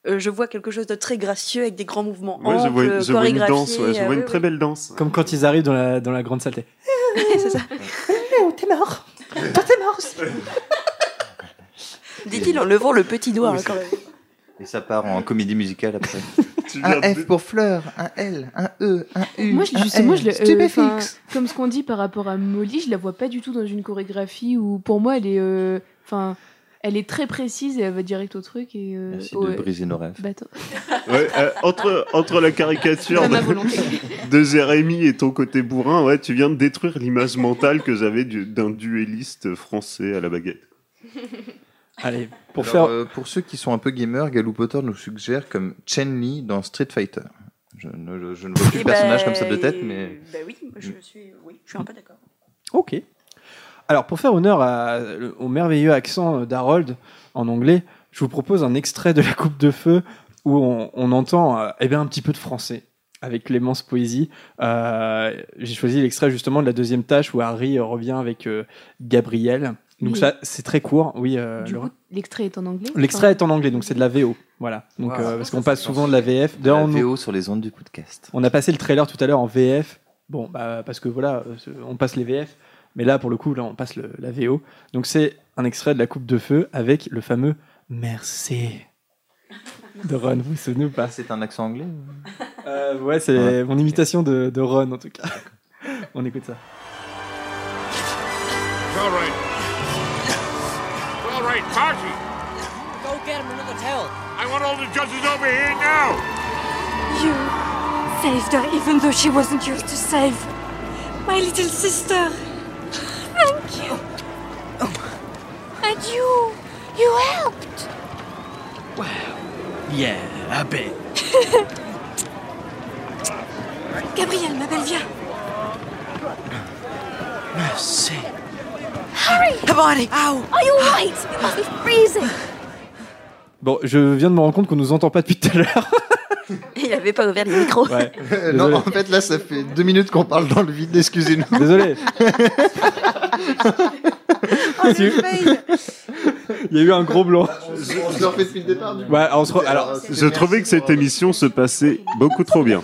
je vois quelque chose de très gracieux avec des grands mouvements Ouais, je vois, amples, je vois une chorégraphiés, danse, ouais, je euh, vois une oui, très belle danse. Comme quand ils arrivent dans la, dans la grande saleté. oui. *laughs* c'est ça. Oh, t'es mort Toi, t'es mort Dit-il en levant le petit doigt, hein, quand même. Et ça part en comédie musicale après. *laughs* Un F pour fleur, un L, un E, un U. Moi, je- un justement, L. je le, euh, comme ce qu'on dit par rapport à Molly, je la vois pas du tout dans une chorégraphie où, pour moi, elle est, euh, enfin, elle est très précise et elle va direct au truc et. euh, Merci de briser nos rêves. Bah. *laughs* Ouais, euh, entre, entre la caricature de, *laughs* de Jérémy et ton côté bourrin, ouais, tu viens de détruire l'image mentale que j'avais du- d'un duelliste français à la baguette. Allez, pour Alors, faire. euh, pour ceux qui sont un peu gamers, Galou Potter nous suggère comme Chen Li dans Street Fighter. Je ne, je- je ne vois plus Eh le personnage ben, comme ça de tête, mais. Bah oui, je suis, oui, je suis un peu d'accord. Ok. Alors, pour faire honneur à- au merveilleux accent d'Harold en anglais, je vous propose un extrait de La Coupe de Feu où on, on entend euh, eh bien, un petit peu de français avec Clémence Poésie. Euh, J'ai choisi l'extrait justement de la deuxième tâche où Harry euh, revient avec euh, Gabriel. Donc Oui. ça, c'est très court. Oui, euh, Du Laura coup, l'extrait est en anglais. L'extrait est en anglais, donc c'est de la VO. Voilà. Donc, Wow. euh, parce qu'on passe souvent de la VF. D'ailleurs, La on- VO sur les ondes du podcast. on a passé le trailer tout à l'heure en VF. Bon, bah, parce que voilà, euh, on passe les VF. Mais là, pour le coup, là, on passe le- la VO. Donc, c'est un extrait de la Coupe de Feu avec le fameux Merci *laughs* de Ron. Vous vous souvenez ou pas? C'est un accent anglais ou- Euh, Ouais, c'est Ouais. mon imitation de, de Ron, en tout cas. *laughs* on écoute ça. All right. All right, Tashi. Go get him another towel. I want all the judges over here now. You saved her even though she wasn't yours to save. My little sister. Thank you. And you, you helped. Well, yeah, a bit. *laughs* Gabrielle, ma belle, viens. Merci. Hurry! Come on, ow! Are you alright? You must be freezing. Bon, je viens de me rendre compte qu'on nous entend pas depuis tout à l'heure. *laughs* Il avait pas ouvert le micro. Ouais. *laughs* Non, en fait, là, ça fait deux minutes qu'on parle dans le vide, excusez-nous. Désolé. *laughs* Tu- Il y a eu un gros blanc. Je le refais depuis le départ, du coup. Ouais, on se re- alors, Je trouvais que cette émission se passait beaucoup trop bien.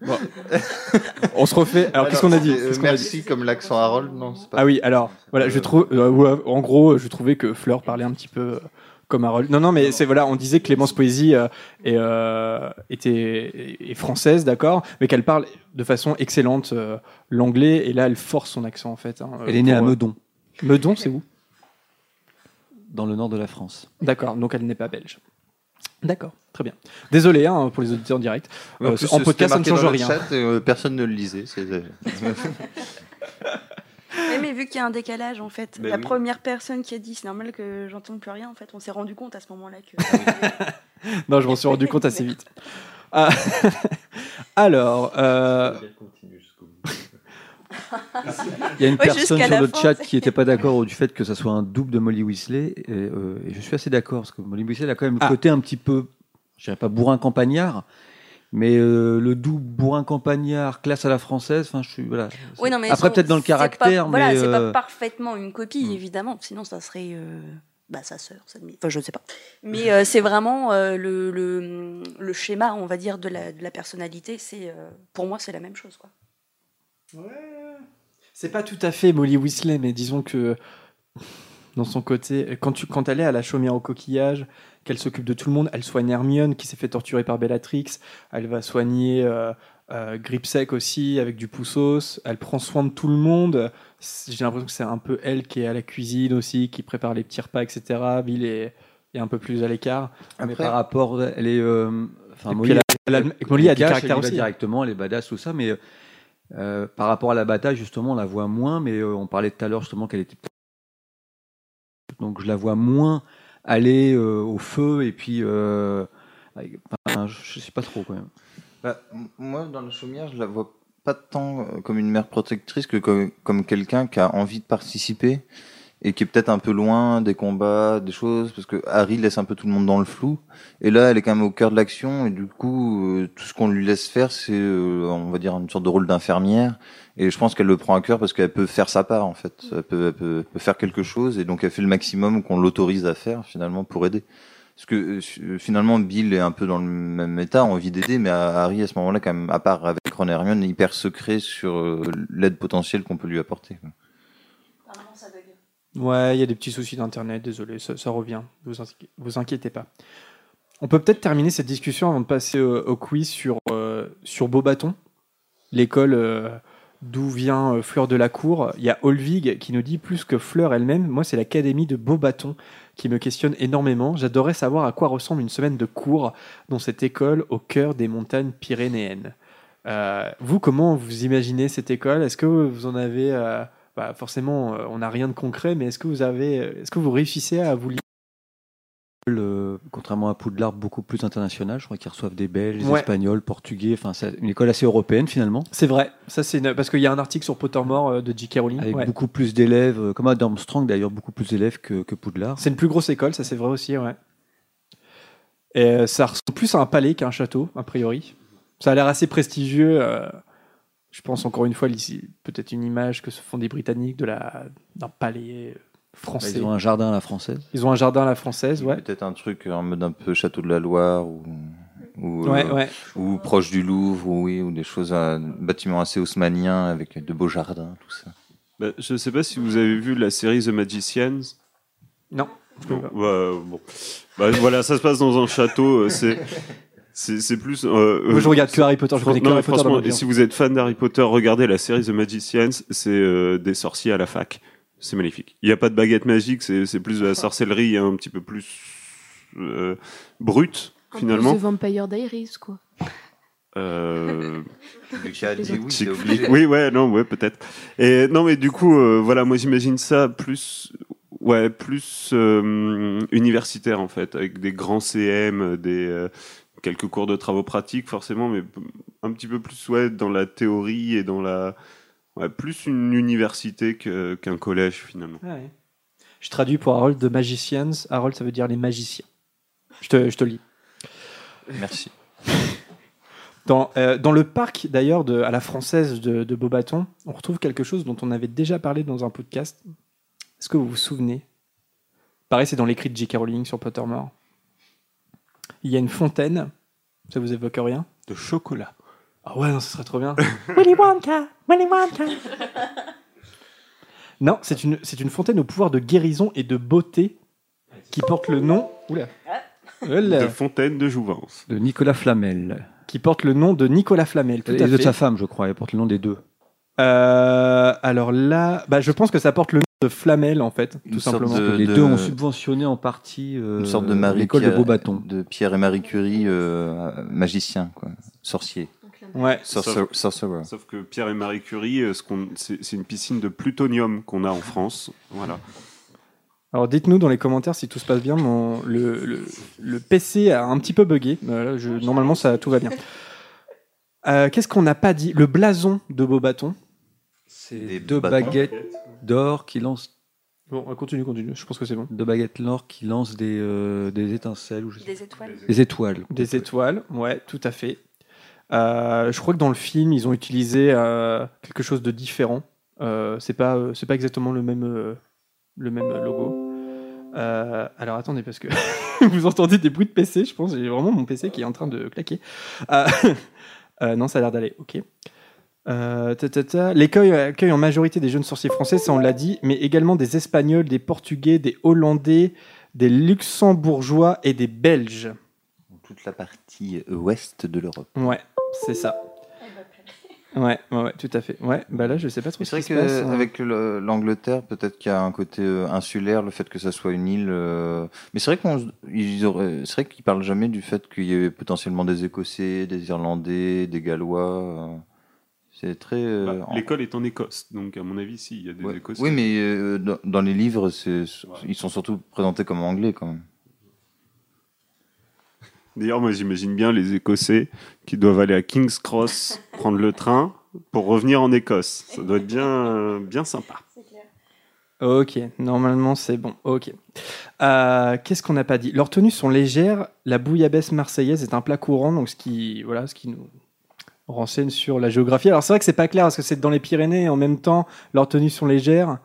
*laughs* on se refait. Alors, qu'est-ce qu'on a dit c'est, euh, qu'on a dit Merci comme l'accent Harold, non pas Ah oui, alors, voilà, je trouve, euh, en gros, je trouvais que Fleur parlait un petit peu euh, comme Harold. Non, non, mais c'est voilà, on disait que Clémence Poésie euh, est, euh, était est française, d'accord, mais qu'elle parle de façon excellente euh, l'anglais, et là, elle force son accent en fait. hein, Elle est née pour, à Meudon, Meudon, c'est où? Dans le nord de la France. D'accord, donc elle n'est pas belge. D'accord, très bien. Désolé hein, pour les auditeurs en direct. En Euh, plus, en podcast, ça ne change rien. chat, euh, personne ne le lisait. mais vu qu'il y a un décalage, en fait, Ben la oui. première personne qui a dit c'est normal que j'entende plus rien, en fait, on s'est rendu compte à ce moment-là que. *laughs* non, je m'en suis rendu compte assez vite. *laughs* Ah, *laughs* Alors, euh, Il y a une Ouais, personne sur le fin, chat c'est- qui n'était *laughs* pas d'accord du fait que ça soit un double de Molly Weasley. Et, euh, et je suis assez d'accord, parce que Molly Weasley elle a quand même le Ah. côté un petit peu, je dirais pas bourrin campagnard, mais euh, le doux bourrin campagnard, classe à la française, enfin, je suis. Voilà. Oui, non, mais Après, peut-être dans le c'est pas- caractère, Voilà, mais. c'est euh, pas parfaitement une copie, évidemment. Sinon, ça serait euh, bah, sa sœur, sa demi. Enfin, je sais pas. Mais euh, c'est vraiment euh, le, le, le schéma, on va dire, de la, de la personnalité. C'est euh, pour moi, c'est la même chose, quoi. C'est pas tout à fait Molly Weasley, mais disons que dans son côté, quand, tu, quand elle est à la chaumière au coquillage, qu'elle s'occupe de tout le monde, elle soigne Hermione qui s'est fait torturer par Bellatrix, elle va soigner euh, euh, Gripsec aussi avec du poussos, elle prend soin de tout le monde. J'ai l'impression que c'est un peu elle qui est à la cuisine aussi, qui prépare les petits repas, etc. Bill est, est un peu plus à l'écart. mais par rapport, elle est. euh, Enfin, Molly, elle a- elle a- Molly a du caractère aussi. directement, elle est badass, tout ça, mais euh, par rapport à la bataille, justement, on la voit moins, mais euh, on parlait tout à l'heure justement qu'elle était. Donc je la vois moins aller euh, au feu et puis. euh, enfin, je sais pas trop quand même. Bah, moi, dans la chaumière, je la vois pas tant euh, comme une mère protectrice que comme, comme quelqu'un qui a envie de participer et qui est peut-être un peu loin des combats, des choses, parce que Harry laisse un peu tout le monde dans le flou. Et là, elle est quand même au cœur de l'action et du coup, euh, tout ce qu'on lui laisse faire, c'est, euh, on va dire, une sorte de rôle d'infirmière. Et je pense qu'elle le prend à cœur parce qu'elle peut faire sa part, en fait. Elle peut, elle peut, elle peut faire quelque chose et donc elle fait le maximum qu'on l'autorise à faire, finalement, pour aider. Parce que euh, finalement, Bill est un peu dans le même état, envie d'aider, mais Harry, à ce moment-là, quand même, à part avec Ron et Hermione, est hyper secret sur euh, l'aide potentielle qu'on peut lui apporter. quoi. Ouais, il y a des petits soucis d'internet, désolé, ça, revient, vous vous inquiétez pas. On peut peut-être terminer cette discussion avant de passer au, quiz sur, euh, sur Beaubaton, l'école euh, d'où vient euh, Fleur de la Cour. Il y a Olvig qui nous dit plus que Fleur elle-même, moi c'est l'académie de Beaubaton qui me questionne énormément. J'adorerais savoir à quoi ressemble une semaine de cours dans cette école au cœur des montagnes pyrénéennes. Vous, comment vous imaginez cette école? Est-ce que vous en avez bah, Forcément, euh, on n'a rien de concret, mais est-ce que vous avez, euh, est-ce que vous réussissez à vous lire Le- contrairement à Poudlard, beaucoup plus international. Je crois qu'ils reçoivent des Belges, des Ouais. Espagnols, Portugais. Enfin, c'est une école assez européenne finalement. C'est vrai, ça c'est une- parce qu'il y a un article sur Pottermore euh, de J.K. Rowling. Avec ouais. beaucoup plus d'élèves, comme à Armstrong d'ailleurs, beaucoup plus d'élèves que, que Poudlard. C'est une plus grosse école, ça c'est vrai aussi, ouais. Et euh, ça ressemble plus à un palais qu'à un château, a priori. Ça a l'air assez prestigieux. euh, je pense encore une fois, peut-être une image que se font des Britanniques de la d'un palais français. Ils ont un jardin à la française. Ils ont un jardin à la française, ouais. Peut-être un truc en mode un peu château de la Loire ou, ou, Ouais, euh, ouais. ou proche du Louvre, ou, oui, ou des choses, un bâtiment assez haussmannien avec de beaux jardins, tout ça. Bah, je sais pas si vous avez vu la série The Magicians. Non. Bah, bon. Bah, voilà, ça se passe dans un château. euh, C'est c'est c'est plus. euh, Moi, je euh, regarde que Harry Potter, je connais que non, Harry Potter et hein. si vous êtes fan d'Harry Potter, regardez la série The Magicians. C'est euh, des sorciers à la fac. C'est magnifique. Il n'y a pas de baguette magique. C'est c'est plus de la sorcellerie, un petit peu plus euh, brute Un finalement. peu The Vampire Diaries, quoi. Euh... *laughs* A dit oui, obligé. Oui, ouais, non, ouais, peut-être. Et non, mais du coup, euh, voilà, moi j'imagine ça plus, ouais, plus euh, universitaire en fait, avec des grands CM, des euh, quelques cours de travaux pratiques forcément, mais un petit peu plus ouais dans la théorie et dans la, ouais, plus une université qu'un collège finalement. Ah ouais. Je traduis pour Harold de Magicians. Harold, ça veut dire les magiciens. Je te, je te lis. Merci. *laughs* Dans, euh, dans le parc, d'ailleurs, de- à la française de, de Beaubaton, on retrouve quelque chose dont on avait déjà parlé dans un podcast. Est-ce que vous vous souvenez? Pareil, c'est dans l'écrit de J.K. Rowling sur Pottermore. Il y a une fontaine. Ça vous évoque rien? De chocolat. Ah ouais, non, ce serait trop bien. *laughs* Willy Wonka, Willy Wonka. *laughs* non, c'est une, c'est une fontaine au pouvoir de guérison et de beauté qui porte le nom. Oula. Oula. De Fontaine de Jouvence. De Nicolas Flamel. Qui porte le nom de Nicolas Flamel. Tout et à de fait. sa femme, je crois. Elle porte le nom des deux. Euh, alors là, bah, je pense que ça porte le nom de Flamel en fait, tout Une sorte simplement. de- Les de- deux ont subventionné en partie euh, Une sorte de Marie l'école de Pierre- Beaubaton. de Pierre et Marie Curie, euh, magicien, quoi, sorcier. Ouais. Sauf, sorcerer. sauf que Pierre et Marie Curie, euh, ce qu'on- c'est c'est une piscine de plutonium qu'on a en France. Voilà. Alors dites-nous dans les commentaires si tout se passe bien. Mon, le, le, le PC a un petit peu bugué. Euh, là, je- normalement, ça, tout va bien. Euh, Qu'est-ce qu'on n'a pas dit? Le blason de Beaubaton. C'est deux baguettes d'or qui lancent. Bon, continue, continue. Je pense que c'est bon. Deux baguettes d'or qui lancent des, euh, des étincelles ou je sais Des étoiles. Des étoiles. Des étoiles, ouais, tout à fait. Euh, je crois que dans le film, ils ont utilisé euh, quelque chose de différent. Euh, c'est pas, euh, c'est pas exactement le même, euh, le même logo. Euh, alors attendez, parce que *laughs* vous entendez des bruits de PC, je pense. J'ai vraiment mon PC qui est en train de claquer. Euh, *laughs* euh, non, ça a l'air d'aller. Ok. Euh, ta, ta, ta. L'écueil accueille en majorité des jeunes sorciers français, ça on l'a dit, mais également des Espagnols, des Portugais, des Hollandais, des Luxembourgeois et des Belges. Toute la partie ouest de l'Europe. Ouais, c'est ça. Ouais, ouais, ouais, tout à fait. Ouais, bah là, je sais pas trop C'est ce vrai qui se passe. hein. qu'avec l'Angleterre, peut-être qu'il y a un côté euh, insulaire, le fait que ça soit une île. euh, Mais c'est vrai qu'on, ils auraient- c'est vrai qu'ils parlent jamais du fait qu'il y ait potentiellement des Écossais, des Irlandais, des Gallois. Euh, C'est très. euh, Bah, en- L'école est en Écosse, donc à mon avis, si, il y a des Ouais. Écossais. Oui, mais euh, dans, dans les livres, ils sont surtout présentés comme anglais quand même. D'ailleurs, moi, j'imagine bien les Écossais qui doivent aller à King's Cross *laughs* prendre le train pour revenir en Écosse. Ça doit être bien, bien sympa. *laughs* Ok, normalement c'est bon. Ok. Euh, Qu'est-ce qu'on n'a pas dit? Leurs tenues sont légères. La bouillabaisse marseillaise est un plat courant, donc ce qui, voilà, ce qui nous renseigne sur la géographie. Alors c'est vrai que c'est pas clair parce que c'est dans les Pyrénées et en même temps leurs tenues sont légères.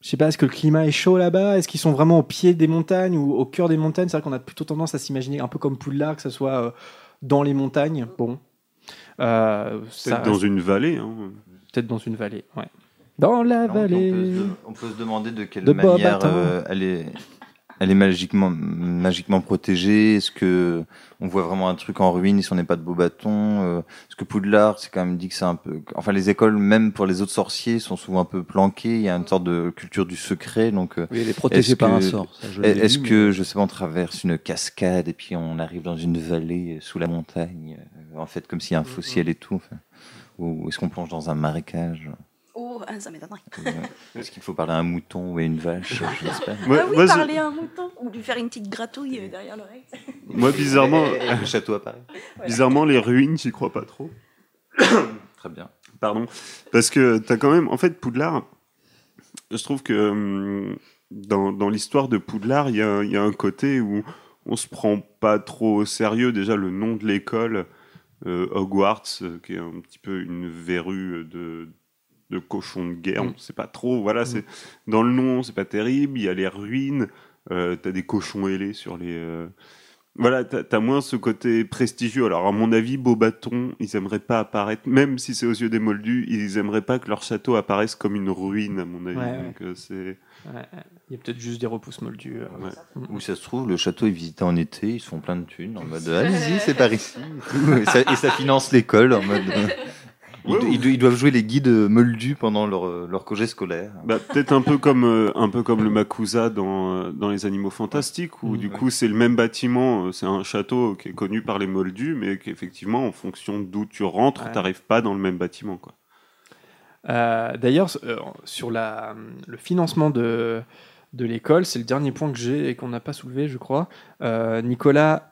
Je sais pas, est-ce que le climat est chaud là-bas? Est-ce qu'ils sont vraiment au pied des montagnes ou au cœur des montagnes? C'est vrai qu'on a plutôt tendance à s'imaginer un peu comme Poudlard, que ce soit euh, dans les montagnes. Bon. Euh, ça Peut-être dans une vallée. Hein. Peut-être dans une vallée, ouais. Dans la Non, vallée. On peut, se, on peut se demander de quelle De manière euh, elle est, elle est magiquement, magiquement protégée. Est-ce que on voit vraiment un truc en ruine si on n'est pas de beau bâton euh, Est-ce que Poudlard, c'est quand même dit que c'est un peu, enfin les écoles même pour les autres sorciers sont souvent un peu planquées. Il y a une sorte de culture du secret, donc. euh, Oui, elle est protégée par que- un sort, Est-ce que je sais pas, on traverse une cascade et puis on arrive dans une vallée euh, sous la montagne, en fait comme s'il y a un faux ciel et tout. enfin. Ou est-ce qu'on plonge dans un marécage? Oh, ah, ça m'étonnerait. Est-ce qu'il faut parler à un mouton ou à une vache Je ne sais pas. ah oui, parler à un mouton ou lui faire une petite gratouille euh, derrière l'oreille. Moi, bizarrement, Le château apparaît. bizarrement, les ruines, j'y crois pas trop. *coughs* Très bien. Pardon. Parce que t'as quand même, en fait, Poudlard, je trouve que hum, dans, dans l'histoire de Poudlard, il y a, il y a un côté où on se prend pas trop au sérieux. Déjà, le nom de l'école, euh, Hogwarts, euh, qui est un petit peu une verrue de, de cochon de guerre, on sait pas trop. Voilà, c'est dans le nom, c'est pas terrible. Il y a les ruines, euh, t'as des cochons ailés sur les. euh, Voilà, t'as as moins ce côté prestigieux. Alors, à mon avis, Beaubaton, ils aimeraient pas apparaître, même si c'est aux yeux des Moldus, ils aimeraient pas que leur château apparaisse comme une ruine, à mon avis. Ouais, ouais. Donc, euh, c'est. Ouais, ouais. Il y a peut-être juste des repousses moldus. euh. Où ça se trouve, le château est visité en été, ils se font plein de thunes en mode *laughs* allez-y, c'est par ici. Et, tout. Et ça, et ça finance l'école en mode. *laughs* euh, Ils, do- ils do- ils doivent jouer les guides moldus pendant leur, euh, leur congé scolaire. Bah, peut-être un peu comme euh, un peu comme le Makusa dans euh, dans les Animaux Fantastiques où Mhm. du coup c'est le même bâtiment, euh, c'est un château qui est connu par les Moldus, mais qu'effectivement en fonction d'où tu rentres, Ouais. t'arrives pas dans le même bâtiment quoi. Euh, D'ailleurs, euh, sur la, le financement de, de l'école, c'est le dernier point que j'ai et qu'on n'a pas soulevé, je crois. Euh, Nicolas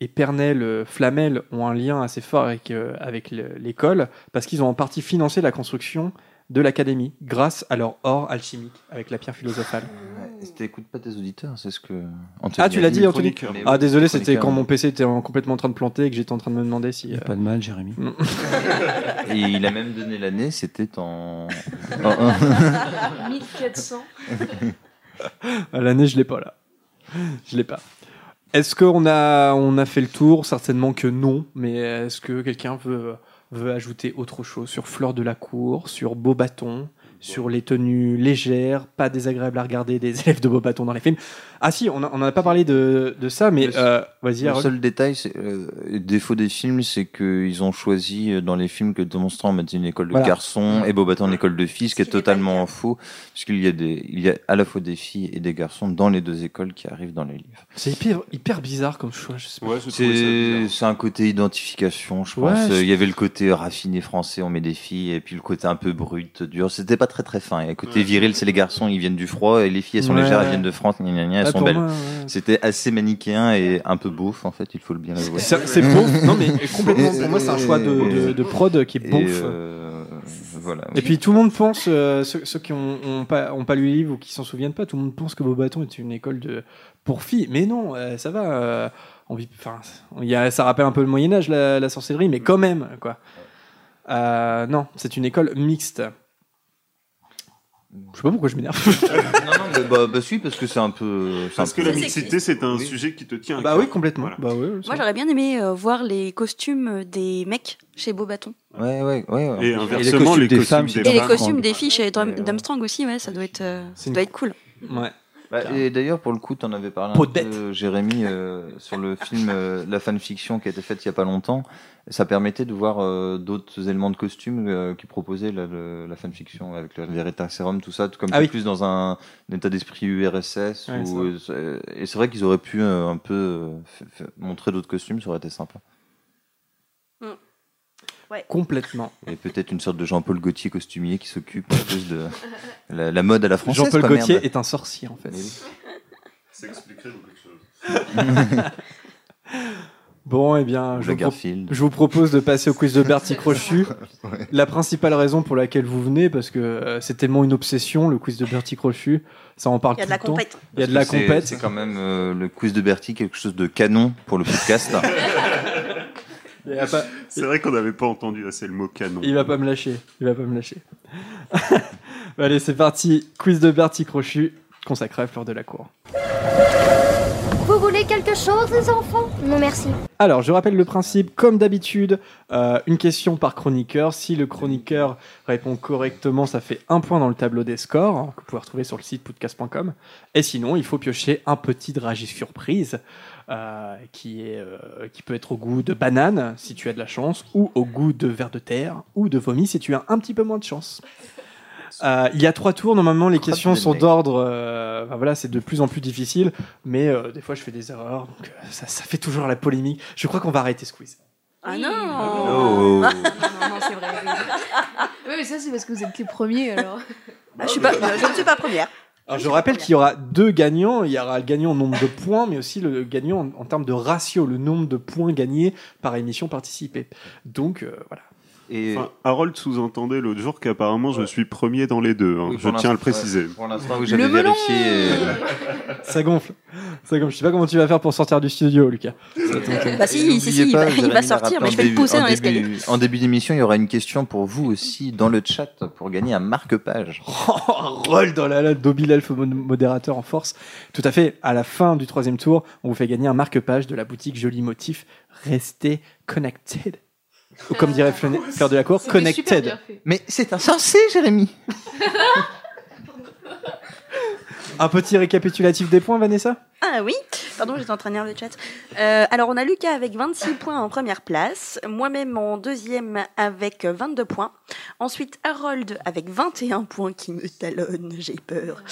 et Pernel euh, Flamel ont un lien assez fort avec, euh, avec le- l'école parce qu'ils ont en partie financé la construction de l'académie grâce à leur or alchimique avec la pierre philosophale. T'écoutes pas tes auditeurs, c'est ce que. Ah, tu l'as dit, Anthony Ah, désolé, c'était quand mon PC était en- complètement en train de planter et que j'étais en train de me demander si. Euh, pas de mal, Jérémy. non. *laughs* Et il a même donné l'année, c'était en. 1400. À *laughs* L'année, je l'ai pas là. Je l'ai pas. Est-ce qu'on a, on a fait le tour? Certainement que non, mais est-ce que quelqu'un veut, veut ajouter autre chose sur Fleur de la Cour, sur Beau Bâton, sur les tenues légères, pas désagréables à regarder des *laughs* élèves de Beau Bâton dans les films Ah si, on n'en a pas parlé de, de ça, mais euh, vas-y, Le Harold. seul détail, c'est euh, le défaut des films, c'est qu'ils ont choisi euh, dans les films que Demonstrant mettait une école de Voilà. garçons et Beaubaton une école de filles, ce qui est totalement faux, puisqu'il y a des, il y a à la fois des filles et des garçons dans les deux écoles qui arrivent dans les livres. C'est hyper, hyper bizarre comme choix, je sais pas. C'est c'est un côté identification, je Ouais, pense. je- Il y avait le côté raffiné français, on met des filles, et puis le côté un peu brut, dur. C'était pas très très fin. Et à côté viril, c'est les garçons, ils viennent du froid, et les filles, elles sont Ouais. légères, elles viennent de France, gna, gna, gna, elles Ah, sont belles. ouais. C'était assez manichéen et un peu beauf, en fait, il faut le bien avouer. C'est beauf. *laughs* Non, mais complètement. Pour moi, c'est un choix de, de, de prod qui est Et, beauf. euh, voilà. Et puis tout le monde pense, euh, ceux, ceux qui ont, ont pas, ont pas lu le livre ou qui s'en souviennent pas, tout le monde pense que Beaubaton est une école de pour filles. Mais non, euh, ça va. euh, on vit, enfin, il y a, ça rappelle un peu le Moyen Âge la, la sorcellerie, mais quand même quoi. Euh, non, c'est une école mixte. Je sais pas pourquoi je m'énerve. *laughs* non, non, mais bah, bah si, parce que c'est un peu. Parce un que peu- la mixité, c'est un sujet qui te tient. à bah cœur. oui, complètement. Bah Moi, j'aurais bien aimé euh, voir les costumes des mecs chez Beaubaton. Ouais, ouais, ouais. ouais. Et inversement, les costumes des Et les femmes. costumes des filles chez Darmstrong aussi, ouais, ça doit être, euh, ça doit être cool. Ouais. Bah, et d'ailleurs, pour le coup, tu en avais parlé un de peu, Jérémy, euh, sur le film euh, La fanfiction qui a été faite il y a pas longtemps. Ça permettait de voir euh, d'autres éléments de costume euh, qui proposaient la, le- la fanfiction avec le Verita Serum, tout ça, tout comme Ah oui. plus dans un, un état d'esprit URSS. Ouais, ou, euh, et c'est vrai qu'ils auraient pu euh, un peu euh, montrer d'autres costumes, ça aurait été sympa. Complètement. *laughs* Et peut-être une sorte de Jean-Paul Gaultier costumier qui s'occupe de *laughs* la, la mode à la française. Jean-Paul Gaultier merde. est un sorcier en fait. Ça expliquerait beaucoup de choses. Bon, eh bien, je vous, pro- Lagerfeld. je vous propose de passer au quiz de Bertie Crochu. *laughs* Ouais. La principale raison pour laquelle vous venez, parce que euh, c'est tellement une obsession, le quiz de Bertie Crochu, ça en parle Il y a de tout la compète. Il y a de la c'est- compète. C'est quand même euh, le quiz de Bertie, quelque chose de canon pour le podcast. *laughs* Pas- C'est vrai qu'on n'avait pas entendu assez le mot canon. Il va pas me lâcher. Il va pas me lâcher. *laughs* Allez, c'est parti. Quiz de Bertie Crochu, consacré à Fleur de la Cour. Vous voulez quelque chose, les enfants? Non, merci. Alors, je rappelle le principe, comme d'habitude, euh, une question par chroniqueur. Si le chroniqueur répond correctement, ça fait un point dans le tableau des scores, hein, que vous pouvez retrouver sur le site podcast.com. Et sinon, il faut piocher un petit dragis surprise, euh, qui, euh, qui peut être au goût de banane, si tu as de la chance, ou au goût de verre de terre, ou de vomi, si tu as un petit peu moins de chance. Euh, il y a trois tours. Normalement, les questions sont d'ordre. euh, enfin, voilà, c'est de plus en plus difficile, mais euh, des fois, je fais des erreurs, donc euh, ça, ça fait toujours la polémique. Je crois qu'on va arrêter ce quiz. Ah non Oh. Non, non, c'est vrai. *laughs* Ouais, mais ça, c'est parce que vous êtes les premiers alors. Ah, je, suis pas, je ne suis pas première. Alors, je rappelle qu'il y aura deux gagnants. Il y aura le gagnant en nombre de points, mais aussi le gagnant en, en termes de ratio, le nombre de points gagnés par émission participée. Donc, euh, voilà. Et Enfin, Harold sous-entendait l'autre jour qu'apparemment je suis premier dans les deux. hein. Oui, je tiens à le préciser. ouais, Pour l'instant, oui, j'avais vérifié. euh, *laughs* Ça gonfle. Ça gonfle. Je sais pas comment tu vas faire pour sortir du studio, Lucas. *laughs* Bah si, N'oubliez si, si, il pas, va, il sortir, mais en je vais le début- pousser en dans l'escalier. En début d'émission, il y aura une question pour vous aussi dans le chat pour gagner un marque-page. Roll dans la la Dobby l'elfe mo- modérateur en force. Tout à fait. À la fin du troisième tour, on vous fait gagner un marque-page de la boutique Joli Motif. Restez connected. Ou comme dirait Fleur Fleur de la Cour, connected. Mais c'est insensé, Jérémy *laughs* Un petit récapitulatif des points, Vanessa? Ah oui, pardon, j'étais en train de lire le chat. Euh, alors, on a Lucas avec 26 points en première place, moi-même en deuxième avec 22 points. Ensuite, Harold avec 21 points qui me talonne, j'ai peur.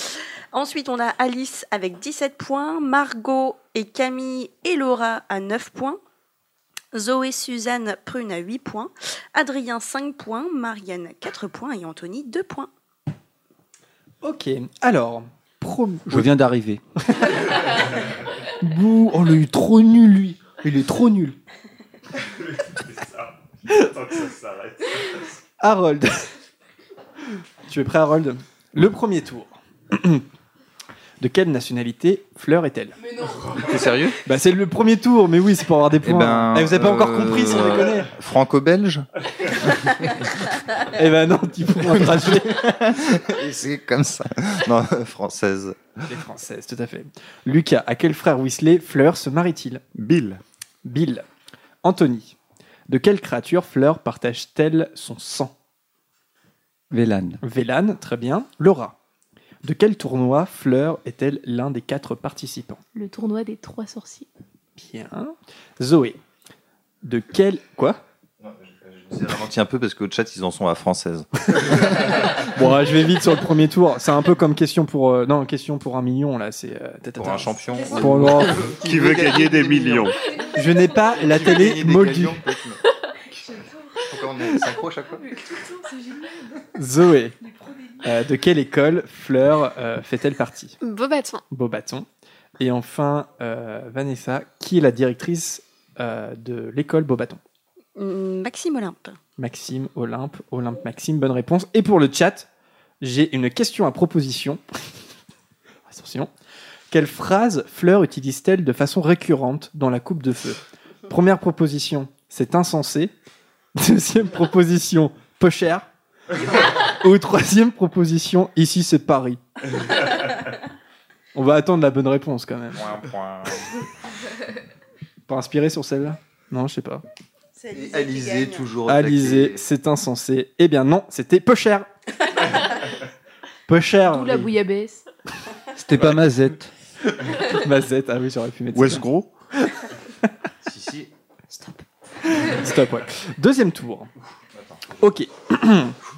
Ensuite, on a Alice avec 17 points, Margot et Camille et Laura à 9 points. Zoé, Suzanne, Prune à 8 points, Adrien 5 points, Marianne 4 points et Anthony 2 points. Ok. Alors, prom- Je viens d'arriver. *laughs* Bouh, oh, il est trop nul, lui. Il est trop nul. *laughs* Harold. tu es prêt, Harold? Le premier tour. *clears throat* De quelle nationalité Fleur est-elle Mais non. T'es sérieux? Bah c'est le premier tour, mais oui, c'est pour avoir des Eh points. ben, Eh, vous avez pas encore euh, compris, sans déconner. Franco-belge *laughs* Eh ben non, tu pourras rattraper. *laughs* Et C'est comme ça. Non, française. Les françaises, tout à fait. Lucas, à quel frère Weasley Fleur se marie-t-il? Bill. Bill. Anthony. De quelle créature Fleur partage-t-elle son sang? Vélan. Vélan, très bien. Laura. De quel tournoi Fleur est-elle l'un des quatre participants Le tournoi des trois sorciers. Bien. Zoé. De quel... Quoi? J'ai ralenti un peu parce qu'au chat, ils en sont à française. *laughs* Bon, je vais vite sur le premier tour. C'est un peu comme question pour... euh, non, question pour un million, là. C'est... euh, tata. Pour un champion. Pour- non. Qui veut gagner des millions Je n'ai pas la télé *laughs* est synchro à chaque fois? Zoé. Euh, de quelle école Fleur euh, fait-elle partie Beau bâton. Beau bâton. Et enfin, euh, Vanessa, qui est la directrice de l'école Beau bâton Mm, Maxime Olympe. Maxime, Olympe, Olympe, Maxime, bonne réponse. Et pour le chat, j'ai une question à proposition. *laughs* Attention. Quelle phrase Fleur utilise-t-elle de façon récurrente dans la coupe de feu? Première proposition, c'est insensé. *laughs* Deuxième proposition, peu cher. *laughs* Ou troisième proposition, ici c'est Paris. On va attendre la bonne réponse quand même. *laughs* Pas inspiré sur celle-là? Non, je sais pas. Alizé, toujours. Alizé, c'est insensé. Eh bien non, c'était peu cher. *laughs* peu cher. D'où la oui. bouillabaisse. C'était pas Mazette. Mazette, ah oui, j'aurais pu mettre West ça. Gros Si, si. Stop, ouais. Deuxième tour. Ok. *clears throat*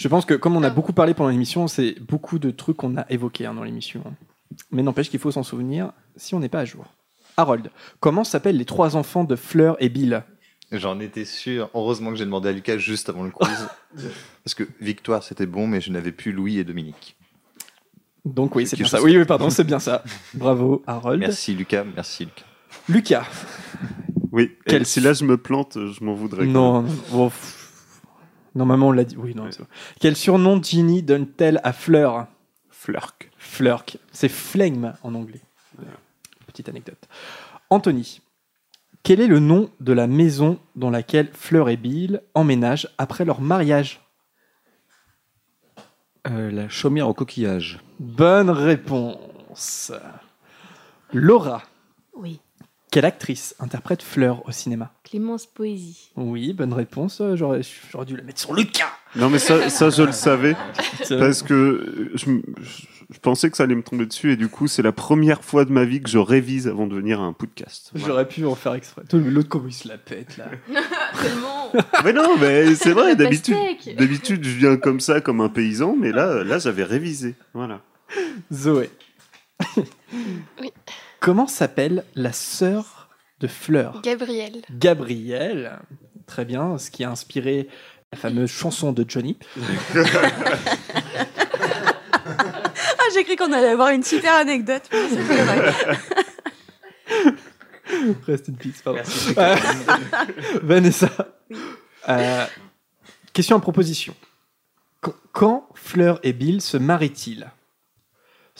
Je pense que comme on a beaucoup parlé pendant l'émission, c'est beaucoup de trucs qu'on a évoqués hein, dans l'émission. Mais n'empêche qu'il faut s'en souvenir si on n'est pas à jour. Harold, comment s'appellent les trois enfants de Fleur et Bill? J'en étais sûr. Heureusement que j'ai demandé à Lucas juste avant le quiz. *laughs* Parce que Victoire, c'était bon, mais je n'avais plus Louis et Dominique. Donc oui, c'est bien ça. Oui, oui, pardon, *laughs* c'est bien ça. Bravo, Harold. Merci Lucas, merci Lucas. Lucas. Oui, Quel- si là je me plante, je m'en voudrais. Non, non, oh, pff. Normalement, on l'a dit. Oui, non, c'est bon. Quel surnom Ginny donne-t-elle à Fleur? Flurk. Flurk. C'est flame en anglais. Petite anecdote. Anthony. Quel est le nom de la maison dans laquelle Fleur et Bill emménagent après leur mariage? Euh, la chaumière au coquillage. Bonne réponse. Laura. Oui. Quelle actrice interprète Fleur au cinéma Clémence Poésie. Oui, bonne réponse. Euh, J'aurais j'aurais dû la mettre sur le cas. Non, mais ça, ça je le savais. Parce que je, m- je- je pensais que ça allait me tomber dessus. Et du coup, c'est la première fois de ma vie que je révise avant de venir à un podcast. Voilà. J'aurais pu en faire exprès. L'autre, comment il se la pète là *laughs* Tellement. Mais non, mais c'est vrai, d'habitude, d'habitude, je viens comme ça, comme un paysan, mais là, là, j'avais révisé. Voilà. Zoé. Oui. Comment s'appelle la sœur de Fleur Gabriel. Gabrielle. Très bien, ce qui a inspiré la fameuse chanson de Johnny. *laughs* Ah, j'ai cru qu'on allait avoir une super anecdote. mais c'est pas vrai. Reste une piste, pardon. Euh, *laughs* Vanessa. Euh, question en proposition. Qu- Quand Fleur et Bill se marient-ils?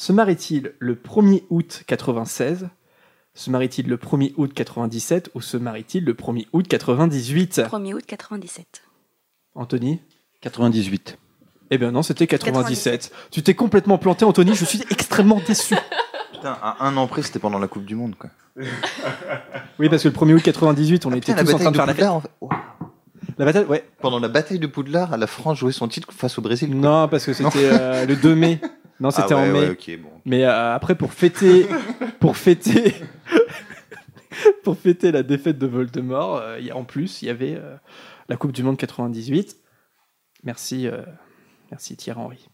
Se marient-ils le 1er août 96 Se marient-ils le 1er août 97 Ou se marient-ils le 1er août 98 1er août 97. Anthony? 98. Eh bien non, c'était 97. Tu t'es complètement planté, Anthony. Je suis extrêmement déçu. *laughs* Putain, à un an près, c'était pendant la Coupe du Monde, quoi. *laughs* Oui, parce que le 1er août 98, on était Putain, la tous en train de faire bataille de la Poudlard, fête. en fait. Waouh. La bataille, ouais. Pendant la bataille de Poudlard, la France jouait son titre face au Brésil. quoi. Non, parce que c'était euh, le 2 mai. *laughs* Non, c'était Ah ouais, en mai. ouais, ok, bon. Mais euh, après, pour fêter, *laughs* pour fêter, *laughs* pour fêter la défaite de Voldemort, euh, il y a- en plus, il y avait euh, la Coupe du Monde 98. Merci, merci Thierry Henry.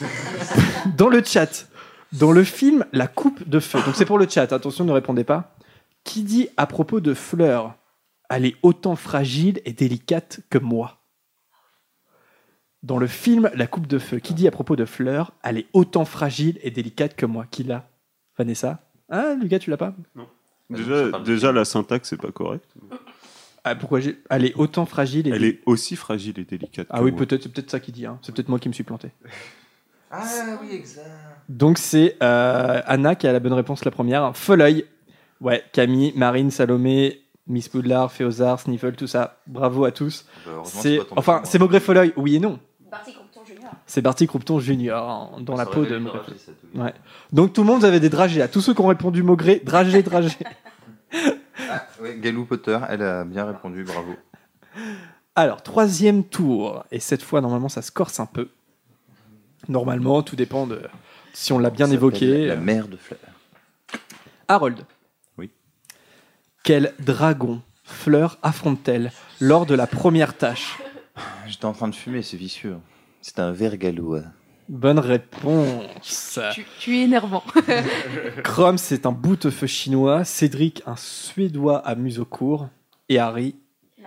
*laughs* dans le chat, dans le film La Coupe de Feu. Donc c'est pour le chat. Attention, ne répondez pas. Qui dit à propos de Fleur, elle est autant fragile et délicate que moi. Dans le film La Coupe de Feu, qui dit à propos de Fleur, elle est autant fragile et délicate que moi. Qui l'a Vanessa Ah, Lucas, tu l'as pas Déjà, déjà la syntaxe, c'est pas correct. Ah, pourquoi j'ai... Elle est autant fragile et Elle est aussi fragile et délicate. Ah que oui, moi. peut-être, c'est peut-être ça qui dit. hein. C'est peut-être moi qui me suis planté. Ah oui, exact. Donc c'est euh, Anna qui a la bonne réponse la première. Foleuil. Ouais, Camille, Marine, Salomé, Miss Poudlard, Féozard, Sniffle, tout ça. Bravo à tous. Bah, heureusement, c'est c'est pas tombé enfin sur moi. c'est Maugré Foleuil, oui et non. Barty Compton Junior. C'est Barty Croupton Junior hein, dans la peau de Maugré. Ouais. Donc tout le monde avait des dragées. À tous ceux qui ont répondu Maugré, dragé, dragé. *laughs* Ah, ouais, Galou Potter, elle a bien répondu, bravo. Alors, troisième tour. Et cette fois, normalement, ça se corse un peu. Normalement, tout dépend de si on l'a bien Ça évoqué. La mère de Fleur. Harold. Oui. Quel dragon Fleur affronte-t-elle lors de la première tâche? J'étais en train de fumer, c'est vicieux. C'est un verre gallois. Bonne réponse. Tu, tu es énervant. *laughs* Chrome, c'est un bout-feu chinois. Cédric, un suédois à museau court. Et Harry,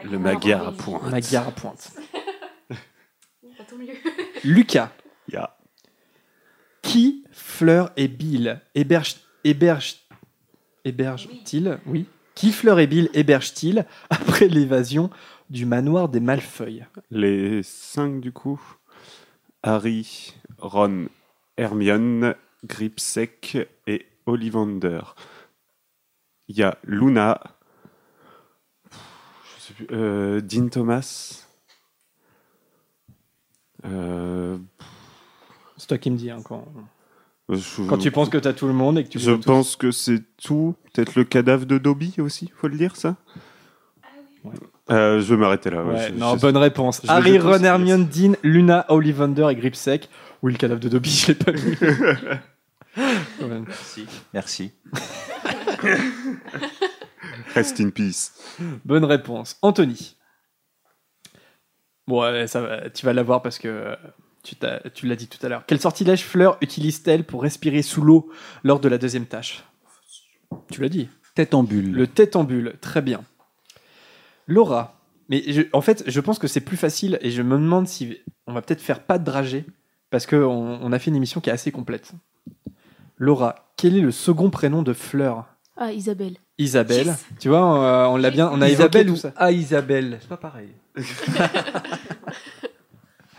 Le Magyar à point. un magyar à pointe. *laughs* *laughs* Lucas. Ya. Qui Fleur et Bill? Héberge héberge héberge-t-il? Oui. Qui Fleur et Bill? Héberge-t-il? Après l'évasion du manoir des Malfeuilles Les cinq, du coup. Harry, Ron, Hermione, Gripsec et Ollivander. Il y a Luna, je sais plus, euh, Dean Thomas. Euh, C'est toi qui me dis hein, quand, je- quand tu penses que tu as tout le monde et que tu Je tous. pense que c'est tout. Peut-être le cadavre de Dobby aussi, faut le dire ça? Euh, Je vais m'arrêter là. ouais, Ouais, je- non, je- bonne réponse. je Harry, Ron, yes. Hermione, Dean, Luna, Ollivander et Gripsec. Oui, le cadavre de Dobby, je l'ai pas vu. *laughs* Merci. Merci. *laughs* Rest in peace. Bonne réponse. Anthony. Bon, ouais, ça va, tu vas l'avoir parce que euh, tu, l'as dit tout à l'heure. Quel sortilège Fleur utilise-t-elle pour respirer sous l'eau lors de la deuxième tâche? Tu l'as dit. Tête en bulle. Le tête en bulle, très bien. Laura. Mais je- en fait, je pense que c'est plus facile et je me demande si on va peut-être faire pas de dragée parce qu'on on a fait une émission qui est assez complète. Laura, quel est le second prénom de Fleur? Ah, Isabelle. Isabelle. Tu vois, euh, on l'a bien, on a Isabelle ou ça. Ah, Isabelle. C'est pas pareil. *laughs*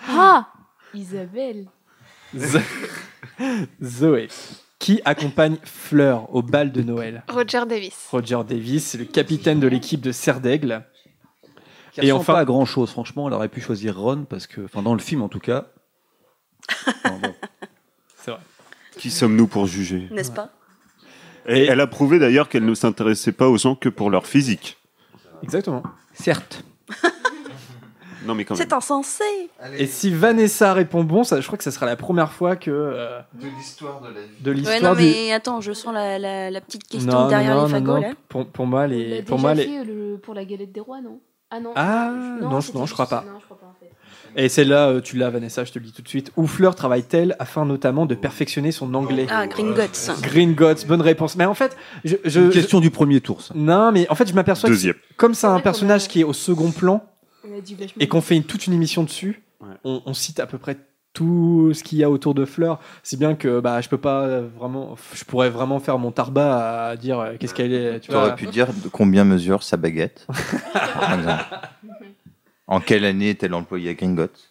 Ah Isabelle. Zo- *laughs* Zoé. Qui accompagne Fleur au bal de Noël? Roger Davis. Roger Davis, c'est le capitaine de l'équipe de Serre d'Aigle. Qui Et enfin- pas à grand chose, franchement. Elle aurait pu choisir Ron parce que, enfin, dans le film en tout cas. *laughs* C'est vrai. Qui sommes-nous pour juger? N'est-ce pas? Et elle a prouvé d'ailleurs qu'elle ne s'intéressait pas aux gens que pour leur physique. Exactement. Certes. Non, mais quand même. C'est insensé. Et si Vanessa répond bon, ça, je crois que ça sera la première fois que. euh, De l'histoire de la vie. de Ouais, l'histoire non, du- mais attends, je sens la, la, la petite question Non, non, derrière non, les fagots, non, là. Pour, pour moi, les, pour moi, les, pour la galette des rois, non? Ah non. Ah, non, non, je crois pas. Non, je crois pas en fait. Et celle-là, euh, tu l'as, Vanessa, je te le dis tout de suite. Où Fleur travaille-t-elle afin notamment de perfectionner son anglais? Ah, Gringotts. Gringotts, bonne réponse. Mais en fait, je. je Une question du premier tour, ça. Non, mais en fait, je m'aperçois que Deuxième. comme c'est un personnage a- qui est au second plan et qu'on fait une- toute une émission dessus, Ouais. on, on cite à peu près tout ce qu'il y a autour de Fleur. C'est bien que bah, je peux pas vraiment. Je pourrais vraiment faire mon tarba à dire euh, qu'est-ce qu'elle est. Tu aurais pu dire de combien mesure sa baguette. *laughs* en quelle année est-elle employée à Gringotts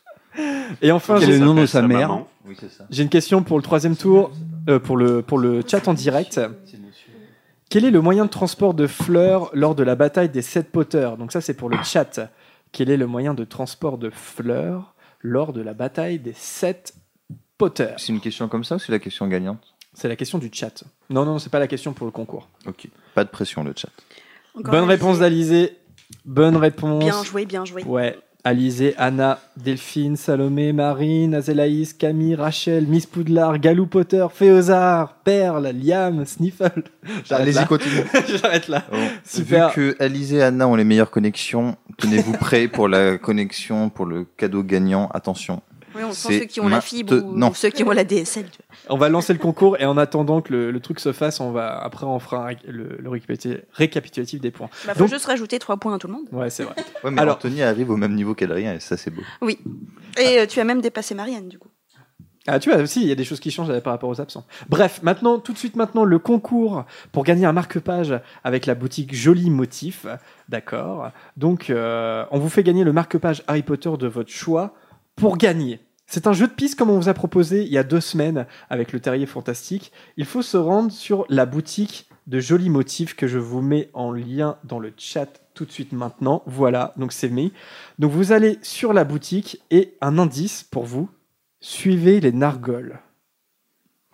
Et enfin, Quel est j'ai- le nom de Sa sa mère? Oui. J'ai une question pour le troisième tour, euh, pour, le, pour le chat en direct. Quel est le moyen de transport de Fleur lors de la bataille des sept Potters? Donc ça, c'est pour le chat. Quel est le moyen de transport de Fleur lors de la bataille des sept Potters C'est une question comme ça ou c'est la question gagnante C'est la question du chat. Non, non, c'est pas la question pour le concours. Ok. Pas de pression, le chat. Encore Bonne réponse d'Alizé. Bonne réponse. Bien joué, bien joué. Ouais. Alizé, Anna, Delphine, Salomé, Marine, Azélaïs, Camille, Rachel, Miss Poudlard, Galou Potter, Féozard, Perle, Liam, Sniffle. *laughs* Allez-y, continue. J'arrête là. *laughs* Super. Vu que Alizé et Anna ont les meilleures connexions, tenez-vous prêts pour la connexion, pour le cadeau gagnant. Attention. Oui, on sent ceux qui ont la fibre ou, ou ceux qui ont la DSL. On va lancer le concours et en attendant que le, le truc se fasse, on va après on fera un le, le récapitulatif, récapitulatif des points. Bah, faut Donc- juste rajouter 3 points à tout le monde. Ouais, c'est vrai. Ouais, mais Alors- Anthony arrive au même niveau qu'Adrien et ça, c'est beau. Oui. Et euh, tu as même dépassé Marianne, du coup. Ah, tu vois aussi, il y a des choses qui changent euh, par rapport aux absents. Bref, maintenant, tout de suite, maintenant, le concours pour gagner un marque-page avec la boutique Joli Motif. D'accord. Donc, euh, on vous fait gagner le marque-page Harry Potter de votre choix pour gagner. C'est un jeu de piste comme on vous a proposé il y a deux semaines avec le Terrier Fantastique. Il faut se rendre sur la boutique de Joli Motif que je vous mets en lien dans le chat tout de suite maintenant. Voilà, donc c'est mis. Donc vous allez sur la boutique et un indice pour vous. Suivez les nargoles.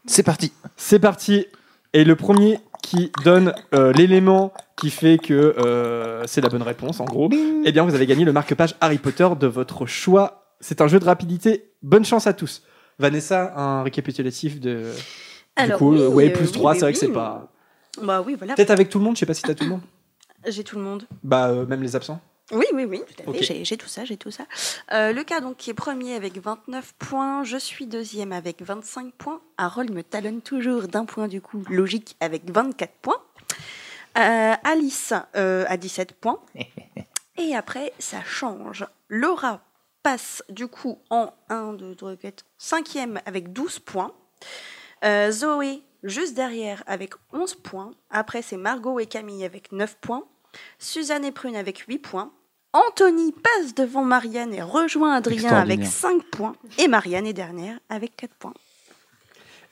C'est parti. C'est parti. Et le premier qui donne euh, l'élément qui fait que euh, c'est la bonne réponse, en gros, eh bien, vous avez gagné le marque-page Harry Potter de votre choix. C'est un jeu de rapidité. Bonne chance à tous. Vanessa, un récapitulatif de. Alors, du coup, oui, euh, ouais, euh, plus oui, 3, oui, c'est vrai que oui. c'est pas. Bah oui, voilà. Peut-être avec tout le monde, je sais pas si t'as tout le monde. *coughs* J'ai tout le monde. Bah, euh, même les absents. Oui, oui, oui, tout à fait. J'ai tout ça, j'ai tout ça. Euh, le cas donc qui est premier avec 29 points, je suis deuxième avec 25 points. Harold me talonne toujours d'un point du coup, logique avec 24 points. Euh, Alice euh, à 17 points. *laughs* Et après, ça change. Laura passe du coup en 1, 2, 3, 4, 5e avec 12 points. Euh, Zoé juste derrière avec 11 points. Après, c'est Margot et Camille avec 9 points. Suzanne et Prune avec 8 points. Anthony passe devant Marianne et rejoint Adrien avec Extraordinaire. 5 points. Et Marianne est dernière avec 4 points.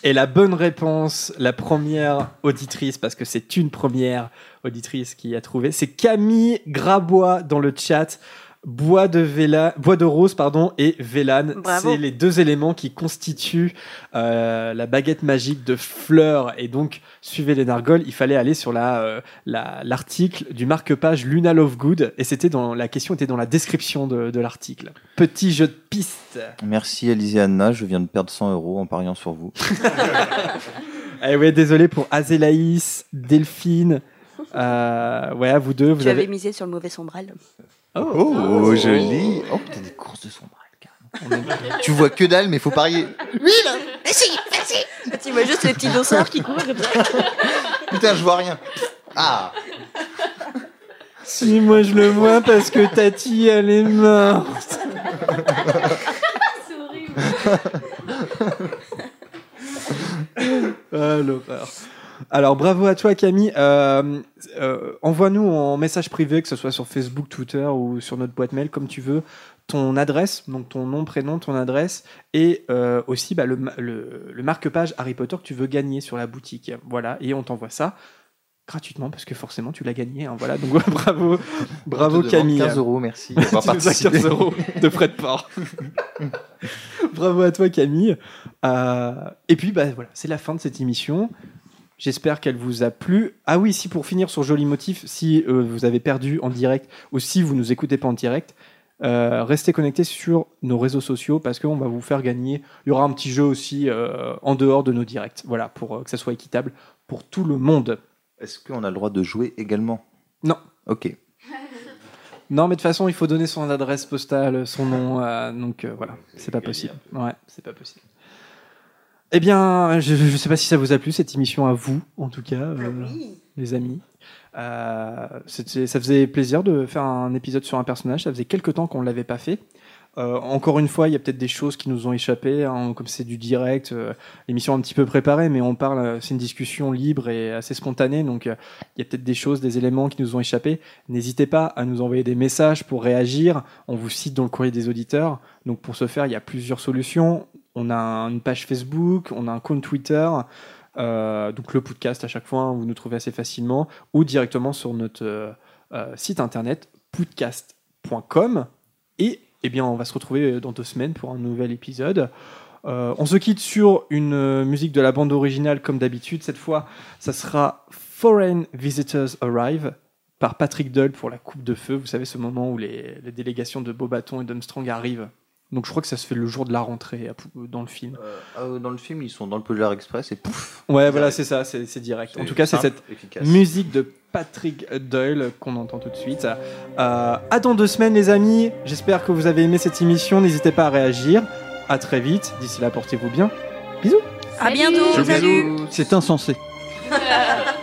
Et la bonne réponse, la première auditrice, parce que c'est une première auditrice qui a trouvé, c'est Camille Grabois dans le chat. Bois de, véla, bois de rose pardon, et Vélane, c'est les deux éléments qui constituent euh, la baguette magique de Fleur. Et donc, suivez les nargoles, il fallait aller sur la, euh, la- l'article du marque-page Luna Lovegood. Et c'était dans, la question était dans la description de, de l'article. Petit jeu de piste. Merci Alizé et Anna, je viens de perdre 100 euros en pariant sur vous. *laughs* Eh ouais, désolé pour Azélaïs, Delphine. Euh, ouais, vous deux, vous tu avez. avais misé sur le mauvais sombral. Oh, joli. Oh, t'as des courses de carrément. tu vois que dalle, mais faut parier. Oui, là Vas-y, vas-y Tu vois juste les petits dossards qui courent comme ça. *laughs* Putain, je vois rien. Ah Si, moi je le vois parce que Tati, elle est morte. *laughs* Ah, l'horreur. Alors bravo à toi Camille. Euh, euh, Envoie-nous en message privé, que ce soit sur Facebook, Twitter ou sur notre boîte mail, comme tu veux, ton adresse, donc ton nom, prénom, ton adresse, et euh, aussi bah, le, ma- le, le marque-page Harry Potter que tu veux gagner sur la boutique. Voilà, et on t'envoie ça gratuitement parce que forcément tu l'as gagné. hein, voilà, donc *laughs* bravo, bravo Camille. 15 euros, merci *laughs* Tu d'avoir nous as participé. 15 euros de frais de port. *laughs* Bravo à toi Camille. Euh, et puis bah voilà, c'est la fin de cette émission. J'espère qu'elle vous a plu. Ah oui, si pour finir sur Joli Motif, si euh, vous avez perdu en direct ou si vous nous écoutez pas en direct, euh, restez connectés sur nos réseaux sociaux parce qu'on va vous faire gagner. Il y aura un petit jeu aussi euh, en dehors de nos directs. Voilà, pour euh, que ça soit équitable pour tout le monde. Est-ce qu'on a le droit de jouer également? Non. Ok. *laughs* Non, mais de toute façon, il faut donner son adresse postale, son nom, euh, donc euh, voilà, c'est pas possible. Ouais, c'est pas possible. Eh bien, je ne sais pas si ça vous a plu cette émission à vous, en tout cas, euh, les amis. Euh, ça faisait plaisir de faire un épisode sur un personnage. Ça faisait quelques temps qu'on ne l'avait pas fait. Euh, encore une fois, il y a peut-être des choses qui nous ont échappé, hein, comme c'est du direct, euh, l'émission un petit peu préparée, mais on parle, c'est une discussion libre et assez spontanée, donc euh, il y a peut-être des choses, des éléments qui nous ont échappé. N'hésitez pas à nous envoyer des messages pour réagir. On vous cite dans le courrier des auditeurs. Donc pour ce faire, il y a plusieurs solutions. On a une page Facebook, on a un compte Twitter. euh, donc le podcast à chaque fois, hein, vous nous trouvez assez facilement, ou directement sur notre euh, euh, site internet podcast.com. Et eh bien, on va se retrouver dans deux semaines pour un nouvel épisode. On se quitte sur une musique de la bande originale comme d'habitude. Cette fois, ça sera Foreign Visitors Arrive par Patrick Dull pour la Coupe de Feu. Vous savez, ce moment où les, délégations de Bobaton et d'Armstrong arrivent. Donc je crois que ça se fait le jour de la rentrée dans le film. Euh, dans le film, ils sont dans le Polar Express et pouf Ouais, voilà, c'est ça, c'est direct. En tout cas, c'est cette efficace. musique de Patrick Doyle qu'on entend tout de suite. Euh, à dans deux semaines, les amis. J'espère que vous avez aimé cette émission. N'hésitez pas à réagir. À très vite. D'ici là, portez-vous bien. Bisous. À bientôt. Salut. C'est insensé. *laughs*